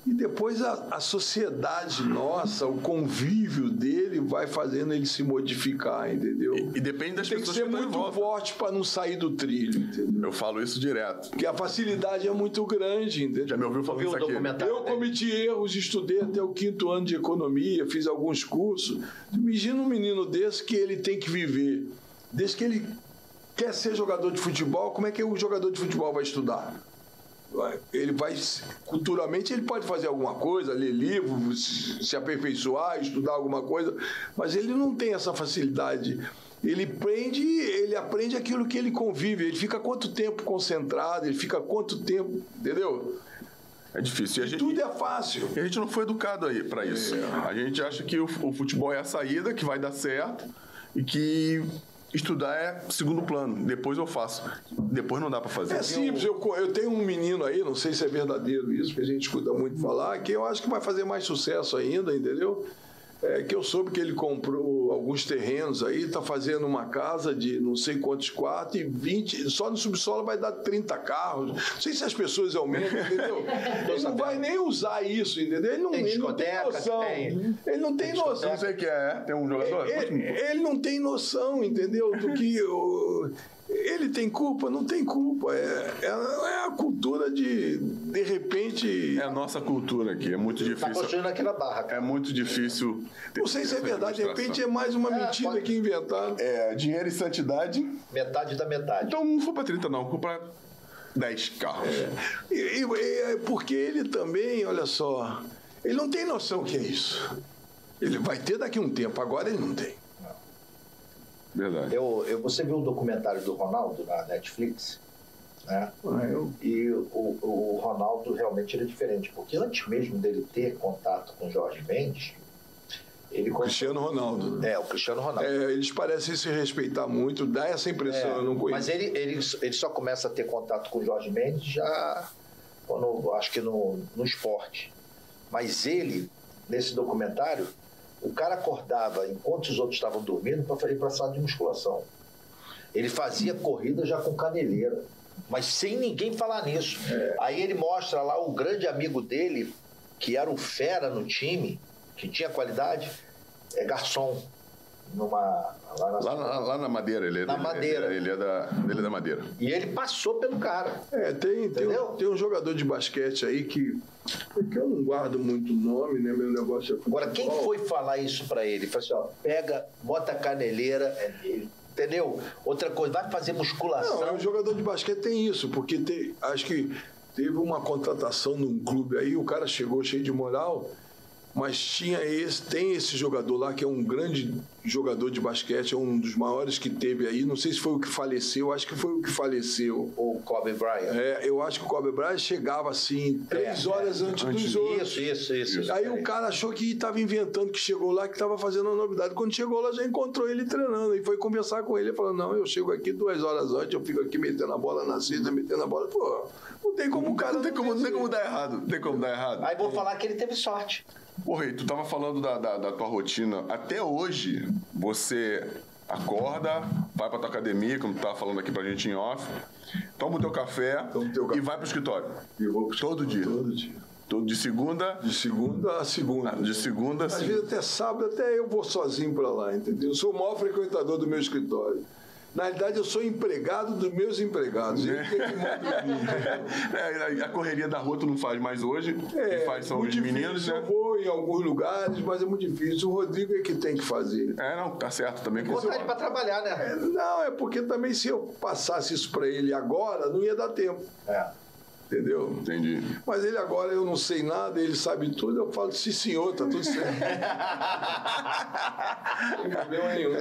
E depois a, a, sociedade nossa, o convívio dele vai fazendo ele se modificar, entendeu? E, e depende das Tem pessoas que ser que muito forte para não sair do trilho, entendeu? Eu falo isso direto. Porque a facilidade é muito grande, entendeu? Já me ouviu falando isso aqui? Eu cometi erros, estudei até o quinto ano de economia, fiz alguns cursos. Imagina um menino desse que ele tem que viver. Desde que ele quer ser jogador de futebol, como é que o jogador de futebol vai estudar? Ele vai culturalmente ele pode fazer alguma coisa, ler livro, se aperfeiçoar, estudar alguma coisa, mas ele não tem essa facilidade. Ele aprende, ele aprende aquilo que ele convive. Ele fica quanto tempo concentrado? Ele fica quanto tempo, entendeu? É difícil. E, gente, tudo é fácil. E a gente não foi educado aí para isso. É. A gente acha que o, o futebol é a saída, que vai dar certo e que estudar é segundo plano. Depois eu faço. Depois não dá para fazer. É simples. Eu, eu tenho um menino aí, não sei se é verdadeiro isso, porque a gente escuta muito falar, que eu acho que vai fazer mais sucesso ainda, entendeu? é, que eu soube que ele comprou alguns terrenos aí, está fazendo uma casa de não sei quantos quartos e 20, só no subsolo vai dar 30 carros. Não sei se as pessoas aumentam, entendeu? ele não vai nem usar isso, entendeu? Ele não tem, ele não tem noção. Tem. Ele não tem, tem noção. Não sei o que é, tem um jogador? Ele, ele, não tem noção, entendeu? Do que. O, ele tem culpa? Não tem culpa. É, é, é, a cultura de, de repente. É a nossa cultura aqui. É muito tá difícil. Está construindo aqui na barra. É muito difícil. Não sei se é verdade. De repente é mais uma é, mentira pode... que inventaram. É, dinheiro e santidade. Metade da metade. Então não for para 30, não. Vou para 10 carros. É. E, e, e, porque ele também, olha só, ele não tem noção que é isso. Ele vai ter daqui a um tempo, agora ele não tem. Verdade. Eu, eu, você viu o documentário do Ronaldo na Netflix? Né? Ah, eu... E o, o Ronaldo realmente era diferente, porque antes mesmo dele ter contato com Jorge Mendes, ele Cristiano Ronaldo. É, o Cristiano Ronaldo. É, eles parecem se respeitar muito, dá essa impressão, é, eu não conheço. Mas ele, ele, ele só começa a ter contato com o Jorge Mendes já, quando, acho que no, no esporte. Mas ele, nesse documentário, o cara acordava enquanto os outros estavam dormindo para ir para a sala de musculação. Ele fazia corrida já com caneleira, mas sem ninguém falar nisso. É. Aí ele mostra lá o grande amigo dele, que era o fera no time, que tinha qualidade, é garçom numa lá na, lá, lá na Madeira ele é na Madeira. ele, ele, é da ele é da Madeira. E ele passou pelo cara. É tem tem um, tem um, jogador de basquete aí que porque eu não guardo muito nome né? Meu negócio é agora quem foi falar isso para ele? Falou assim ó, pega bota a caneleira é dele. Entendeu? Outra coisa vai fazer musculação. Não, é um jogador de basquete tem isso porque tem acho que teve uma contratação num clube aí o cara chegou cheio de moral mas tinha esse, tem esse jogador lá que é um grande jogador de basquete, é um dos maiores que teve aí. Não sei se foi o que faleceu, acho que foi o que faleceu. O Kobe Bryant. É, eu acho que o Kobe Bryant chegava assim, três é, horas é, antes, antes dos outros. Isso, isso, isso. Aí o cara achou que estava inventando, que chegou lá, que estava fazendo uma novidade. Quando chegou lá, já encontrou ele treinando e foi conversar com ele. Ele falou: Não, eu chego aqui duas horas antes, eu fico aqui metendo a bola na cesta, metendo a bola. Pô, não tem como o cara. Não tem como, não tem como dar errado. Não tem como dar errado. Aí vou falar que ele teve sorte. Porra, e tu tava falando da, da, da, tua rotina. Até hoje, você acorda, vai pra tua academia, como tu tava falando aqui pra gente em off, toma o teu café, teu café. e vai pro escritório. Vou pro Todo dia. Todo dia. De segunda. De segunda a segunda. Ah, de segunda a segunda. Às vezes até sábado, até eu vou sozinho para lá, entendeu? Eu sou o maior frequentador do meu escritório. Na realidade, eu sou empregado dos meus empregados. É. é, a correria da rua tu não faz mais hoje. É, Quem faz são os difícil. meninos, né? Eu vou em alguns lugares, mas é muito difícil. O Rodrigo é que tem que fazer. É, não, tá certo também. Botar ele para trabalhar, né? É, não, é porque também se eu passasse isso para ele agora, não ia dar tempo. É. Entendeu? Entendi. Mas ele agora, eu não sei nada, ele sabe tudo, eu falo, sim senhor, tá tudo certo. não tem problema nenhum.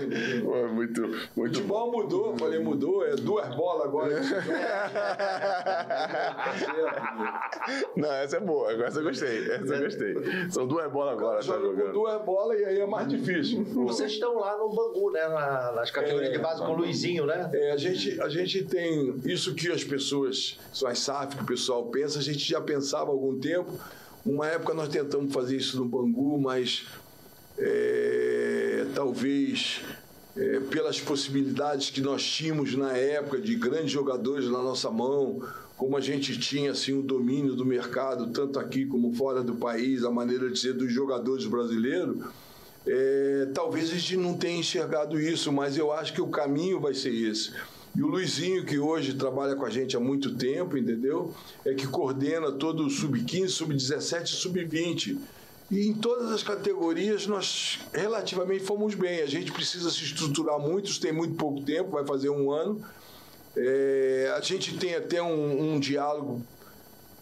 Pô, muito, muito Futebol mudou, falei, mudou, é duas bolas agora. não, essa é boa, essa eu gostei, essa eu gostei. São duas bolas agora. Tá joga com duas bolas e aí é mais difícil. Vocês estão lá no Bangu, né? nas categorias é, de base com o Luizinho, né? É, a gente, a gente tem isso que as pessoas, as SAF, que o pessoal pensa, a gente já pensava há algum tempo. Uma época nós tentamos fazer isso no Bangu, mas é, talvez é, pelas possibilidades que nós tínhamos na época de grandes jogadores na nossa mão, como a gente tinha assim o domínio do mercado tanto aqui como fora do país, a maneira de ser dos jogadores brasileiros, é, talvez a gente não tenha enxergado isso, mas eu acho que o caminho vai ser esse. E o Luizinho, que hoje trabalha com a gente há muito tempo, entendeu? É que coordena todo o sub-15, sub-17 e sub-20. E em todas as categorias nós relativamente fomos bem. A gente precisa se estruturar muito, tem muito pouco tempo, vai fazer um ano. É, a gente tem até um, um diálogo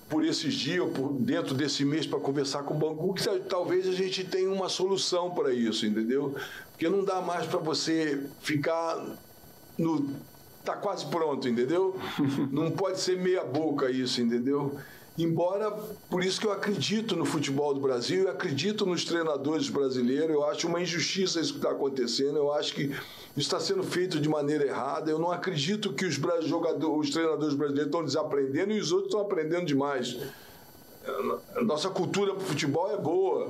por esses dias, por dentro desse mês, para conversar com o Bangu, que talvez a gente tenha uma solução para isso, entendeu? Porque não dá mais para você ficar no. Tá quase pronto, entendeu? Não pode ser meia boca isso, entendeu? Embora, por isso que eu acredito no futebol do Brasil, eu acredito nos treinadores brasileiros, eu acho uma injustiça isso que está acontecendo, eu acho que está sendo feito de maneira errada, eu não acredito que os, jogadores, os treinadores brasileiros estão desaprendendo e os outros estão aprendendo demais. Nossa cultura para o futebol é boa.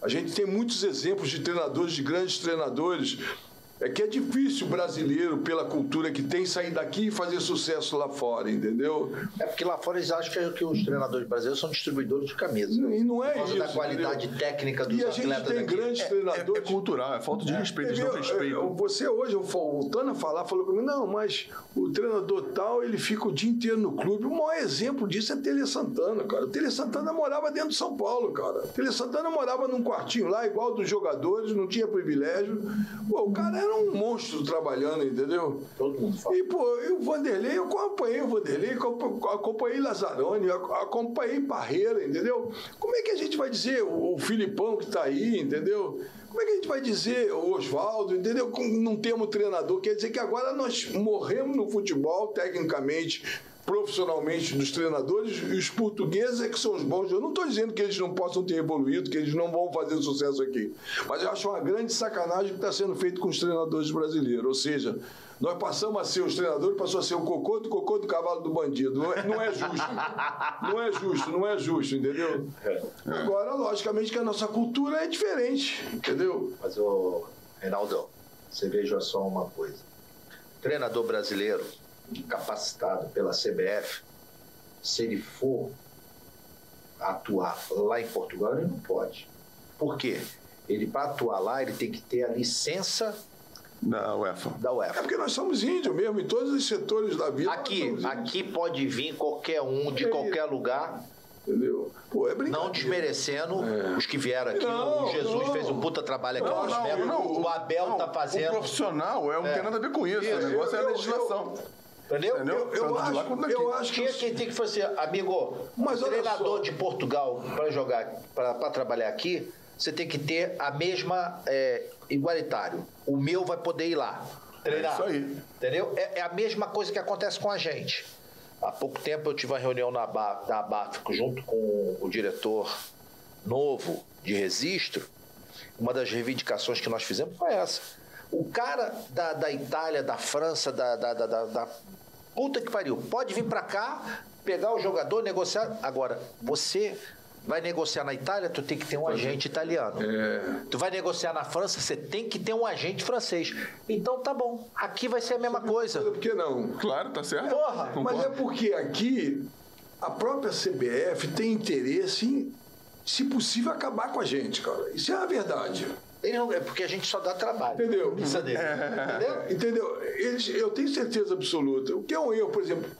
A gente tem muitos exemplos de treinadores, de grandes treinadores, é que é difícil o brasileiro, pela cultura que tem, sair daqui e fazer sucesso lá fora, entendeu? É porque lá fora eles acham que, que os treinadores brasileiros são distribuidores de camisa. E não é isso. da qualidade entendeu? técnica dos e a gente tem daqui. grandes é, treinadores. É, é, cultural, é falta de respeito, eles não respeitam. Você hoje, voltando a falar, falou comigo, não, mas o treinador tal, ele fica o dia inteiro no clube. O maior exemplo disso é Tele Santana, cara. O Tele Santana morava dentro de São Paulo, cara. O Tele Santana morava num quartinho lá, igual dos jogadores, não tinha privilégio. Pô, o cara era um monstro trabalhando, entendeu? Todo mundo fala. E, pô, e o Vanderlei, eu acompanhei o Vanderlei, acompanhei Lazzaroni, acompanhei Parreira, entendeu? Como é que a gente vai dizer o Filipão que está aí, entendeu? Como é que a gente vai dizer o Oswaldo, entendeu? Não temos treinador. Quer dizer que agora nós morremos no futebol, tecnicamente, profissionalmente dos treinadores e os portugueses é que são os bons. Eu não estou dizendo que eles não possam ter evoluído, que eles não vão fazer sucesso aqui. Mas eu acho uma grande sacanagem que está sendo feito com os treinadores brasileiros. Ou seja, nós passamos a ser os treinadores, passou a ser o cocô do cocô do cavalo do bandido. Não é, não é justo. Não é justo, não é justo, entendeu? É. Agora, logicamente que a nossa cultura é diferente, entendeu? Mas, o Reinaldo, você veja só uma coisa. treinador brasileiro capacitado pela CBF, se ele for atuar lá em Portugal, ele não pode. Por quê? Ele, para atuar lá, ele tem que ter a licença da UEFA. Da UEFA. É porque nós somos índios mesmo, em todos os setores da vida. Aqui, aqui pode vir qualquer um de é qualquer lugar. Entendeu? Pô, é não desmerecendo é. os que vieram aqui. Não, o Jesus não. fez um puta trabalho aqui. Não, não, o Abel tá fazendo. O profissional é, não é. tem nada a ver com isso. isso. O negócio eu, é a legislação. Eu, Entendeu? Eu, eu, eu acho, eu acho que. Quem tem que fazer, amigo, Mas treinador de Portugal para jogar, para trabalhar aqui, você tem que ter a mesma é, igualitário. O meu vai poder ir lá treinar. É isso aí. Entendeu? É, é, a mesma coisa que acontece com a gente. Há pouco tempo eu tive uma reunião na da ABAF junto com o diretor novo de registro. Uma das reivindicações que nós fizemos foi essa. O cara da, da Itália, da França, da, da, da, da Puta que pariu. Pode vir para cá, pegar o jogador, negociar. Agora, você vai negociar na Itália, tu tem que ter um agente italiano. É. Tu vai negociar na França, você tem que ter um agente francês. Então tá bom. Aqui vai ser a mesma coisa. Por que não? Claro, tá certo. Porra, mas é porque aqui a própria CBF tem interesse em, se possível, acabar com a gente, cara. Isso é a verdade. Não, é porque a gente só dá trabalho. Entendeu? Isso dele. Entendeu? Entendeu? Eles, eu tenho certeza absoluta. O que é um erro, por exemplo,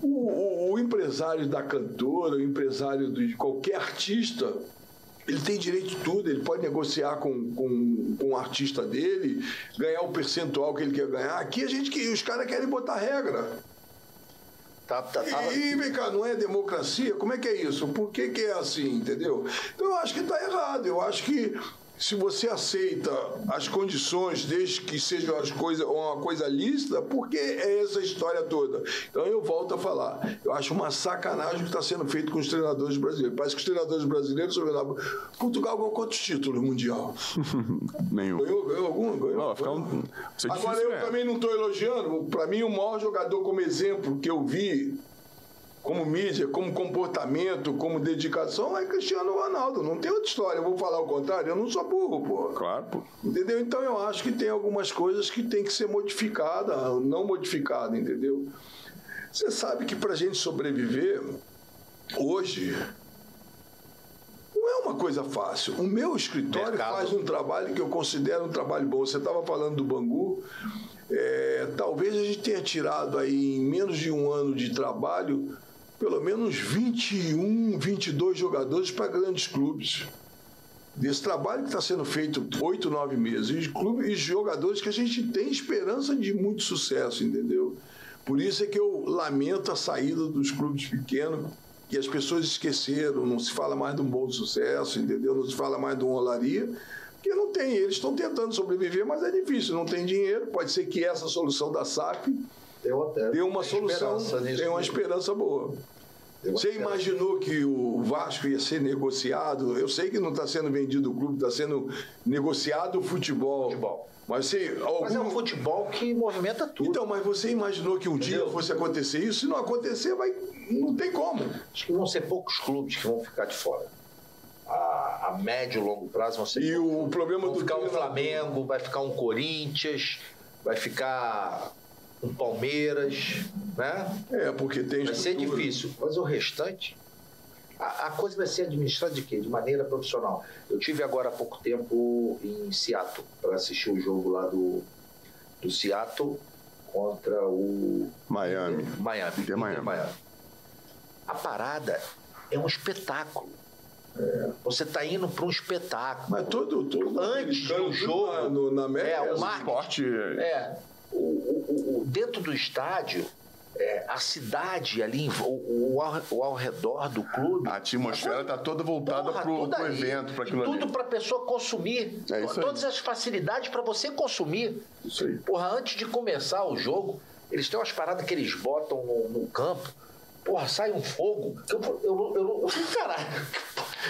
o, o, o empresário da cantora, o empresário de qualquer artista, ele tem direito de tudo, ele pode negociar com, com, com o artista dele, ganhar o percentual que ele quer ganhar. Aqui a gente que os caras querem botar regra. Tá, tá, tá. E, vem cá, não é democracia? Como é que é isso? Por que, que é assim, entendeu? Então eu acho que está errado. Eu acho que se você aceita as condições, desde que seja as coisa, uma coisa lícita, por que é essa história toda? Então eu volto a falar. Eu acho uma sacanagem o que está sendo feito com os treinadores brasileiros. Parece que os treinadores brasileiros Portugal ganhou quantos títulos mundial? Nenhum. Ganhou, ganhou algum? Ganhou. Um... Agora eu também não estou elogiando. Para mim, o maior jogador como exemplo que eu vi como mídia, como comportamento, como dedicação, é Cristiano Ronaldo. Não tem outra história. Eu vou falar o contrário, eu não sou burro, pô. Claro, pô. Entendeu? Então eu acho que tem algumas coisas que tem que ser modificada, não modificada, entendeu? Você sabe que para a gente sobreviver, hoje, não é uma coisa fácil. O meu escritório Mercado. faz um trabalho que eu considero um trabalho bom. Você estava falando do Bangu. é, talvez a gente tenha tirado aí, em menos de um ano de trabalho, pelo menos 21, 22 jogadores para grandes clubes. Desse trabalho que está sendo feito oito, nove meses. E, clube, e jogadores que a gente tem esperança de muito sucesso, entendeu? Por isso é que eu lamento a saída dos clubes pequenos, que as pessoas esqueceram, não se fala mais de um bom sucesso, entendeu? Não se fala mais de um olaria, porque não tem. Eles estão tentando sobreviver, mas é difícil, não tem dinheiro. Pode ser que essa solução da SAF Eu até dê uma solução, tem uma esperança boa. Deu Você imaginou que o Vasco ia ser negociado? Eu sei que não está sendo vendido o clube, está sendo negociado o futebol. Futebol. Mas você. Mas é algum- um futebol que movimenta tudo. Então, mas você imaginou que um dia Entendeu? fosse acontecer isso? Se não acontecer, vai... não tem como. Acho que vão ser poucos clubes que vão ficar de fora. A, a médio e longo prazo vão ser E poucos. o problema Vão do ficar um Flamengo, vai ficar um Corinthians, vai ficar um Palmeiras, né? É, porque tem Vai ser estrutura. difícil. Mas o restante, a, a coisa vai ser administrada de quê? De maneira profissional. Eu tive agora há pouco tempo em Seattle para assistir o jogo lá do, do Seattle contra o Miami. Miami. Inter Miami. A parada é um espetáculo. Você está indo para um espetáculo. Mas todo, todo Antes do tudo jogo, na, no- na América é, o marketing. Esporte. É, o, o- o- o- dentro do estádio, é, a cidade ali, o, o, ao, o ao redor do clube. A atmosfera está toda voltada pro aí. evento, para aquilo Tudo para a pessoa consumir. É isso aí. Todas as facilidades para você consumir. Isso aí. Porra, antes de começar o jogo, eles têm umas paradas que eles botam no, no campo. Porra, sai um fogo. Eu, eu, eu, eu, eu caralho.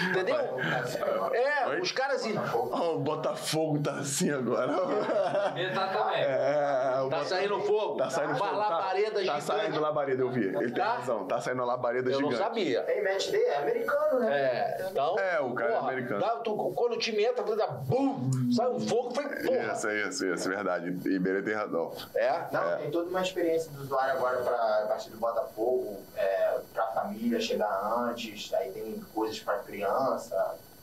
Entendeu? É, Oi? os caras. Ó, o Botafogo tá assim agora. Exatamente. É, o Tá Bota- saindo fogo? Tá saindo fogo. labareda tá, tá gigante. saindo labareda, eu vi. Ele tem Tá? razão. Tá saindo labareda Eu não gigante. sabia. Tem match day, é americano, né? É, então. É, o cara é porra, americano. dá- tu- quando o time entra, dá bum, sai um fogo, foi porra. Isso, isso, isso, verdade. Iberê tem razão. É, Não, É. tem toda uma experiência do usuário agora para a partir do Botafogo, é, para a família chegar antes, aí tem coisas para criança.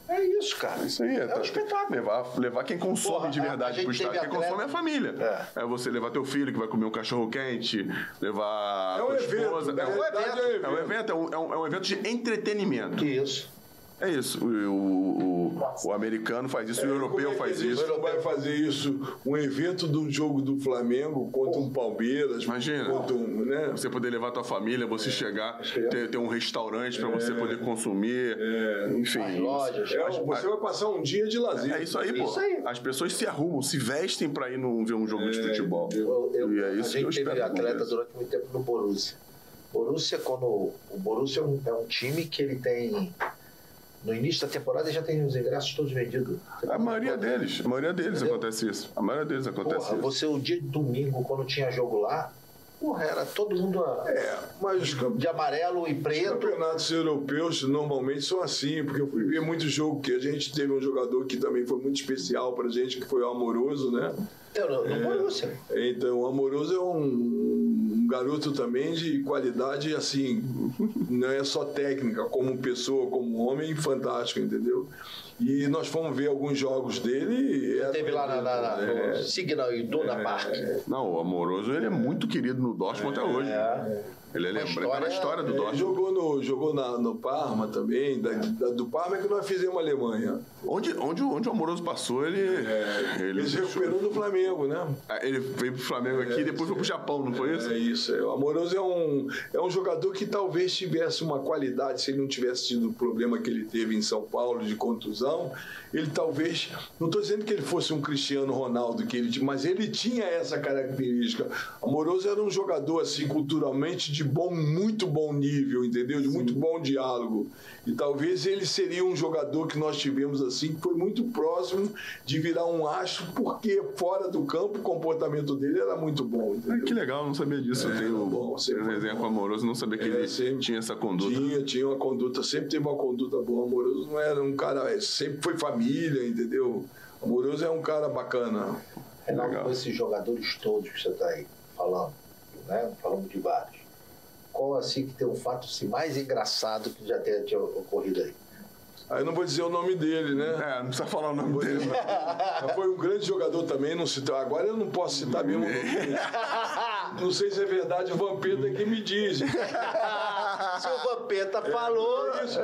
É isso, cara. Isso aí, é, É um espetáculo. Levar, levar quem consome Porra, de verdade pro estádio. Quem consome é a família. É. você levar teu filho que vai comer um cachorro quente, levar É um tua evento. esposa. É um evento. É um evento, é um, é um- é um evento de entretenimento. Isso. É isso. O, o, o- o americano faz isso, o europeu é faz a gente isso. não vai fazer isso, um evento do jogo do Flamengo contra um Palmeiras, Imagina. contra um, né? Você poder levar tua família, você chegar, ter, ter um restaurante para É. você poder consumir. Enfim. Lojas. É, você vai passar um dia de lazer. É isso aí, pô. Isso aí. As pessoas se arrumam, se vestem para ir num, ver um jogo de futebol. Eu, eu- E é isso a que eu gente teve atleta durante muito tempo no Borussia. Borussia, quando. O Borussia é um, é um time que ele tem. No início da temporada já tem os ingressos todos vendidos. A maioria deles, a maioria deles Entendeu? acontece isso. A maioria deles acontece Porra, isso. você o dia de domingo, quando tinha jogo lá, porra, era todo mundo a- É, mas os de amarelo e os preto. campeonatos europeus normalmente são assim, porque eu fui ver muito jogo que a gente teve um jogador que também foi muito especial pra gente, que foi o Amoroso, né? Então, no, no Borussia. Então, o Amoroso é um, um garoto também de qualidade, assim, não é só técnica, como pessoa, como homem, fantástico, entendeu? E nós fomos ver alguns jogos dele. e é- Teve lá na, na, na, é, no Signal e Duna Park. Não, o Amoroso ele é muito querido no Dortmund até hoje. Ele é lembrado tá história- história do Ele Dortmund. jogou no, jogou na, no Parma também, da, da- do Parma é que nós fizemos a Alemanha. Onde, onde, onde o Amoroso passou, ele. ele, Ele se recuperou do Flamengo, né? Ah, ele veio pro Flamengo aqui e depois foi pro Japão, não foi isso? É isso. é. O Amoroso é um, é um jogador que talvez tivesse uma qualidade, se ele não tivesse tido o problema que ele teve em São Paulo de contusão, ele talvez. Não estou dizendo que ele fosse um Cristiano Ronaldo, que ele, mas ele tinha essa característica. Amoroso era um jogador, assim, culturalmente de bom, muito bom nível, entendeu? De muito bom diálogo. E talvez ele seria um jogador que nós tivemos assim, que foi muito próximo de virar um astro, porque fora do campo o comportamento dele era muito bom, Ah, entendeu? que legal, não sabia disso. eu tenho bom, resenha bom. com o Amoroso, não sabia que É, ele sempre. tinha essa conduta. Tinha, tinha uma conduta, sempre teve uma conduta boa. Amoroso não era um cara, é, sempre foi família, entendeu? Amoroso é um cara bacana. Legal. com esses jogadores todos que você está aí falando, né? Falamos de vários. Qual assim que tem um fato assim, mais engraçado que já tenha, tinha ocorrido aí? Aí eu não vou dizer o nome dele, né? É, não precisa falar o nome dele. Mas foi um grande jogador também, não citou. Agora eu não posso citar mesmo. o nome dele. Não sei se é verdade, o Vampeta é que me diz. Se o Vampeta falou. Isso,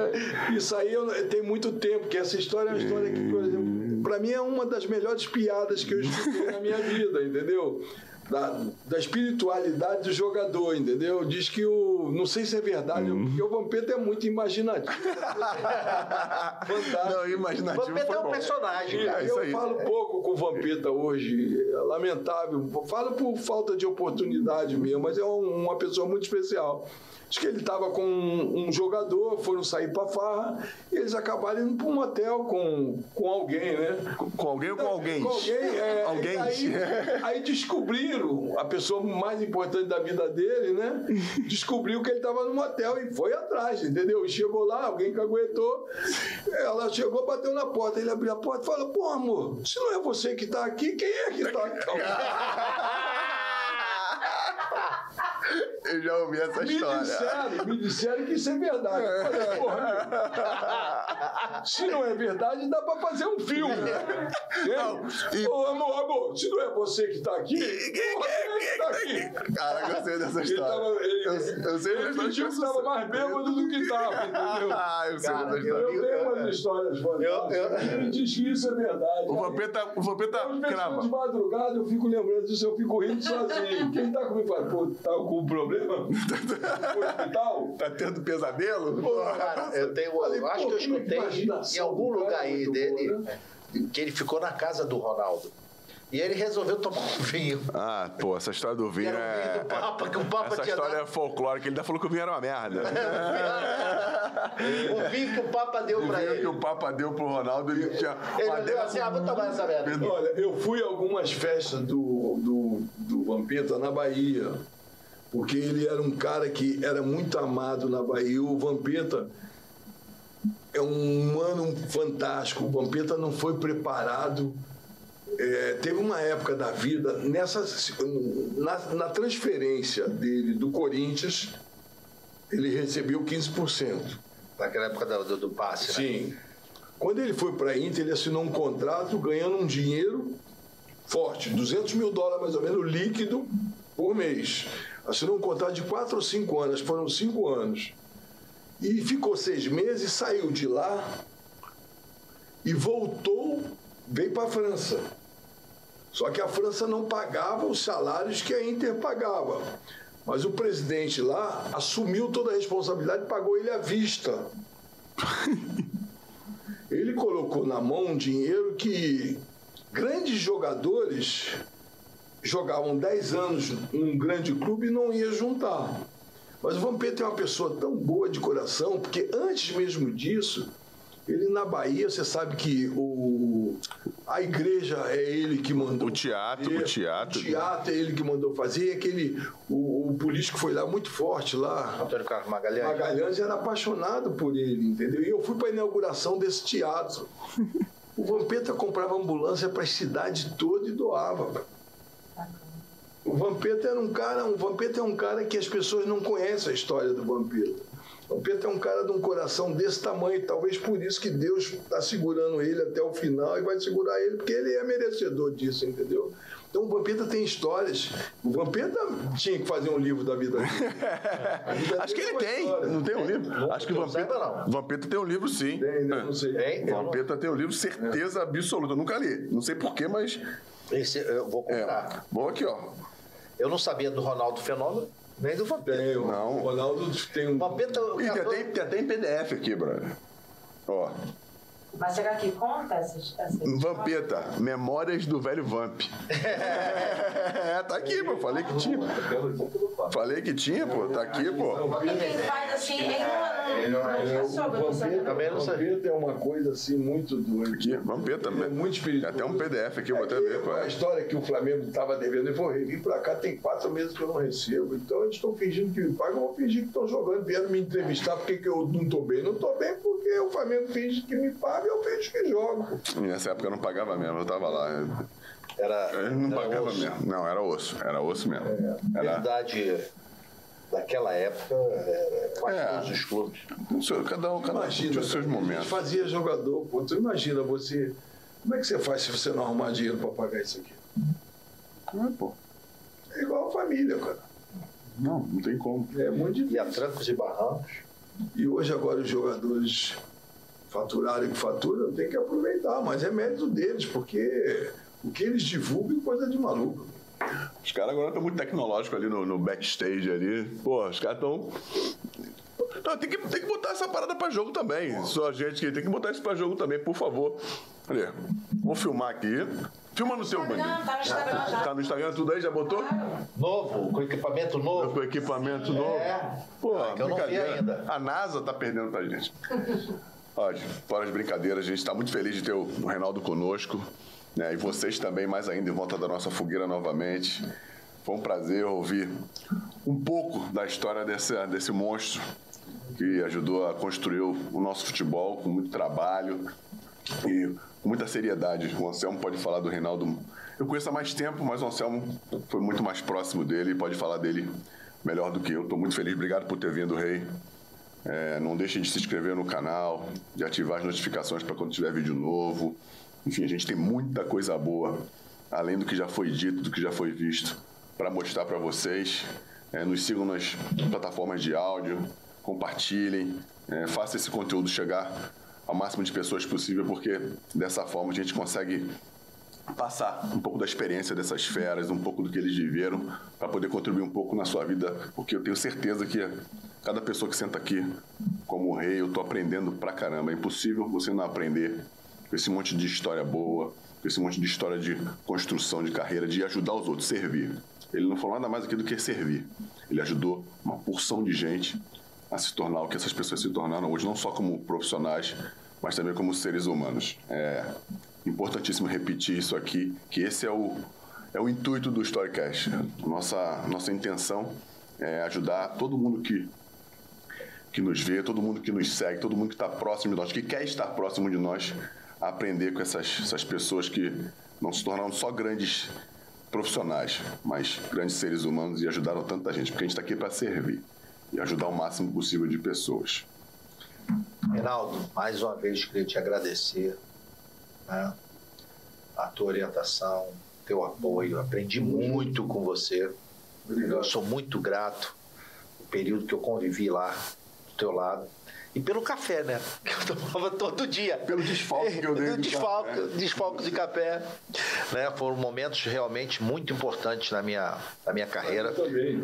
isso aí eu- tem muito tempo, que essa história é uma história que, por exemplo, pra mim é uma das melhores piadas que eu escutei na minha vida, entendeu? Da, da espiritualidade do jogador, entendeu? Diz que o. Não sei se é verdade, porque o Vampeta é muito imaginativo. Fantástico. Não, O imaginativo Vampeta é um bom. personagem, cara. É eu aí. falo pouco com o Vampeta hoje, é lamentável. Falo por falta de oportunidade mesmo, mas é um- uma pessoa muito especial. Acho que ele estava com um, um jogador, foram sair para farra e eles acabaram indo para um motel com, com alguém, né? Com alguém ou com alguém? Com alguém, é, Alguém. Aí, aí descobriram, a pessoa mais importante da vida dele, né? Descobriu que ele estava no motel e foi atrás, entendeu? Chegou lá, alguém caguetou, ela chegou, bateu na porta, ele abriu a porta e falou: Pô, amor, se não é você que está aqui, quem é que está aqui? Eu já ouvi essa Me história. disseram, me disseram que isso é verdade. Eu falei, porra, se não é verdade, dá pra fazer um filme. Né? e- Ô, amor, amor, se não é você que tá aqui, porra, quem- é que tá aqui? Caraca, eu sei dessa Ele história. tava, ele, eu, eu sei ele fingiu que tava mais bêbado do que tava, entendeu? Ah, eu sei Cara, dessa eu- história. Eu tenho umas histórias fantásticas. eu- Ele diz que isso é verdade. O Vampeta, o Vampeta crava. de madrugada, eu fico lembrando disso, eu fico rindo sozinho. Quem tá comigo fala, pô, tá com um problema? No hospital? Tá tendo pesadelo? Cara, eu tenho. Falei, Eu acho pô, que eu escutei em imaginação algum lugar é aí dele boa, né? que ele ficou na casa do Ronaldo. E ele resolveu tomar um vinho. Ah, pô, essa história do vinho era o vinho é. do Papa, que o Papa Essa tinha história dado. é folclórica. Ele ainda falou que o vinho era uma merda. O vinho que o Papa deu O pra vinho ele. que o Papa deu pro Ronaldo, ele tinha. Ele adega assim, ah, vou tomar essa merda. Olha, eu fui a algumas festas do, do, do Vampeta na Bahia, porque ele era um cara que era muito amado na Bahia. O Vampeta é um humano fantástico. O Vampeta não foi preparado. É, teve uma época da vida, nessa, na, na transferência dele do Corinthians, ele recebeu 15%. Naquela época do, do, do passe, né? Sim. Quando ele foi para a Inter, ele assinou um contrato ganhando um dinheiro forte, 200 mil dólares mais ou menos líquido por mês. Assinou um contrato de 4 ou 5 anos, foram 5 anos. E ficou seis meses, saiu de lá e voltou, veio para a França. Só que a França não pagava os salários que a Inter pagava. Mas o presidente lá assumiu toda a responsabilidade e pagou ele à vista. Ele colocou na mão um dinheiro que grandes jogadores jogavam 10 anos num grande clube e não ia juntar. Mas o Vampeta é uma pessoa tão boa de coração, porque antes mesmo disso, ele na Bahia, você sabe que o, a igreja é ele que mandou. O teatro, fazer, o teatro. O teatro é ele que mandou fazer. E aquele, o, o político foi lá muito forte lá. Antônio Carlos Magalhães. Magalhães era apaixonado por ele, entendeu? E eu fui para a inauguração desse teatro. O Vampeta comprava ambulância para a cidade toda e doava. O Vampeta era um cara, o Vampeta é um cara que as pessoas não conhecem a história do Vampeta. O Vampeta é um cara de um coração desse tamanho, talvez por isso que Deus está segurando ele até o final e vai segurar ele, porque ele é merecedor disso, entendeu? Então o Vampeta tem histórias. O Vampeta tinha que fazer um livro da vida dele. Vida Acho que ele é uma tem. história. Não tem um livro? Acho que o Vampeta, não. Vampeta tem um livro, sim. Tem, né? Não sei. Tem? Vampeta tem um livro, certeza absoluta. Eu nunca li. Não sei porquê, mas. Esse eu vou É. comprar. Bom aqui, ó. Eu não sabia do Ronaldo Fenômeno, nem do Vampeta. Tem, o Não. Ronaldo tem um. O Vampeta... o Ih, tem, cara- até, tem até em PDF aqui, brother. Ó. Mas será que conta essas, essas Vampeta, Memórias do Velho Vamp. É, tá aqui, pô. Falei que tinha. Falei que tinha, pô. Tá aqui, pô. Porque quem faz assim, ele não, não, não, não soube, não soube. Também não sabia. Vampeta é uma coisa assim muito doida. Aqui, Vampeta. Ele é muito Tem espirituoso. até um PDF aqui, eu vou até ver. qual A é. história que o Flamengo estava devendo, ele falou, vim pra cá tem quatro meses que eu não recebo, então eles estão fingindo que me pagam, eu vou fingir que estão jogando, vieram me entrevistar porque que eu não tô bem. Não tô bem porque o Flamengo finge que me paga e eu finge que jogo. Nessa época eu não pagava mesmo, eu tava lá. Era, Eu não era pagava osso. mesmo. Não, era osso. Era osso mesmo. Era. Verdade. daquela época, era quase É. todos os clubes. Seu- Cada um, cada um Imagina, tinha os seus cara, a gente momentos. fazia jogador, pô. Tu imagina você. Como é que você faz se você não arrumar dinheiro para pagar isso aqui? Ah, pô. É igual a família, cara. Não, não tem como. É muito E a difícil. trancos e barrancos. E hoje agora os jogadores faturarem que faturam, tem que aproveitar, mas é mérito deles, porque o que eles divulgam é coisa de maluco. Os caras agora estão muito tecnológicos ali no, no backstage ali. Pô, os caras estão. Não, tem que, tem que botar essa parada pra jogo também. Só a gente que tem que botar isso pra jogo também, por favor. Ali, vou filmar aqui. Filma no seu. Não, tá no Instagram já. Tá no Instagram tudo aí? Já botou? Novo, com equipamento novo. Com equipamento novo. É. Pô, Ah, que eu não vi ainda. A NASA tá perdendo pra gente. Olha, fora as brincadeiras, a gente está muito feliz de ter o Reinaldo conosco. Né? E vocês também, mais ainda, em volta da nossa fogueira novamente. Foi um prazer ouvir um pouco da história desse, desse monstro que ajudou a construir o nosso futebol com muito trabalho e muita seriedade. O Anselmo pode falar do Reinaldo. Eu conheço há mais tempo, mas o Anselmo foi muito mais próximo dele e pode falar dele melhor do que eu. Estou muito feliz. Obrigado por ter vindo, Rei. É, não deixem de se inscrever no canal, de ativar as notificações para quando tiver vídeo novo. Enfim, a gente tem muita coisa boa, além do que já foi dito, do que já foi visto, para mostrar para vocês. É, nos sigam nas plataformas de áudio, compartilhem, é, faça esse conteúdo chegar ao máximo de pessoas possível, porque dessa forma a gente consegue passar um pouco da experiência dessas feras, um pouco do que eles viveram, para poder contribuir um pouco na sua vida, porque eu tenho certeza que cada pessoa que senta aqui como rei, eu tô aprendendo pra caramba. É impossível você não aprender com esse monte de história boa, com esse monte de história de construção de carreira, de ajudar os outros, servir. Ele não falou nada mais aqui do que servir. Ele ajudou uma porção de gente a se tornar o que essas pessoas se tornaram hoje, não só como profissionais, mas também como seres humanos. É importantíssimo repetir isso aqui, que esse é o, é o intuito do Storycast. Nossa, nossa intenção é ajudar todo mundo que, que nos vê, todo mundo que nos segue, todo mundo que está próximo de nós, que quer estar próximo de nós, a aprender com essas, essas pessoas que não se tornaram só grandes profissionais, mas grandes seres humanos e ajudaram tanta gente, porque a gente está aqui para servir e ajudar o máximo possível de pessoas. Reinaldo, mais uma vez queria te agradecer né, a tua orientação, teu apoio. Aprendi muito com você. Eu sou muito grato o período que eu convivi lá do teu lado. E pelo café, né? Que eu tomava todo dia. Pelo desfalque que eu dei desfalque, café. desfalque de café. Né? Foram momentos realmente muito importantes na minha, na minha carreira.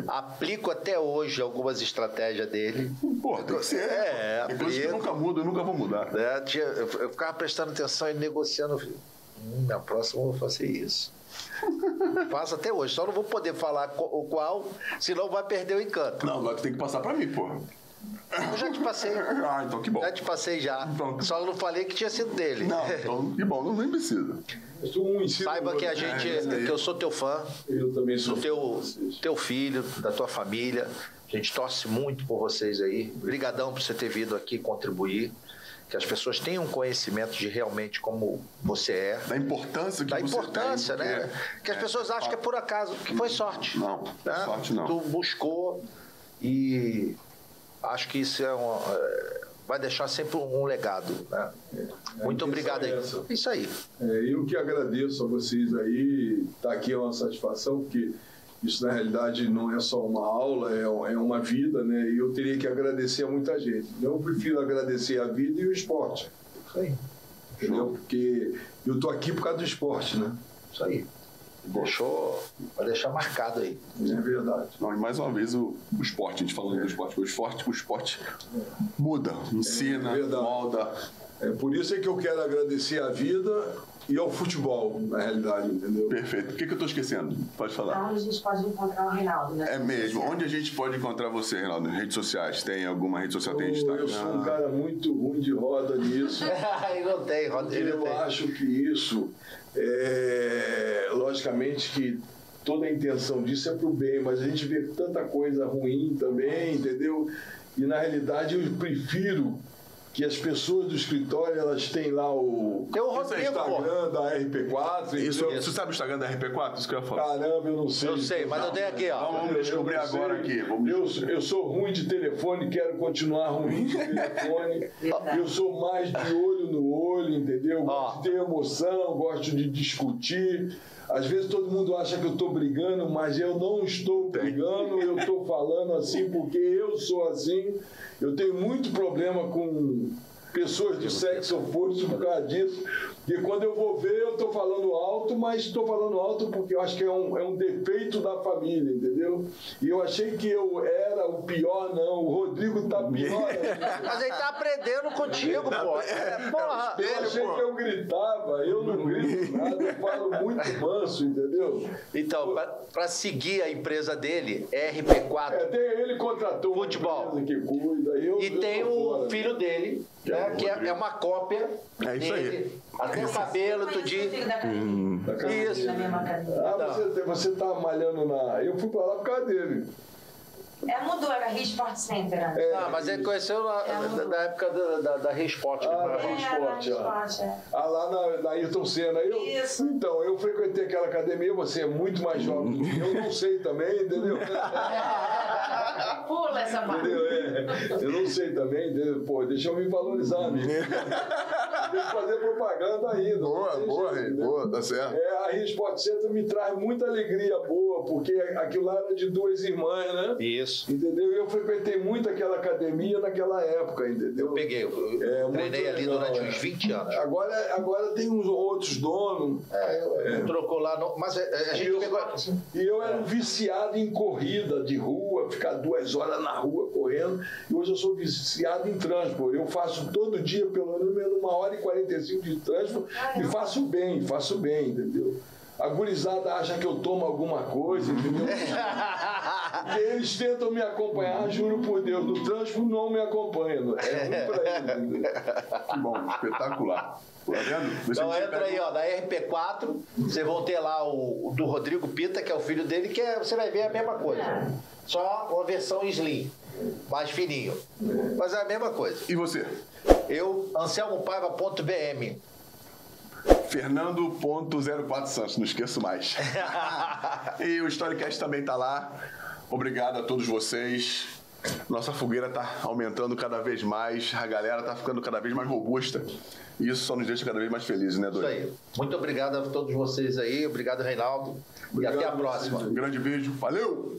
Aplico até hoje algumas estratégias dele. Pô, tem que ser. É, Tem coisas que eu aplico. nunca mudo, eu nunca vou mudar. Tinha- Eu, eu ficava prestando atenção e negociando. Hum, na próxima eu vou fazer isso. Faço até hoje. Só não vou poder falar o qual, senão vai perder o encanto. Não, agora tu tem que passar pra mim, pô. Eu já te passei. Ah, então que bom. Já te passei já. Então. Só não falei que tinha sido dele. Não, então que bom, não nem precisa. Eu sou um ensino Saiba que a gente, É, que eu sou teu fã, Eu também sou teu, teu filho, da tua família. A gente torce muito por vocês aí. Obrigadão por você ter vindo aqui contribuir. Que as pessoas tenham conhecimento de realmente como você é. Da importância que da você importância, tem, né? porque- Que as pessoas acham que é por acaso, que foi sorte. Não, né? sorte não. Tu buscou e acho que isso é uma, é, vai deixar sempre um legado, né? Muito intenção obrigado aí. é. Isso aí. É, eu que agradeço a vocês aí. Estar aqui é uma satisfação, porque isso na realidade não é só uma aula, é, é uma vida, né? E eu teria que agradecer a muita gente. Eu prefiro agradecer a vida e o esporte. Isso aí. Entendeu? Porque eu estou aqui por causa do esporte, né? Isso aí. Deixou, vai deixar marcado aí. É verdade. Não, e mais uma vez o, o esporte, a gente falando do esporte, o esporte, o esporte muda, ensina, É molda. É por isso é que eu quero agradecer a vida e ao futebol, na realidade, entendeu? Perfeito. O que, que eu tô esquecendo? Pode falar. Onde a gente pode encontrar o Reinaldo, né? É mesmo. Onde a gente pode encontrar você, Reinaldo? Redes sociais? Tem alguma rede social? Tem Eu, Instagram? eu sou um cara muito ruim de roda nisso. Ele não tem, Rod- ele Eu tem. acho que isso, é, logicamente que toda a intenção disso é para o bem, mas a gente vê tanta coisa ruim também, entendeu? E na realidade eu prefiro que as pessoas do escritório elas têm lá o Tem o esse Rodrigo, pô. Instagram da RP4. Isso, entendeu? você sabe o Instagram da RP4? Isso que eu ia falar. Caramba, eu não sei. Eu sei, mas eu tenho aqui, ó. Vamos descobrir agora aqui. Vamos Eu, eu sou ruim de telefone, quero continuar ruim de telefone. Eu sou mais de olho no olho, entendeu? Gosto de ter emoção, gosto de discutir. Às vezes todo mundo acha que eu estou brigando, mas eu não estou brigando, eu estou falando assim porque eu sou assim. Eu tenho muito problema com pessoas do sexo oposto por causa disso. E quando eu vou ver, eu estou falando alto, mas estou falando alto porque eu acho que é um, é um defeito da família, entendeu? E eu achei que eu era o pior, não. O Rodrigo está pior. Mas ele tá aprendendo contigo, pô. É, porra. Eu achei que eu gritava, eu não grito nada, eu falo muito manso, entendeu? Então, pra, pra seguir a empresa dele, RP4, É, tem, ele contratou uma Futebol. empresa que cuida. Eu, e eu tem o fora. filho dele, né, que é, é uma cópia É isso aí. Até o cabelo, filho da academia. Isso. Na mesma academia. Ah, você, você tá malhando na. Eu fui pra lá por causa dele. É, mudou, era Rio Sport Center. antes. Ah, mas ele conheceu na, na- na época da, da, da Resport. que Ah, foi- da É, Rio ó. Sport, é. Ah, lá na, na Ayrton Senna. Eu, Isso. Então, eu frequentei aquela academia, você é muito mais jovem do que eu, não sei também, entendeu? Pula essa parte. Entendeu? É, eu não sei também, entendeu? Pô, deixa eu me valorizar, amigo. Deixa eu fazer propaganda ainda. Boa, boa, jeito, entendeu? boa, tá certo. É, a Rio Sport Center me traz muita alegria boa, porque aquilo lá era de duas irmãs, né? Isso. Entendeu? E eu frequentei muito aquela academia naquela época, entendeu? Eu peguei, eu É, treinei ali legal, durante é. uns 20 anos. Agora, agora tem uns outros donos. É. Trocou lá, no, mas a, a gente Eu- pegou. E eu era um viciado em corrida de rua, ficar duas horas na rua correndo. E hoje eu sou viciado em trânsito. Eu faço todo dia pelo menos uma hora e 45 de trânsito e faço bem, faço bem, entendeu? A gurizada acha que eu tomo alguma coisa, entendeu? Eles tentam me acompanhar, juro por Deus, no trânsito não me acompanham. É ruim pra eles? Que bom, espetacular. Tá vendo? Então entra pega- aí, ó, da RP4, vocês vão ter lá o, o do Rodrigo Pita, que é o filho dele, que é- você vai ver a mesma coisa. Só uma versão slim, mais fininho. Mas é a mesma coisa. E você? Eu, anselmopaiva.bm. Fernando.04 Santos, não esqueço mais. e o Storycast também tá lá. Obrigado a todos vocês. Nossa fogueira tá aumentando cada vez mais, a galera tá ficando cada vez mais robusta. E isso só nos deixa cada vez mais felizes, né, Isso Doido? aí. Muito obrigado a todos vocês aí. Obrigado, Reinaldo. e até a Obrigado próxima. Um grande beijo. Valeu!